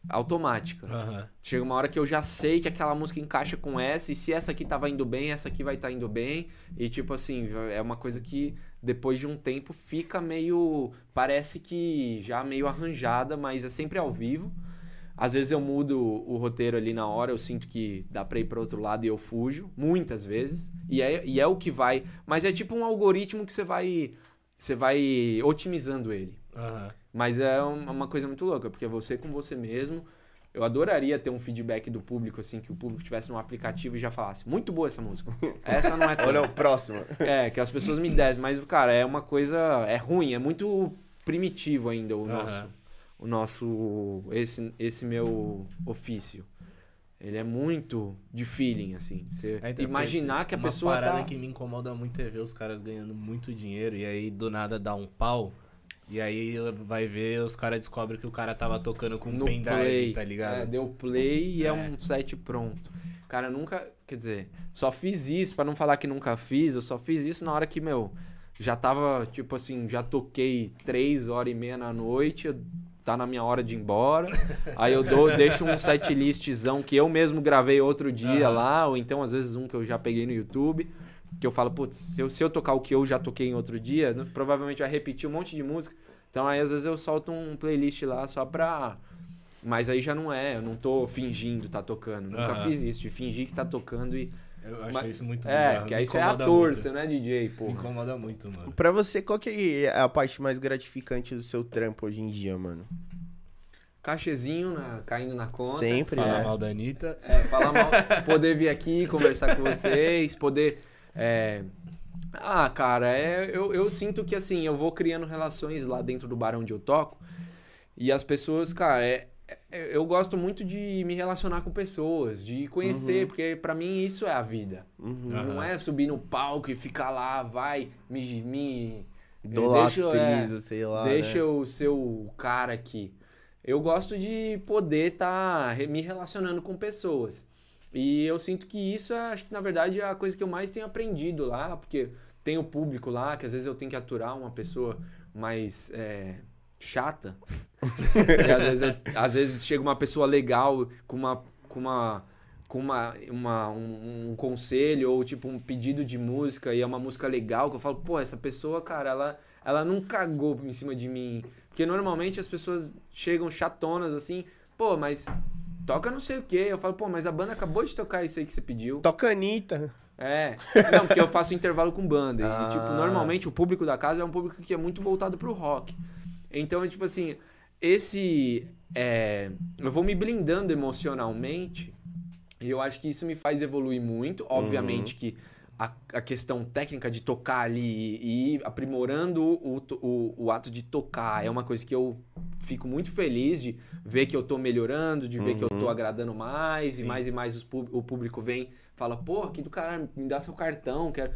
automática. Aham. Chega uma hora que eu já sei que aquela música encaixa com essa, e se essa aqui tava indo bem, essa aqui vai estar indo bem. E tipo assim, é uma coisa que depois de um tempo fica meio. Parece que já meio arranjada, mas é sempre ao vivo. Às vezes eu mudo o roteiro ali na hora, eu sinto que dá pra ir pra outro lado e eu fujo, muitas vezes. E é, e é o que vai. Mas é tipo um algoritmo que você vai. Você vai otimizando ele. Aham. Mas é um- uma coisa muito louca, porque é você com você mesmo. Eu adoraria ter um feedback do público, assim, que o público estivesse no aplicativo e já falasse, muito boa essa música. Essa não é Ou não, tanto. próximo. É, que as pessoas me dessem, mas, cara, é uma coisa. É ruim, é muito primitivo ainda o Aham. nosso. O nosso. Esse, esse meu ofício. Ele é muito de feeling, assim. Você É, então, imaginar que a uma pessoa parada tá... que me incomoda muito é ver os caras ganhando muito dinheiro e aí do nada dá um pau. E aí vai ver, os caras descobrem que o cara tava tocando com um pendrive, play, tá ligado? É, deu play e é. É. um set pronto. Cara, eu nunca, quer dizer, só fiz isso, pra não falar que nunca fiz, eu só fiz isso na hora que, meu, já tava, tipo assim, já toquei três horas e meia na noite, eu- tá na minha hora de ir embora. Aí eu dou, deixo um set listzão que eu mesmo gravei outro dia Aham. lá, ou então às vezes um que eu já peguei no YouTube. Que eu falo, putz, se eu, se eu tocar o que eu já toquei em outro dia, né, provavelmente vai repetir um monte de música. Então aí às vezes eu solto um playlist lá só pra. Mas aí já não é, eu não tô fingindo tá tocando. Nunca fiz isso, de fingir que tá tocando e. Eu acho Mas- isso muito É, bizarro, porque me aí você é ator, muito. você não é DJ, Me porra. incomoda muito, mano. Pra você, qual que é a parte mais gratificante do seu trampo hoje em dia, mano? Cachezinho na- caindo na conta. Sempre, Falar né? mal da Anitta. É, falar mal, poder vir aqui conversar com vocês, poder. é, Ah, cara, é, eu, eu sinto que assim, eu vou criando relações lá dentro do bar onde eu toco. E as pessoas, cara, é- é- eu gosto muito de me relacionar com pessoas, de conhecer, porque pra mim isso é a vida. Uhum. Não é subir no palco e ficar lá, vai, me. me Idolatriz, deixa, é, sei lá. deixa né? eu ser o cara aqui. Eu gosto de poder estar me relacionando com pessoas. E eu sinto que isso, é, acho que na verdade é a coisa que eu mais tenho aprendido lá, porque tem o público lá, que às vezes eu tenho que aturar uma pessoa mais é, chata. e às vezes, eu- às vezes chega uma pessoa legal com uma. Com uma com uma, uma- um, um conselho ou tipo um pedido de música e é uma música legal que eu falo, pô, essa pessoa, cara, ela, ela não cagou em cima de mim. Porque normalmente as pessoas chegam chatonas assim, pô, mas toca não sei o quê. Eu falo, pô, mas a banda acabou de tocar isso aí que você pediu. Toca Anitta. É. Não, porque eu faço intervalo com banda. E, Ah. tipo, normalmente o público da casa é um público que é muito voltado pro rock. Então, é tipo assim, esse. é, eu vou me blindando emocionalmente. E eu acho que isso me faz evoluir muito. Obviamente que a, a questão técnica de tocar ali e, e ir aprimorando o, o, o ato de tocar é uma coisa que eu fico muito feliz de ver que eu tô melhorando, de ver que eu tô agradando mais, e Sim. mais e mais os o público vem fala, pô, que do caralho, me dá seu cartão, quero,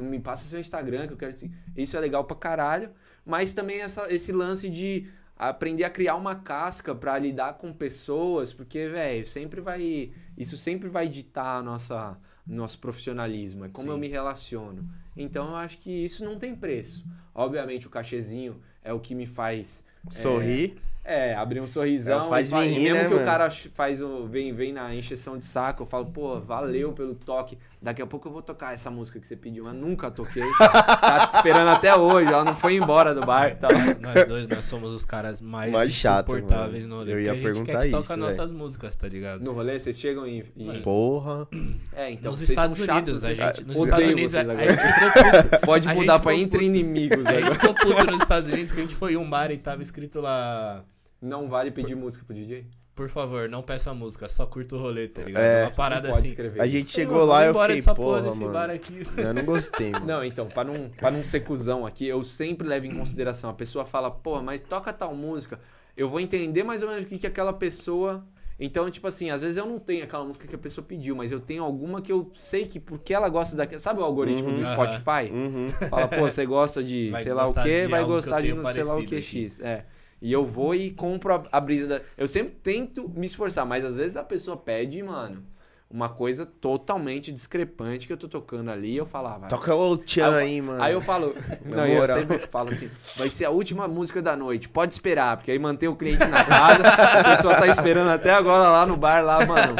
me passa seu Instagram, que eu quero. te-" Isso é legal pra caralho. Mas também essa, esse lance de aprender a criar uma casca pra lidar com pessoas, porque, velho, sempre vai. Isso sempre vai ditar nossa nosso profissionalismo, é como Sim. eu me relaciono. Então eu acho que isso não tem preço. Obviamente o cachezinho é o que me faz Sorrir. é, abrir um sorrisão. É, faz e e mesmo né, que o mano? cara ch- faz o, vem, vem na encheção de saco, eu falo, pô, valeu pelo toque. Daqui a pouco eu vou tocar essa música que você pediu, mas nunca toquei. tá te esperando até hoje, ela não foi embora do bar. Tá. Nós dois, nós somos os caras mais, Mais chato, insuportáveis mano. no rolê. Eu ia a gente perguntar quer que isso, toca velho. nossas músicas, tá ligado? No rolê, vocês chegam e. e- Porra. É, então, nos vocês Estados são chatos, Unidos, a gente, nos odeio Estados Unidos, vocês a, gente ficou. Pode mudar pra entre inimigos A gente ficou puto nos Estados Unidos que a gente foi em um bar e tava escrito lá. Não vale pedir música pro DJ? Por favor, não peça música, só curta o rolê, tá ligado? É, Uma parada assim. escrever A gente chegou "Mano, lá e eu fiquei, dessa porra porra, desse mano. bar aqui. Eu não gostei, mano. Não, então, pra não, pra não ser cuzão aqui, eu sempre levo em consideração. A pessoa fala, porra, mas toca tal música. Eu vou entender mais ou menos o que, que aquela pessoa. Então, tipo assim, às vezes eu não tenho aquela música que a pessoa pediu, mas eu tenho alguma que eu sei que porque ela gosta daquela. Sabe o algoritmo Uhum. do. Spotify? Uhum. Fala, pô, você gosta de Vai sei lá o de vai que gostar eu de não sei lá o que parecido X. É. E eu vou e compro a, a brisa da. Eu sempre tento me esforçar, mas às vezes a pessoa pede, mano, uma coisa totalmente discrepante que eu tô tocando ali. e Eu falo, ah, vai. Toca o Tchan Aí aí, mano. Aí eu falo, não, eu sempre falo assim, vai ser a última música da noite, pode esperar, porque aí mantém o cliente na casa, a pessoa tá esperando até agora lá no bar, lá, mano.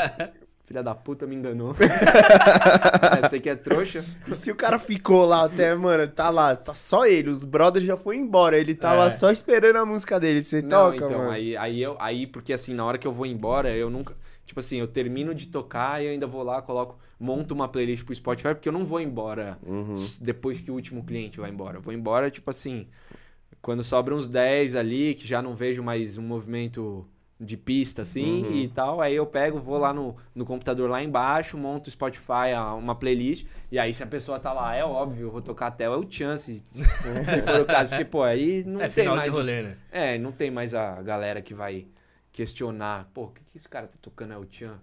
Filha da puta me enganou. é, você que é trouxa? E se o cara ficou lá até, mano, tá lá, tá só ele, os brothers já foi embora, ele tá É. lá só esperando a música dele. Você Não, toca, então, mano. aí, aí, eu, aí, porque assim, na hora que eu vou embora, eu nunca. Tipo assim, eu termino de tocar e ainda vou lá, coloco, monto uma playlist pro Spotify, porque eu não vou embora Uhum. depois que o último cliente vai embora. Eu vou embora, tipo assim, quando sobram uns 10 ali, que já não vejo mais um movimento de pista, assim, Uhum. e tal, aí eu pego, vou lá no, no computador lá embaixo, monto o Spotify, uma playlist, e aí se a pessoa tá lá, é óbvio, eu vou tocar até o chance, se for o caso, porque, pô, aí não é tem mais... rolê, né? É, não tem mais a galera que vai questionar, pô, o que, que esse cara tá tocando é o Tchan?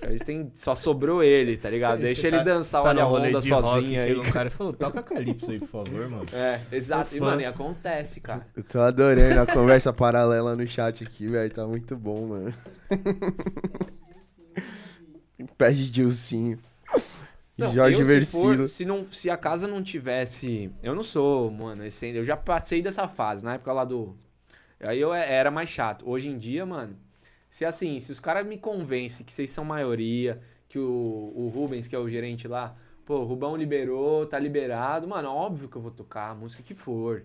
Aí tem, só sobrou ele, tá ligado? Deixa Você ele tá- dançar tá olha a onda rock, sozinho aí. Chega um cara e falou, toca Calypso aí, por favor, mano. É, exato. E, mano, e acontece, cara. Eu tô adorando a conversa paralela no chat aqui, velho. Tá muito bom, mano. Pé de Dilcinho. Não, Jorge eu, se, for- se, não, se a casa não tivesse. Eu não sou, mano, esse, eu já passei dessa fase, na época lá do. Aí eu é- era mais chato. Hoje em dia, mano, se assim, se os caras me convencem que vocês são maioria, que o, o Rubens, que é o gerente lá, pô, o Rubão liberou, tá liberado, mano, óbvio que eu vou tocar a música que for.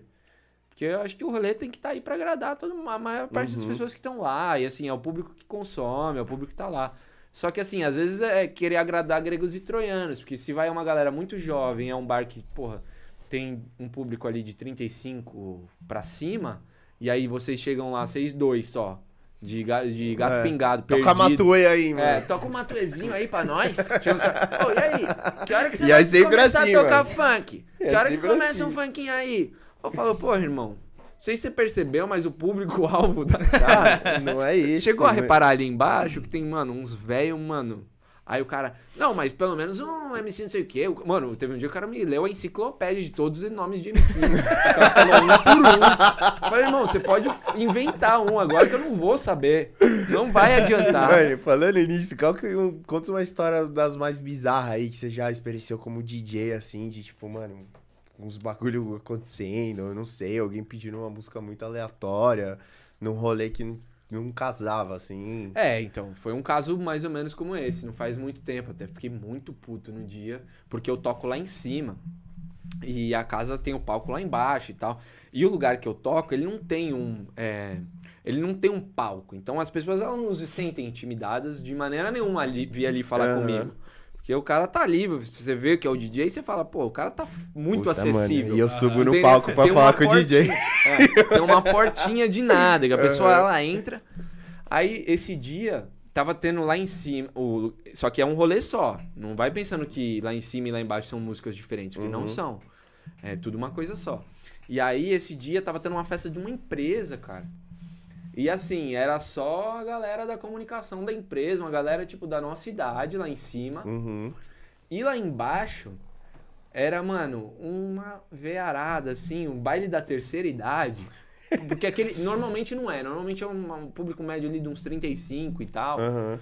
Porque eu acho que o rolê tem que estar aí pra agradar todo, a maior parte das Uhum. pessoas que estão lá. E assim, é o público que consome, é o público que tá lá. Só que assim, às vezes é querer agradar gregos e troianos, porque se vai uma galera muito jovem, é um bar que, porra, tem um público ali de 35 pra cima, e aí vocês chegam lá, vocês dois só, de, ga- de gato É. pingado, Toca a perdido. Matue aí, mano. É, toca um matuezinho aí pra nós. Caras, Ô, e aí? Que hora que você E vai começar assim, a tocar mano. funk? É Que hora que começa um assim. funkinho aí? Eu falo, pô, irmão, não sei se você percebeu, mas o público-alvo da... Ah, não é isso. Chegou a reparar ali embaixo que tem, mano, uns velhos, mano. Aí o cara, não, mas pelo menos um MC não sei o quê. O- Mano, teve um dia que o cara me leu a enciclopédia de todos os nomes de MC. o cara falou um por um. Eu falei, irmão, você pode inventar um agora que eu não vou saber. Não vai adiantar. Mano, falando nisso, qual que um, conta uma história das mais bizarras aí que você já experienciou como DJ, assim, de tipo, mano, uns bagulho acontecendo, eu não sei, alguém pedindo uma música muito aleatória, num rolê que não, casava, assim. É, então, foi um caso mais ou menos como esse, não faz muito tempo, até fiquei muito puto no dia, porque eu toco lá em cima. E a casa tem o palco lá embaixo e tal. E o lugar que eu toco, ele não tem um. é, ele não tem um palco. Então as pessoas elas não se sentem intimidadas de maneira nenhuma ali, vir ali falar Aham. comigo. Porque o cara tá ali, você vê que é o DJ, você fala, pô, o cara tá muito Puta, mano, acessível. e eu subo Não no tem- palco pra falar com o DJ. portinha- é, tem uma portinha de nada, que a pessoa Aham. ela entra. Aí esse dia tava tendo lá em cima, o, só que é um rolê só. Não vai pensando que lá em cima e lá embaixo são músicas diferentes, porque não Uhum. são. É tudo uma coisa só. E aí esse dia tava tendo uma festa de uma empresa, cara. E assim, era só a galera da comunicação da empresa, uma galera tipo da nossa idade lá em cima. Uhum. E lá embaixo era, mano, uma vearada, assim, um baile da terceira idade. Porque aquele. Normalmente não é, normalmente é um, um público médio ali de uns 35 e tal. Aham.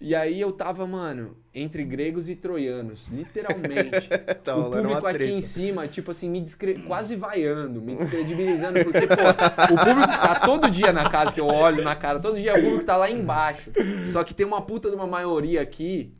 E aí eu tava, mano, entre gregos e troianos, literalmente. Tá o público aqui em cima, tipo assim, me descre... quase vaiando, me descredibilizando, porque, pô, o público tá todo dia na casa que eu olho na cara, todo dia o público tá lá embaixo. Só que tem uma puta de uma maioria aqui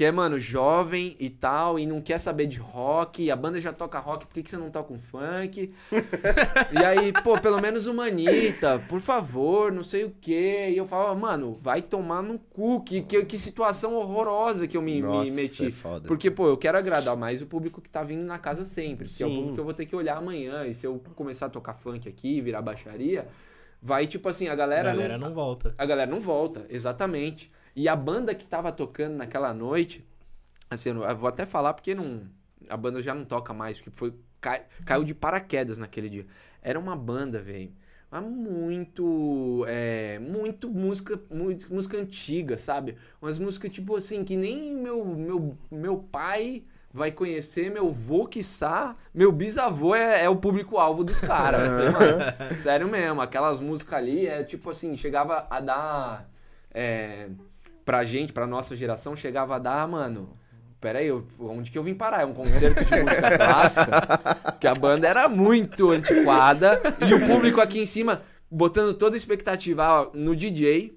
que é, mano, jovem e tal, e não quer saber de rock, e a banda já toca rock, por que, que você não toca um funk? e aí, pô, pelo menos uma Anitta, por favor, não sei o quê. E eu falava, mano, vai tomar no cu, que, que, que situação horrorosa que eu me, me Nossa, meti. é foda. Porque, pô, eu quero agradar mais o público que tá vindo na casa sempre. Que é o Sim. público que eu vou ter que olhar amanhã. E se eu começar a tocar funk aqui, virar baixaria, vai, tipo assim, a A galera, galera não, não volta. a galera não volta, exatamente. E a banda que tava tocando naquela noite, assim, eu vou até falar porque não, a banda já não toca mais, porque foi cai- caiu de paraquedas naquele dia. Era uma banda, velho. Mas muito, é, muito música, muito música antiga, sabe? Umas músicas tipo assim que nem meu meu meu pai vai conhecer, meu vô quiçá, meu bisavô é, é o público-alvo dos caras. mano. Sério mesmo, aquelas músicas ali é tipo assim, chegava a dar é, pra gente, pra nossa geração, chegava a dar, mano. Pera aí, eu- onde que eu vim parar? É um concerto de música clássica? Que a banda era muito antiquada e o público aqui em cima botando toda a expectativa no DJ.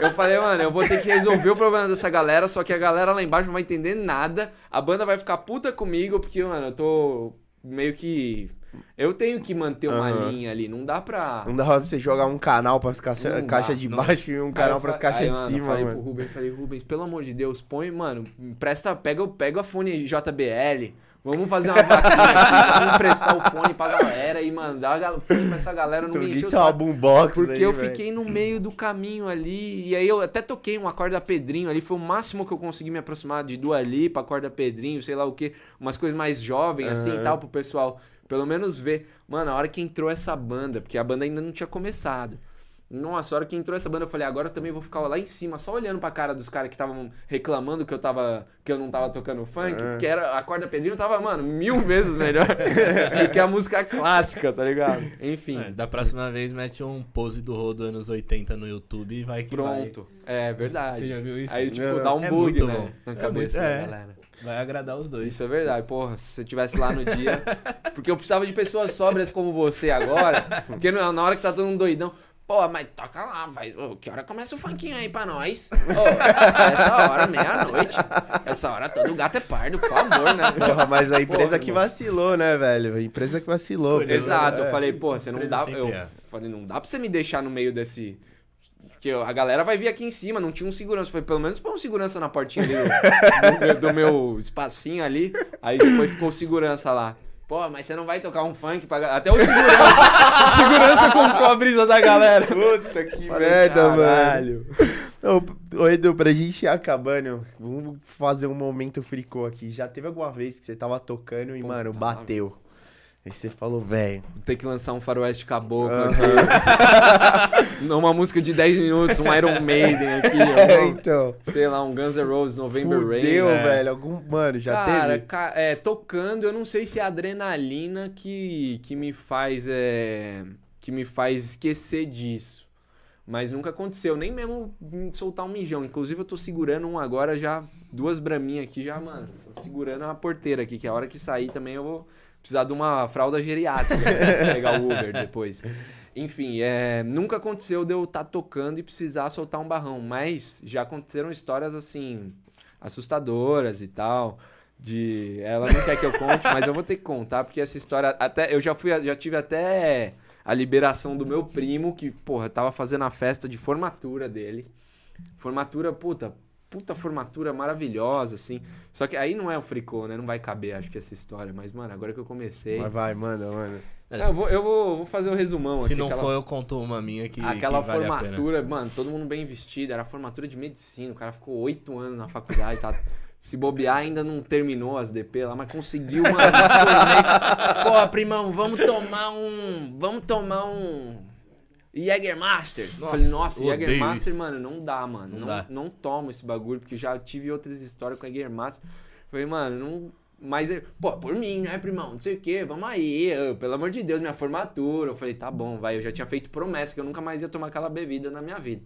Eu falei, mano, eu vou ter que resolver o problema dessa galera, só que a galera lá embaixo não vai entender nada. A banda vai ficar puta comigo, porque, mano, eu tô meio que. Eu tenho que manter uma Aham. linha ali, não dá pra. Não dava pra você jogar um canal pras caixa, caixa dá, de não. baixo e um canal pras fa- caixas aí, de mano, cima, falei mano. pro Rubens, falei, Rubens, pelo amor de Deus, põe, mano, presta, pega, pega a fone JBL, vamos fazer uma vaquinha aqui, vamos emprestar o fone pra galera e mandar gal- fone pra essa galera não me encher o Então, saco. boombox Porque aí, eu velho. fiquei no meio do caminho ali, e aí eu até toquei um acorde da Pedrinho ali, foi o máximo que eu consegui me aproximar de Dua Lipa, acorde da Pedrinho, sei lá o que, umas coisas mais jovens assim e tal, pro pessoal pelo menos ver. Mano, a hora que entrou essa banda, porque a banda ainda não tinha começado. Nossa, a hora que entrou essa banda, eu falei, agora eu também vou ficar lá em cima, só olhando pra cara dos caras que estavam reclamando que eu tava. que eu não tava tocando funk, É. que era. A corda pedrinho tava, mano, mil vezes melhor do que a música clássica, tá ligado? Enfim. É, da próxima vez mete um pose do Rodo anos 80 no YouTube e vai que Pronto. É verdade. Vai. Você já viu isso? Aí, tipo, É, dá um é bug, muito né? bom. Na É cabeça da é. galera. Vai agradar os dois. Isso é verdade, porra. Se você tivesse lá no dia. Porque eu precisava de pessoas sóbrias como você agora. Porque na hora que tá todo mundo doidão. Pô, mas toca lá, vai. Ô, que hora começa o funkinho aí pra nós? Ô, essa hora, meia-noite. Essa hora todo gato é pardo, por favor, né? Porra, mas a empresa Porra, que irmão. vacilou, né, velho? A empresa que vacilou. Escolheu. Exato, É. eu falei, pô, você não dá. Eu é. falei, não dá pra você me deixar no meio desse. Que eu- a galera vai vir aqui em cima, não tinha um segurança. Foi pelo menos põe um segurança na portinha ali do, do meu- do meu espacinho ali. Aí depois ficou segurança lá. Pô, mas você não vai tocar um funk pra. ga-" Até o segurança. o segurança com a brisa da galera. Puta que Falei, merda, mano. caralho. Ô, ô, Edu, pra gente ir acabando, vamos fazer um momento fricô aqui. Já teve alguma vez que você tava tocando e, Puta, mano, bateu? Aí você falou, velho. Tem que lançar um faroeste caboclo Aham. aqui. Uma música de 10 minutos, um Iron Maiden aqui. algum- então. sei lá, um Guns N' Roses, November Rain. Fudeu, né? velho. Algum, mano, já Cara, teve? ca- é, tocando, eu não sei se é a adrenalina que, que me faz é, que me faz esquecer disso. Mas nunca aconteceu, nem mesmo soltar um mijão. Inclusive eu tô segurando um agora já, duas braminhas aqui já, mano. Tô segurando a porteira aqui, que a hora que sair também eu vou precisar de uma fralda geriátrica, né? pegar o Uber depois. Enfim, é, nunca aconteceu de eu estar tocando e precisar soltar um barrão, mas já aconteceram histórias assim assustadoras e tal. De ela não quer que eu conte, mas eu vou ter que contar porque essa história até eu já fui já tive até a liberação do meu primo que, porra, tava fazendo a festa de formatura dele. Formatura, puta, puta formatura maravilhosa assim. Só que aí não é o fricô, né? Não vai caber, acho que essa história, mas mano, agora que eu comecei, Mas vai, manda, mano. É, eu, vou, eu vou, vou fazer o resumão Se aqui. não aquela- for, eu conto uma minha que, Aquela que vale a pena. formatura, mano, todo mundo bem vestido, era a formatura de medicina, o cara ficou oito anos na faculdade, tá? Se bobear, ainda não terminou as DP lá, mas conseguiu, mano. formei. Pô, primão, vamos tomar um. Vamos tomar um. Jägermaster. Nossa, Falei, nossa, Jägermaster, isso. mano, não dá, mano. Não Não, não tomo esse bagulho, porque já tive outras histórias com Jägermaster. Falei, mano, não. Mas, pô, por mim, né, primão? Não sei o quê, vamos aí, eu, pelo amor de Deus, minha formatura. Eu falei, tá bom, vai. Eu já tinha feito promessa que eu nunca mais ia tomar aquela bebida na minha vida.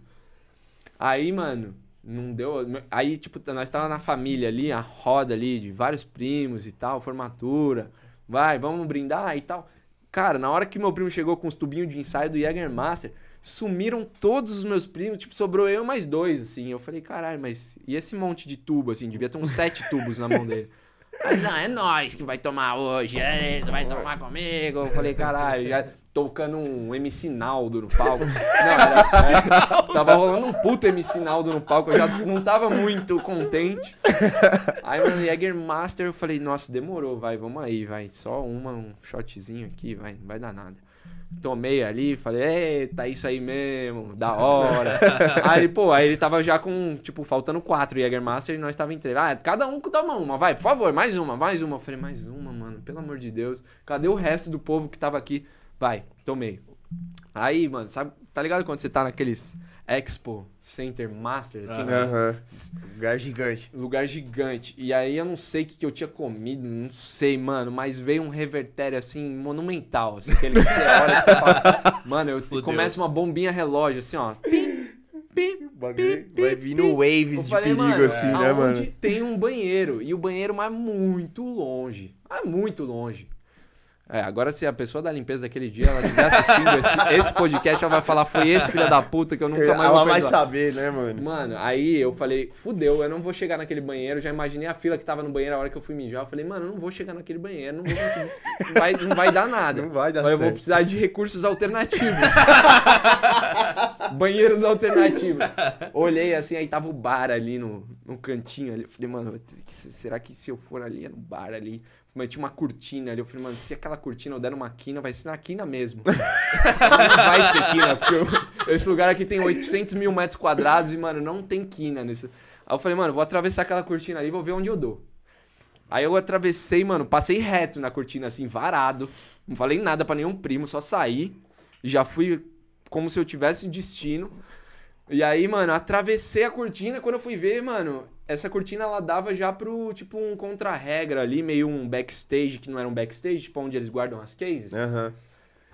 Aí, mano, não deu. Aí, tipo, nós tava na família ali, a roda ali de vários primos e tal, formatura. Vai, vamos brindar e tal. Cara, na hora que meu primo chegou com os tubinhos de ensaio do Jägermaster, sumiram todos os meus primos, tipo, sobrou eu mais dois, assim. Eu falei, caralho, mas e esse monte de tubo, assim? Devia ter uns sete tubos na mão dele. Aí, não, é nós que vai tomar hoje, é, você vai tomar comigo. Eu falei, caralho, já tocando um MC Naldo no palco. Não, era, tava rolando um puto MC Naldo no palco, eu já não tava muito contente. Aí, mano, Jägermaster, eu falei, nossa, demorou, vai, vamos aí, vai. Só uma, um shotzinho aqui, vai, não vai dar nada. Tomei ali, falei, eita, isso aí mesmo, da hora. aí pô, aí ele tava já com, tipo, faltando quatro Jägermaster e nós tava três. Ah, cada um toma uma, vai, por favor, mais uma, mais uma. Eu falei, mais uma, mano, pelo amor de Deus. Cadê o resto do povo que tava aqui? Vai, tomei. Aí, mano, sabe, tá ligado quando você tá naqueles Expo Center Master, assim, Aham. Aham. Lugar gigante. lugar gigante. E aí eu não sei o que, que eu tinha comido, não sei, mano, mas veio um revertério assim, monumental. Assim, que você olha e você fala. Mano, eu Fudeu. começa uma bombinha relógio, assim, ó. Pim, pim, O bagulho pi, vai vindo waves Eu de falei, perigo mano, assim, né, mano? tem um banheiro. E o banheiro, mas muito longe. Mas muito longe. É, agora se a pessoa da limpeza daquele dia, ela estiver assistindo esse, esse podcast, ela vai falar, foi esse filho da puta que eu nunca mais Ela vou vai perdoar." saber, né, mano? Mano, aí eu falei, fudeu, eu não vou chegar naquele banheiro. Já imaginei a fila que tava no banheiro a hora que eu fui mijar. Eu falei, mano, eu não vou chegar naquele banheiro, não vou conseguir. Não vai, não vai dar nada. Não vai dar Mas eu vou certo. precisar de recursos alternativos. Banheiros alternativos. Olhei assim, aí tava o bar ali no, no cantinho ali. Eu falei, mano, vai será que se eu for ali, é no bar ali? Mas tinha uma cortina ali. Eu falei, mano, se aquela cortina eu der numa quina, vai ser na quina mesmo. não vai ser quina, porque eu- esse lugar aqui tem 800 mil metros quadrados e, mano, não tem quina nisso. Aí eu falei, mano, vou atravessar aquela cortina ali e vou ver onde eu dou. Aí eu atravessei, mano, passei reto na cortina, assim, varado. Não falei nada pra nenhum primo, só saí. E já fui como se eu tivesse destino. E aí, mano, atravessei a cortina. Quando eu fui ver, mano, essa cortina ela dava já pro, tipo, um contra-regra ali, meio um backstage, que não era um backstage, tipo, onde eles guardam as cases. Aham.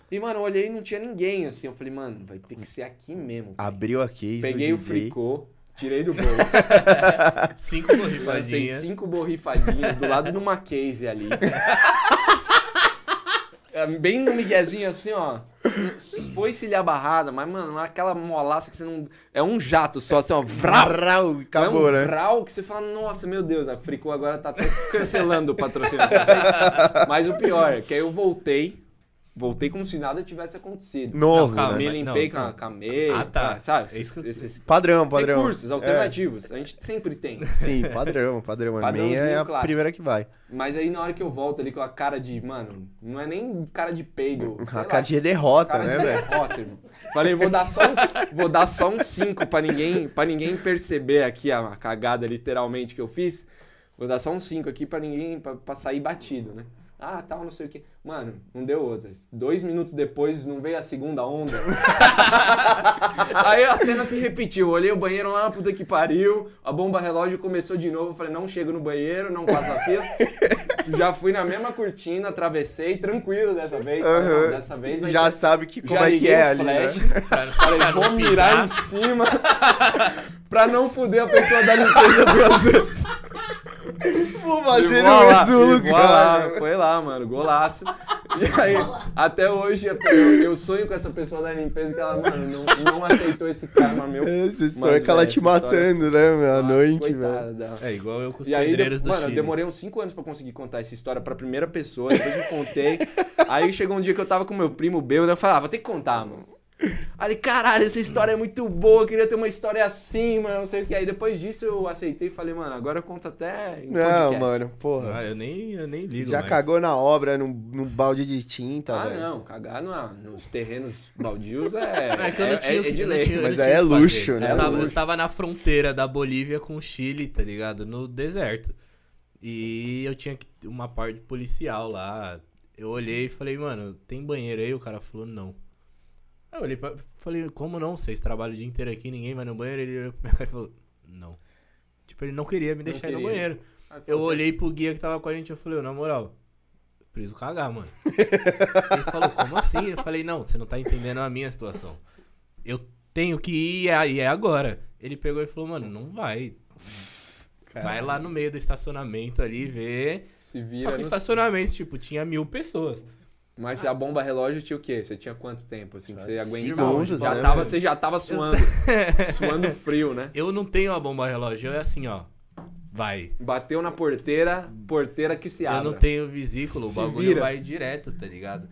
E, mano, eu olhei e não tinha ninguém, assim. Eu falei, mano, vai ter que ser aqui mesmo. Abriu a case. do Peguei o fricô, tirei do bolso. Cinco Lancei borrifadinhas. cinco borrifadinhas do lado de uma case ali. É, Bem no miguezinho assim, ó. Foi se a barrada, mas, mano, aquela molaça que você não. É um jato só, assim, ó. Vrau! Vrau, Acabou, é um né? vral que você fala, nossa, meu Deus, a Fricô agora tá até cancelando o patrocínio. Mas o pior é que aí eu voltei. Voltei como se nada tivesse acontecido. Novo, Não, calma, né? Me mas- limpei não, com a meia, Ah, tá. sabe? É Esses, que- esses Padrão, padrão. recursos alternativos. A gente sempre tem. É, sim, padrão, padrão. A Padrãozinho meia é a clássico. primeira que vai. Mas aí na hora que eu volto ali com a cara de, mano, não é nem cara de peido. A lá, cara de derrota, cara né, de velho? derrota, irmão. Falei, vou dar só uns, vou dar só uns cinco pra ninguém, pra ninguém perceber aqui a, a cagada literalmente que eu fiz. Vou dar só uns cinco aqui pra ninguém, pra, pra sair batido, né? Ah, tal, não sei o quê. Mano, não deu outras. Dois minutos depois não veio a segunda onda. Aí a cena se repetiu. Olhei o banheiro lá, puta que pariu. A bomba relógio começou de novo. Eu falei, não chego no banheiro, não passo a fila. Já fui na mesma cortina, atravessei, tranquilo dessa vez. Falei, não, Aham. dessa vez Já sabe que, como já é que é ali, né? flash. Falei, Pra não vou mirar em cima pra não fuder a pessoa da limpeza duas vezes. Vou fazer no mesmo lugar. lá, né? Foi lá, mano, golaço. E aí, até hoje, eu, eu sonho com essa pessoa da limpeza que ela, mano, não, não aceitou esse karma meu. Essa história Mas, é que ela velho, te essa história- matando, né, meu? À noite, coitada velho. É igual eu com os E aí, do mano, eu Chile. demorei uns 5 anos pra conseguir contar essa história pra primeira pessoa, depois eu contei. aí chegou um dia que eu tava com meu primo bêbado, eu falei, ah, vou ter que contar, mano. Aí, caralho, essa história é muito boa, eu queria ter uma história assim, mano, não sei o que. Aí depois disso eu aceitei e falei, mano, agora eu conto até em Não, podcast. mano, porra. Ah, eu nem, eu nem ligo Já mais. cagou na obra, num, num balde de tinta, Ah, velho. não, cagar na- nos terrenos baldios é, É que eu não tinha o é, é que- de eu não lei. tinha- eu Mas não aí tinha é o que fazer. luxo, né? Eu tava, É eu luxo. tava na fronteira da Bolívia com o Chile, tá ligado? No deserto. E eu tinha que uma parte policial lá. Eu olhei e falei, mano, tem banheiro aí? O cara falou, não. Aí eu olhei pra, falei, como não? Vocês trabalham o dia inteiro aqui, ninguém vai no banheiro? Ele olhou pra minha cara e falou, não. Tipo, ele não queria me deixar ir no queria. banheiro. Aí Eu olhei pro guia que tava com a gente, eu falei, na moral, preciso cagar, mano. Ele falou, como assim? Eu falei, não, você não tá entendendo a minha situação. Eu tenho que ir e é- e é agora. Ele pegou e falou, mano, não vai. Vai lá no meio do estacionamento ali ver. Se Só vira que o no... estacionamento, tipo, tinha mil pessoas. Mas se a bomba relógio tinha o quê? Você tinha quanto tempo, assim, que você aguentava? Segundos, já né, tava, velho? você já tava suando. suando frio, né? Eu não tenho a bomba relógio, é assim, ó. Vai. Bateu na porteira, porteira que se Eu abre. não tenho vesículo, o Se bagulho vira. vai direto, tá ligado?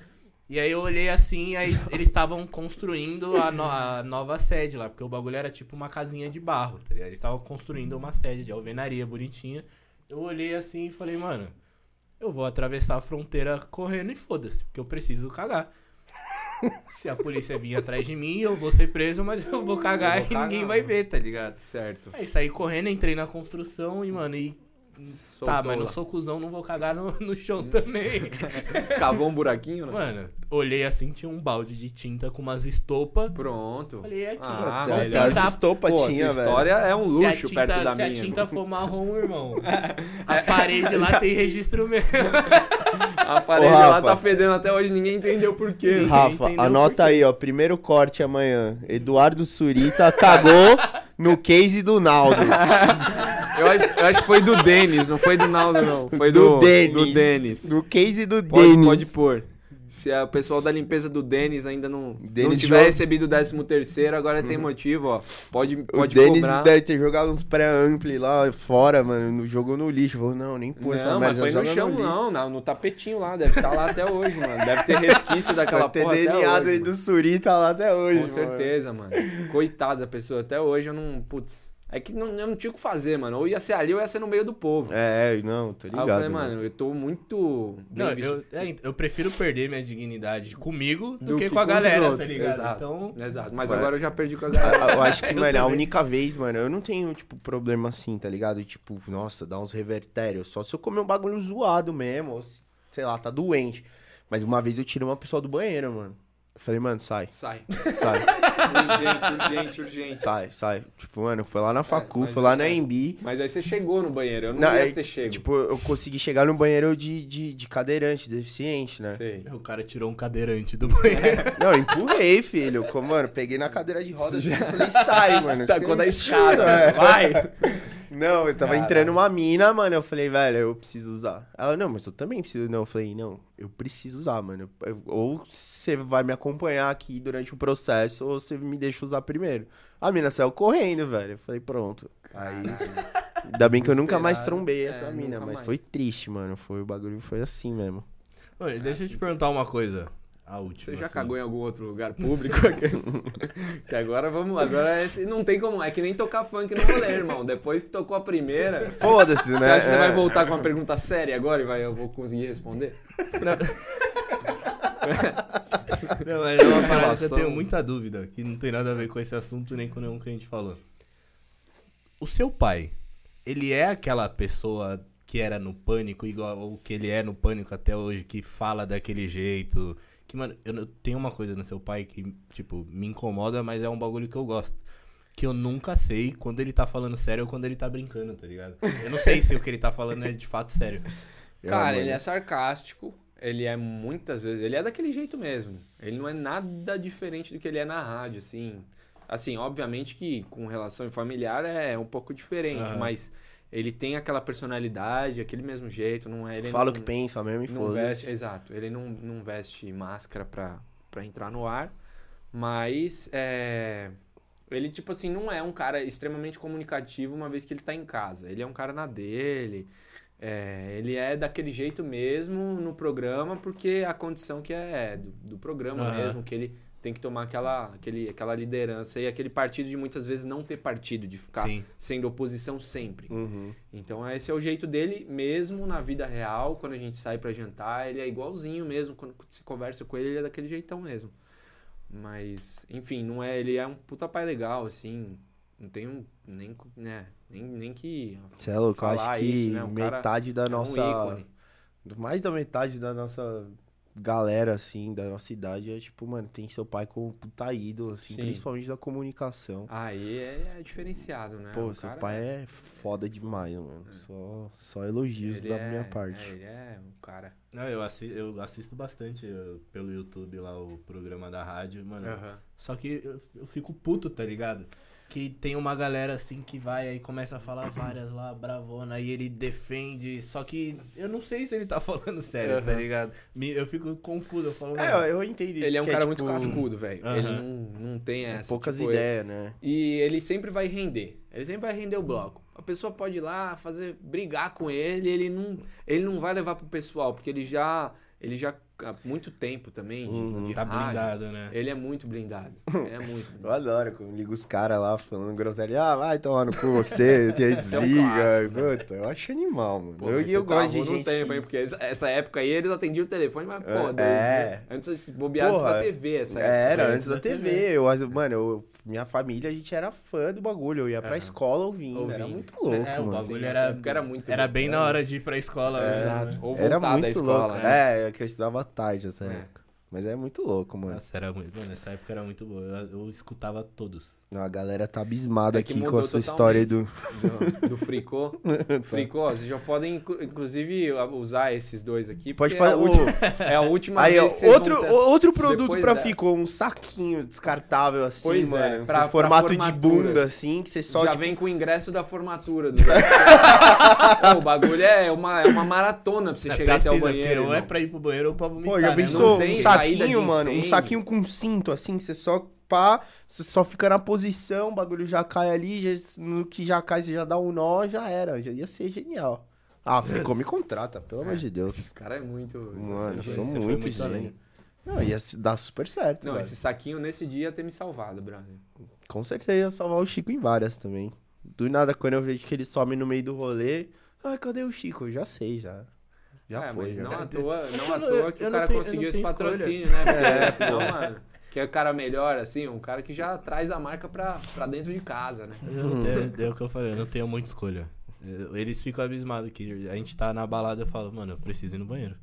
E aí eu olhei assim, aí eles estavam construindo a, no- a nova sede lá, porque o bagulho era tipo uma casinha de barro, tá ligado? Eles estavam construindo uma sede de alvenaria bonitinha. Eu olhei assim e falei, mano, eu vou atravessar a fronteira correndo e foda-se, porque eu preciso cagar. Se a polícia vir atrás de mim, eu vou ser preso, mas eu vou cagar Eu vou e ninguém cagar, vai mano. ver, tá ligado? Certo. Aí saí correndo, entrei na construção e, mano, e. Soltou tá, mas não sou cuzão, não vou cagar no, no chão também. Cavou um buraquinho, né? Mano, olhei assim, tinha um balde de tinta com umas estopas. Pronto. Falei, é aqui. Ah, velho. Tá- as estopas Pô, tinha, essa velho. história é um Se a luxo tinta- perto da se a minha. tinta for marrom, irmão. A parede lá tem registro mesmo. A parede Ô, lá tá fedendo até hoje, ninguém entendeu por quê. Rafa, anota aí, ó. Primeiro corte amanhã. Eduardo Surita cagou no case do Naldo. Eu acho, eu acho que foi do Denis, não foi do Naldo, não. Foi Do do, Denis. do Denis. No case do Pode, Denis. pode pôr. Se o pessoal da limpeza do Denis ainda não, não Denis tiver joga- recebido o 13 terceiro, agora tem motivo, ó. Pode, O pode Denis cobrar. deve ter jogado uns pré-ampli lá fora, mano. No, jogou no lixo. Falou, não, nem pôs essa Não, mas foi no chão, lixo. não, não, no tapetinho lá, deve estar lá até hoje, mano. Deve ter resquício daquela ter porra até DNA hoje, aí mano. do Surita lá até hoje. Com mano. certeza, mano. Coitada da pessoa, até hoje eu não, putz, é que não, eu não tinha o que fazer, mano. Ou ia ser ali ou ia ser no meio do povo. É, não, tô Aí ligado. eu falei, mano. mano, eu tô muito bem Não, eu, é, eu prefiro perder minha dignidade comigo do, Do que, que com a galera, outros, tá ligado? exato. Então, Exato, mas agora eu já perdi com a galera. Eu acho que, mano, a única vez, mano, eu não tenho, tipo, problema assim, tá ligado? Tipo, nossa, dá uns revertérios. Só se eu comer um bagulho zoado mesmo, ou se, sei lá, tá doente. Mas uma vez eu tirei uma pessoa do banheiro, mano. Eu falei, mano, sai, Sai. sai, urgente, urgente, urgente. sai, sai. Tipo, mano, foi lá na facu, mas foi lá na é- Embi. Mas aí você chegou no banheiro, eu não, Não, ia é, ter chego. Tipo, eu consegui chegar no banheiro de, de, de cadeirante, deficiente, né? Sei. O cara tirou um cadeirante do banheiro. Não, eu empurrei, filho. Como, mano, peguei na cadeira de rodas e falei, sai, mano. Tacou da Você- escada, É. vai! Não, eu tava entrando uma mina, mano. Eu falei, velho, eu preciso usar. Ela, não, mas eu também preciso. Não, eu falei, não, eu preciso usar, mano. Eu- ou você vai me acompanhar aqui durante o processo, ou você me deixa usar primeiro. A mina saiu correndo, velho. Eu falei, pronto. Aí. Ainda bem que eu nunca mais trombei É, essa mina, nunca mas mais. foi triste, mano. Foi o bagulho, foi assim mesmo. Mano, deixa eu te perguntar uma coisa. A última. Você já assim. cagou em algum outro lugar público? que agora vamos lá. Agora esse, não tem como. É que nem tocar funk no rolê, irmão. Depois que tocou a primeira. Foda-se, né? Você acha que você É. vai voltar com uma pergunta séria agora e vai, eu vou conseguir responder? Não, mas é uma parada que eu Relação. tenho muita dúvida, que não tem nada a ver com esse assunto nem com nenhum que a gente falou. O seu pai, ele é aquela pessoa que era no pânico, igual ou que ele é no pânico até hoje, que fala daquele jeito. Que, mano, eu não- tenho uma coisa no seu pai que, tipo, me incomoda, mas é um bagulho que eu gosto. Que eu nunca sei quando ele tá falando sério ou quando ele tá brincando, tá ligado? Eu não sei se o que ele tá falando é de fato sério. Cara, ele é sarcástico. Ele é muitas vezes. Ele é daquele jeito mesmo. Ele não é nada diferente do que ele é na rádio, assim. Assim, obviamente que com relação familiar é um pouco diferente, Aham. mas ele tem aquela personalidade, aquele mesmo jeito, não é. Ele Fala o que pensa mesmo e não veste, foda-se. exato. Ele não, não veste máscara pra, pra entrar no ar, mas é, ele, tipo assim, não é um cara extremamente comunicativo uma vez que ele tá em casa. Ele é um cara na dele. É, ele é daquele jeito mesmo no programa, porque a condição que é do, do programa Aham. mesmo, que ele tem que tomar aquela, aquele, aquela liderança e aquele partido de muitas vezes não ter partido, de ficar Sim. sendo oposição sempre. Uhum. Então esse é o jeito dele mesmo na vida real, quando a gente sai pra jantar, ele é igualzinho mesmo, quando você conversa com ele, ele é daquele jeitão mesmo. Mas, enfim, não é, ele é um puta pai legal, assim, não tenho nem, né, nem, nem que Você é louco, eu acho falar que isso, né? Um metade da é um nossa. ícone. mais da metade da nossa galera, assim, da nossa idade, é tipo, mano, tem seu pai como puta ídolo, assim, Sim. principalmente da comunicação. Aí é, é diferenciado, né? Pô, O seu cara pai é foda demais, mano. Só, só elogios ele da é- minha parte. é, ele é um cara. Não, eu, assi eu assisto bastante eu- pelo YouTube lá o programa da rádio, mano. Aham. Só que eu, eu fico puto, tá ligado? Que tem uma galera assim que vai aí começa a falar várias lá, bravona, e ele defende. Só que eu não sei se ele tá falando sério, tá Aham. ligado? Me- eu fico confuso, eu falo, É, mano, eu entendo isso. Ele é um que cara tipo, muito cascudo, velho. Aham. Ele não, não tem essa. Poucas tipo, ideias, né? E ele sempre vai render. Ele sempre vai render o bloco. A pessoa pode ir lá fazer brigar com ele, ele não, ele não vai levar pro pessoal, porque ele já ele já há muito tempo também de, Uhum. de tá rádio, blindado, né? Ele é muito blindado. É muito Eu blindado. adoro quando liga os caras lá falando groselha. Ah, vai tomar no cu você, e aí é desliga. né? Puta, eu acho animal, mano. Pô, eu eu você gosto de gente. tempo, que- hein? Porque essa, época aí eles atendiam o telefone, mas, pô, É. Deus, né? antes de bobear antes da TV, essa época. Era, antes da TV. Eu, mano, eu- minha família, a gente era fã do bagulho. Eu ia pra Aham. escola ouvindo. Era Ouvindo. muito louco, é, o mano. bagulho era, era muito Era bem era na hora de ir pra escola É, mesmo. Exato. né? Ou Era voltar muito da escola, louco. né? É, que eu estudava tarde nessa É. época. Mas é muito louco, mano. Nossa, era muito. Mano, essa época era muito boa. Eu, eu escutava todos. Não, a galera tá abismada É aqui com a sua história do. Do, do Fricô. Fricô, vocês já podem, inclu- inclusive, usar esses dois aqui. Pode porque fazer. É última, é a última Aí, vez que vocês outro, vão ter- outro produto depois pra dessa. ficou, um saquinho descartável assim, Pois é, mano. pra- com formato pra de bunda, assim, que você só. já tipo, vem com o ingresso da formatura. Do... Pô, o bagulho é uma, é uma maratona pra você É, chegar até o precisa, banheiro. Ou é pra ir pro banheiro ou pra vomitar. Pô, já né, pensou Não um saquinho, mano? Um saquinho com cinto, assim, que você só pá, você só fica na posição, o bagulho já cai ali, já- no que já cai, você já dá um nó, já era. Já ia ser genial. Ah, ficou, me contrata, pelo amor de Deus. Esse cara é muito. Mano, eu sou Você foi muito muito gênio. além. Não, ia se dar super certo, Não, velho. esse saquinho nesse dia ia ter me salvado, brother. Com certeza ia salvar o Chico em várias também. Do nada, quando eu vejo que ele some no meio do rolê, ah, cadê o Chico? Eu já sei, já. Já é, foi, mas já. não à toa, não à toa que eu o cara tenho- conseguiu esse tenho escolha. patrocínio, né? Porque É, senão, mano, que é o cara melhor, assim, um cara que já traz a marca pra, pra dentro de casa, né? Eu não tenho- é o que eu falei, eu não tenho muita escolha. Eles ficam abismados que a gente tá na balada e eu falo, mano, eu preciso ir no banheiro.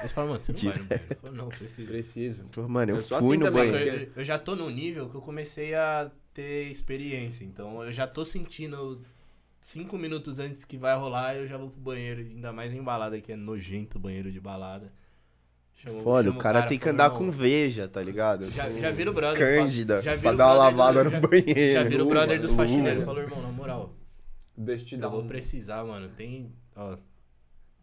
Eles falam, mano, você não vai no banheiro. Eu falo, não, preciso. Preciso. Mano, eu, Eu fui assim no também, banheiro. Eu, eu já tô no nível que eu comecei a ter experiência. Então eu já tô sentindo cinco minutos antes que vai rolar, eu já vou pro banheiro. Ainda mais em balada, que é nojento banheiro de balada. Chamo- Foda, o cara tem que andar "Irmão, com veja, tá ligado? Já, já vira o brother. Cândida, já vira pra dar uma brother do- lavada no já- banheiro. Já vira o brother dos faxineiros. Falou, irmão, na moral, Deixa eu te dar eu vou um... precisar, mano. Tem. Ó,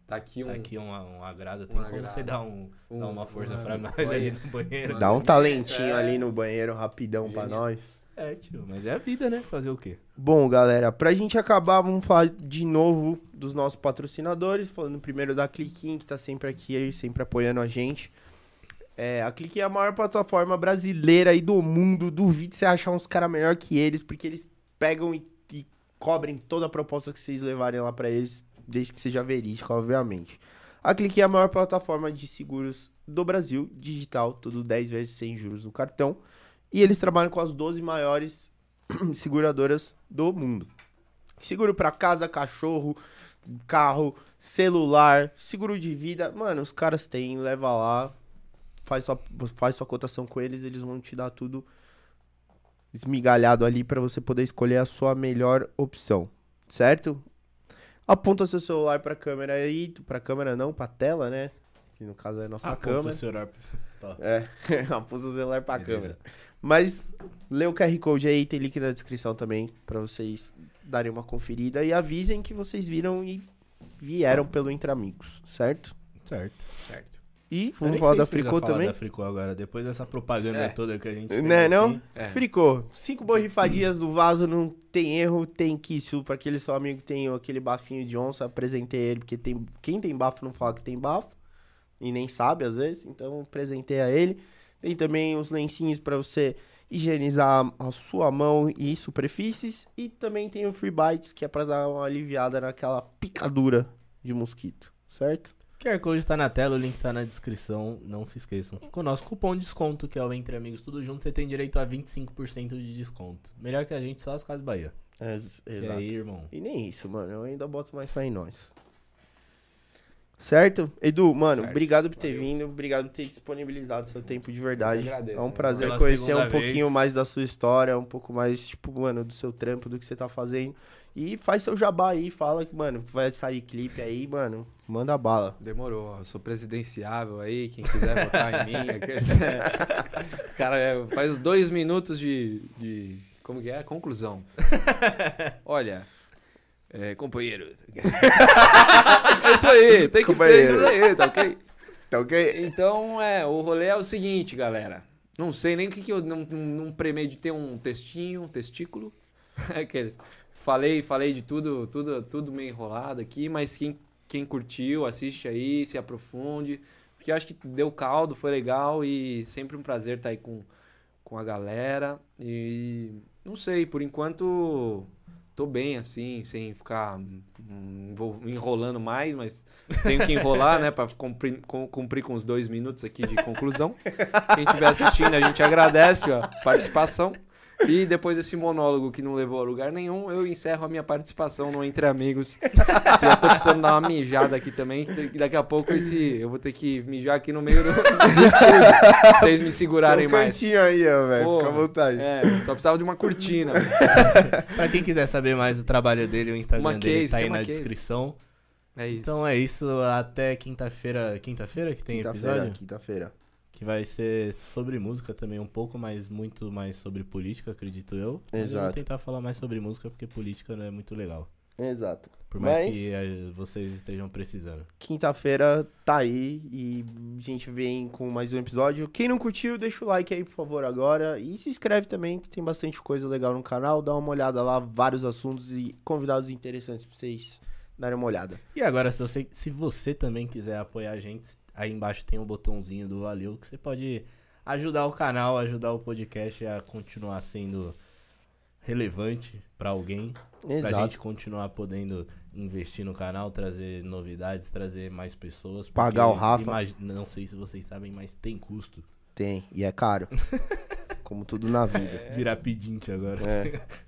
Tá aqui um... tá aqui um, um agrado. Tem Um como agrado. você dar, um, Um- dar uma força um- pra nós olha. ali no banheiro? Dá um talentinho É. ali no banheiro rapidão pra Genial. nós. É, tio, mas é a vida, né? Fazer o quê? Bom, galera, pra gente acabar, vamos falar de novo dos nossos patrocinadores. Falando primeiro da Cliquim, que tá sempre aqui aí, sempre apoiando a gente. É, a Cliquim é a maior plataforma brasileira aí do mundo. Duvido você achar uns caras melhor que eles, porque eles pegam e, e cobrem toda a proposta que vocês levarem lá pra eles, desde que seja verídica, obviamente. A Cliquim é a maior plataforma de seguros do Brasil, digital, tudo 10 vezes sem juros no cartão. E eles trabalham com as 12 maiores seguradoras do mundo. Seguro pra casa, cachorro, carro, celular, seguro de vida. Mano, os caras têm, leva lá, faz sua, faz sua cotação com eles, eles vão te dar tudo esmigalhado ali pra você poder escolher a sua melhor opção, certo? Aponta seu celular pra câmera aí, pra câmera não, pra tela, né? Que no caso é a nossa Ah, câmera. ponto, senhor. Tá. É, aponta o celular pra Beleza. câmera. Mas lê o QR Code aí, tem link na descrição também pra vocês darem uma conferida e avisem que vocês viram e vieram pelo Entre Amigos, certo? Certo. Certo. E vamos falar da Fricô falar também? da Fricô agora, depois dessa propaganda É. toda que a gente fez Né, não? aqui. É. Fricô, cinco borrifadinhas do vaso, não tem erro, tem quisso pra aquele seu amigo que tem aquele bafinho de onça, apresentei ele, porque tem, quem tem bafo não fala que tem bafo, e nem sabe às vezes, então apresentei a ele. Tem também os lencinhos pra você higienizar a sua mão e superfícies, e também tem o Free Bites, que é pra dar uma aliviada naquela picadura de mosquito, certo? QR Code tá na tela, o link tá na descrição, não se esqueçam. Com o nosso cupom de desconto, que é o Entre Amigos Tudo Junto, você tem direito a 25% de desconto. Melhor que a gente, só as Casas Bahia. E exato. aí, irmão? E nem isso, mano. Eu ainda boto mais fé em nós. Certo? Edu, mano, Certo. obrigado por ter Valeu. vindo. Obrigado por ter disponibilizado seu tempo de verdade. Agradeço, é um prazer conhecer um pouquinho vez. mais da sua história, um pouco mais, tipo, mano, do seu trampo, do que você tá fazendo. E faz seu jabá aí, fala que, mano, vai sair clipe aí, mano. Manda bala. Demorou. Eu sou presidenciável aí, quem quiser votar em mim. Cara, é, faz dois minutos de, de. Como que é? Conclusão. Olha. É, companheiro. é isso aí, tem que fazer isso aí, tá ok? Tá ok? Então, é, o rolê é o seguinte, galera. Não sei nem o que, que eu não, não, não premeditei um textinho, um testículo. Aqueles. Falei, falei de tudo, tudo, tudo meio enrolado aqui, mas quem, quem curtiu, assiste aí, se aprofunde. Porque eu acho que deu caldo, foi legal e sempre um prazer estar aí com, com a galera. E não sei, por enquanto tô bem assim, sem ficar hum, enrolando mais, mas tenho que enrolar, né, para cumprir, cumprir com os dois minutos aqui de conclusão. Quem estiver assistindo, a gente agradece a participação. E depois desse monólogo que não levou a lugar nenhum, eu encerro a minha participação no Entre Amigos. Eu tô precisando dar uma mijada aqui também. que Daqui a pouco esse, eu vou ter que mijar aqui no meio do, do estúdio. Vocês me segurarem Tem um mais. cantinho aí, velho. Fica à vontade. É, só precisava de uma cortina. Pra quem quiser saber mais do trabalho dele, o Instagram Uma dele case, tá aí na case. descrição. É isso. Então é isso, até quinta-feira. Quinta-feira que tem Quinta-feira, episódio? quinta-feira. Que vai ser sobre música também um pouco, mas muito mais sobre política, acredito eu. Mas Eu vou Exato. tentar falar mais sobre música porque política não é muito legal. Exato. Por mais Mas- que eh, vocês estejam precisando. Quinta-feira tá aí e a gente vem com mais um episódio. Quem não curtiu, deixa o like aí, por favor, agora. E se inscreve também, que tem bastante coisa legal no canal. Dá uma olhada lá, vários assuntos e convidados interessantes pra vocês darem uma olhada. E agora, se você, se você também quiser apoiar a gente, aí embaixo tem um botãozinho do Valeu, que você pode ajudar o canal, ajudar o podcast a continuar sendo relevante pra alguém. Pra Exato. gente continuar podendo investir no canal, trazer novidades, trazer mais pessoas. Pagar o Rafa. imagi- Não sei se vocês sabem, mas tem custo. Tem, e é caro. Como tudo na vida. Virar pedinte agora. É.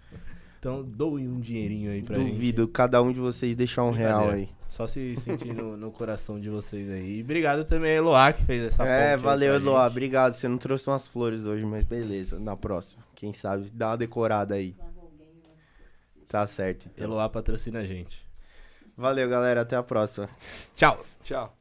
Então doe um dinheirinho aí pra gente. Duvido cada um de vocês deixar um real aí. Só se sentir no, no coração de vocês aí. E obrigado também a Eloá que fez essa É, valeu, Eloá. gente. Obrigado. Você não trouxe umas flores hoje, mas beleza. Na próxima. Quem sabe, dá uma decorada aí. Tá certo. Então. Eloá patrocina a gente. Valeu, galera. Até a próxima. Tchau. Tchau.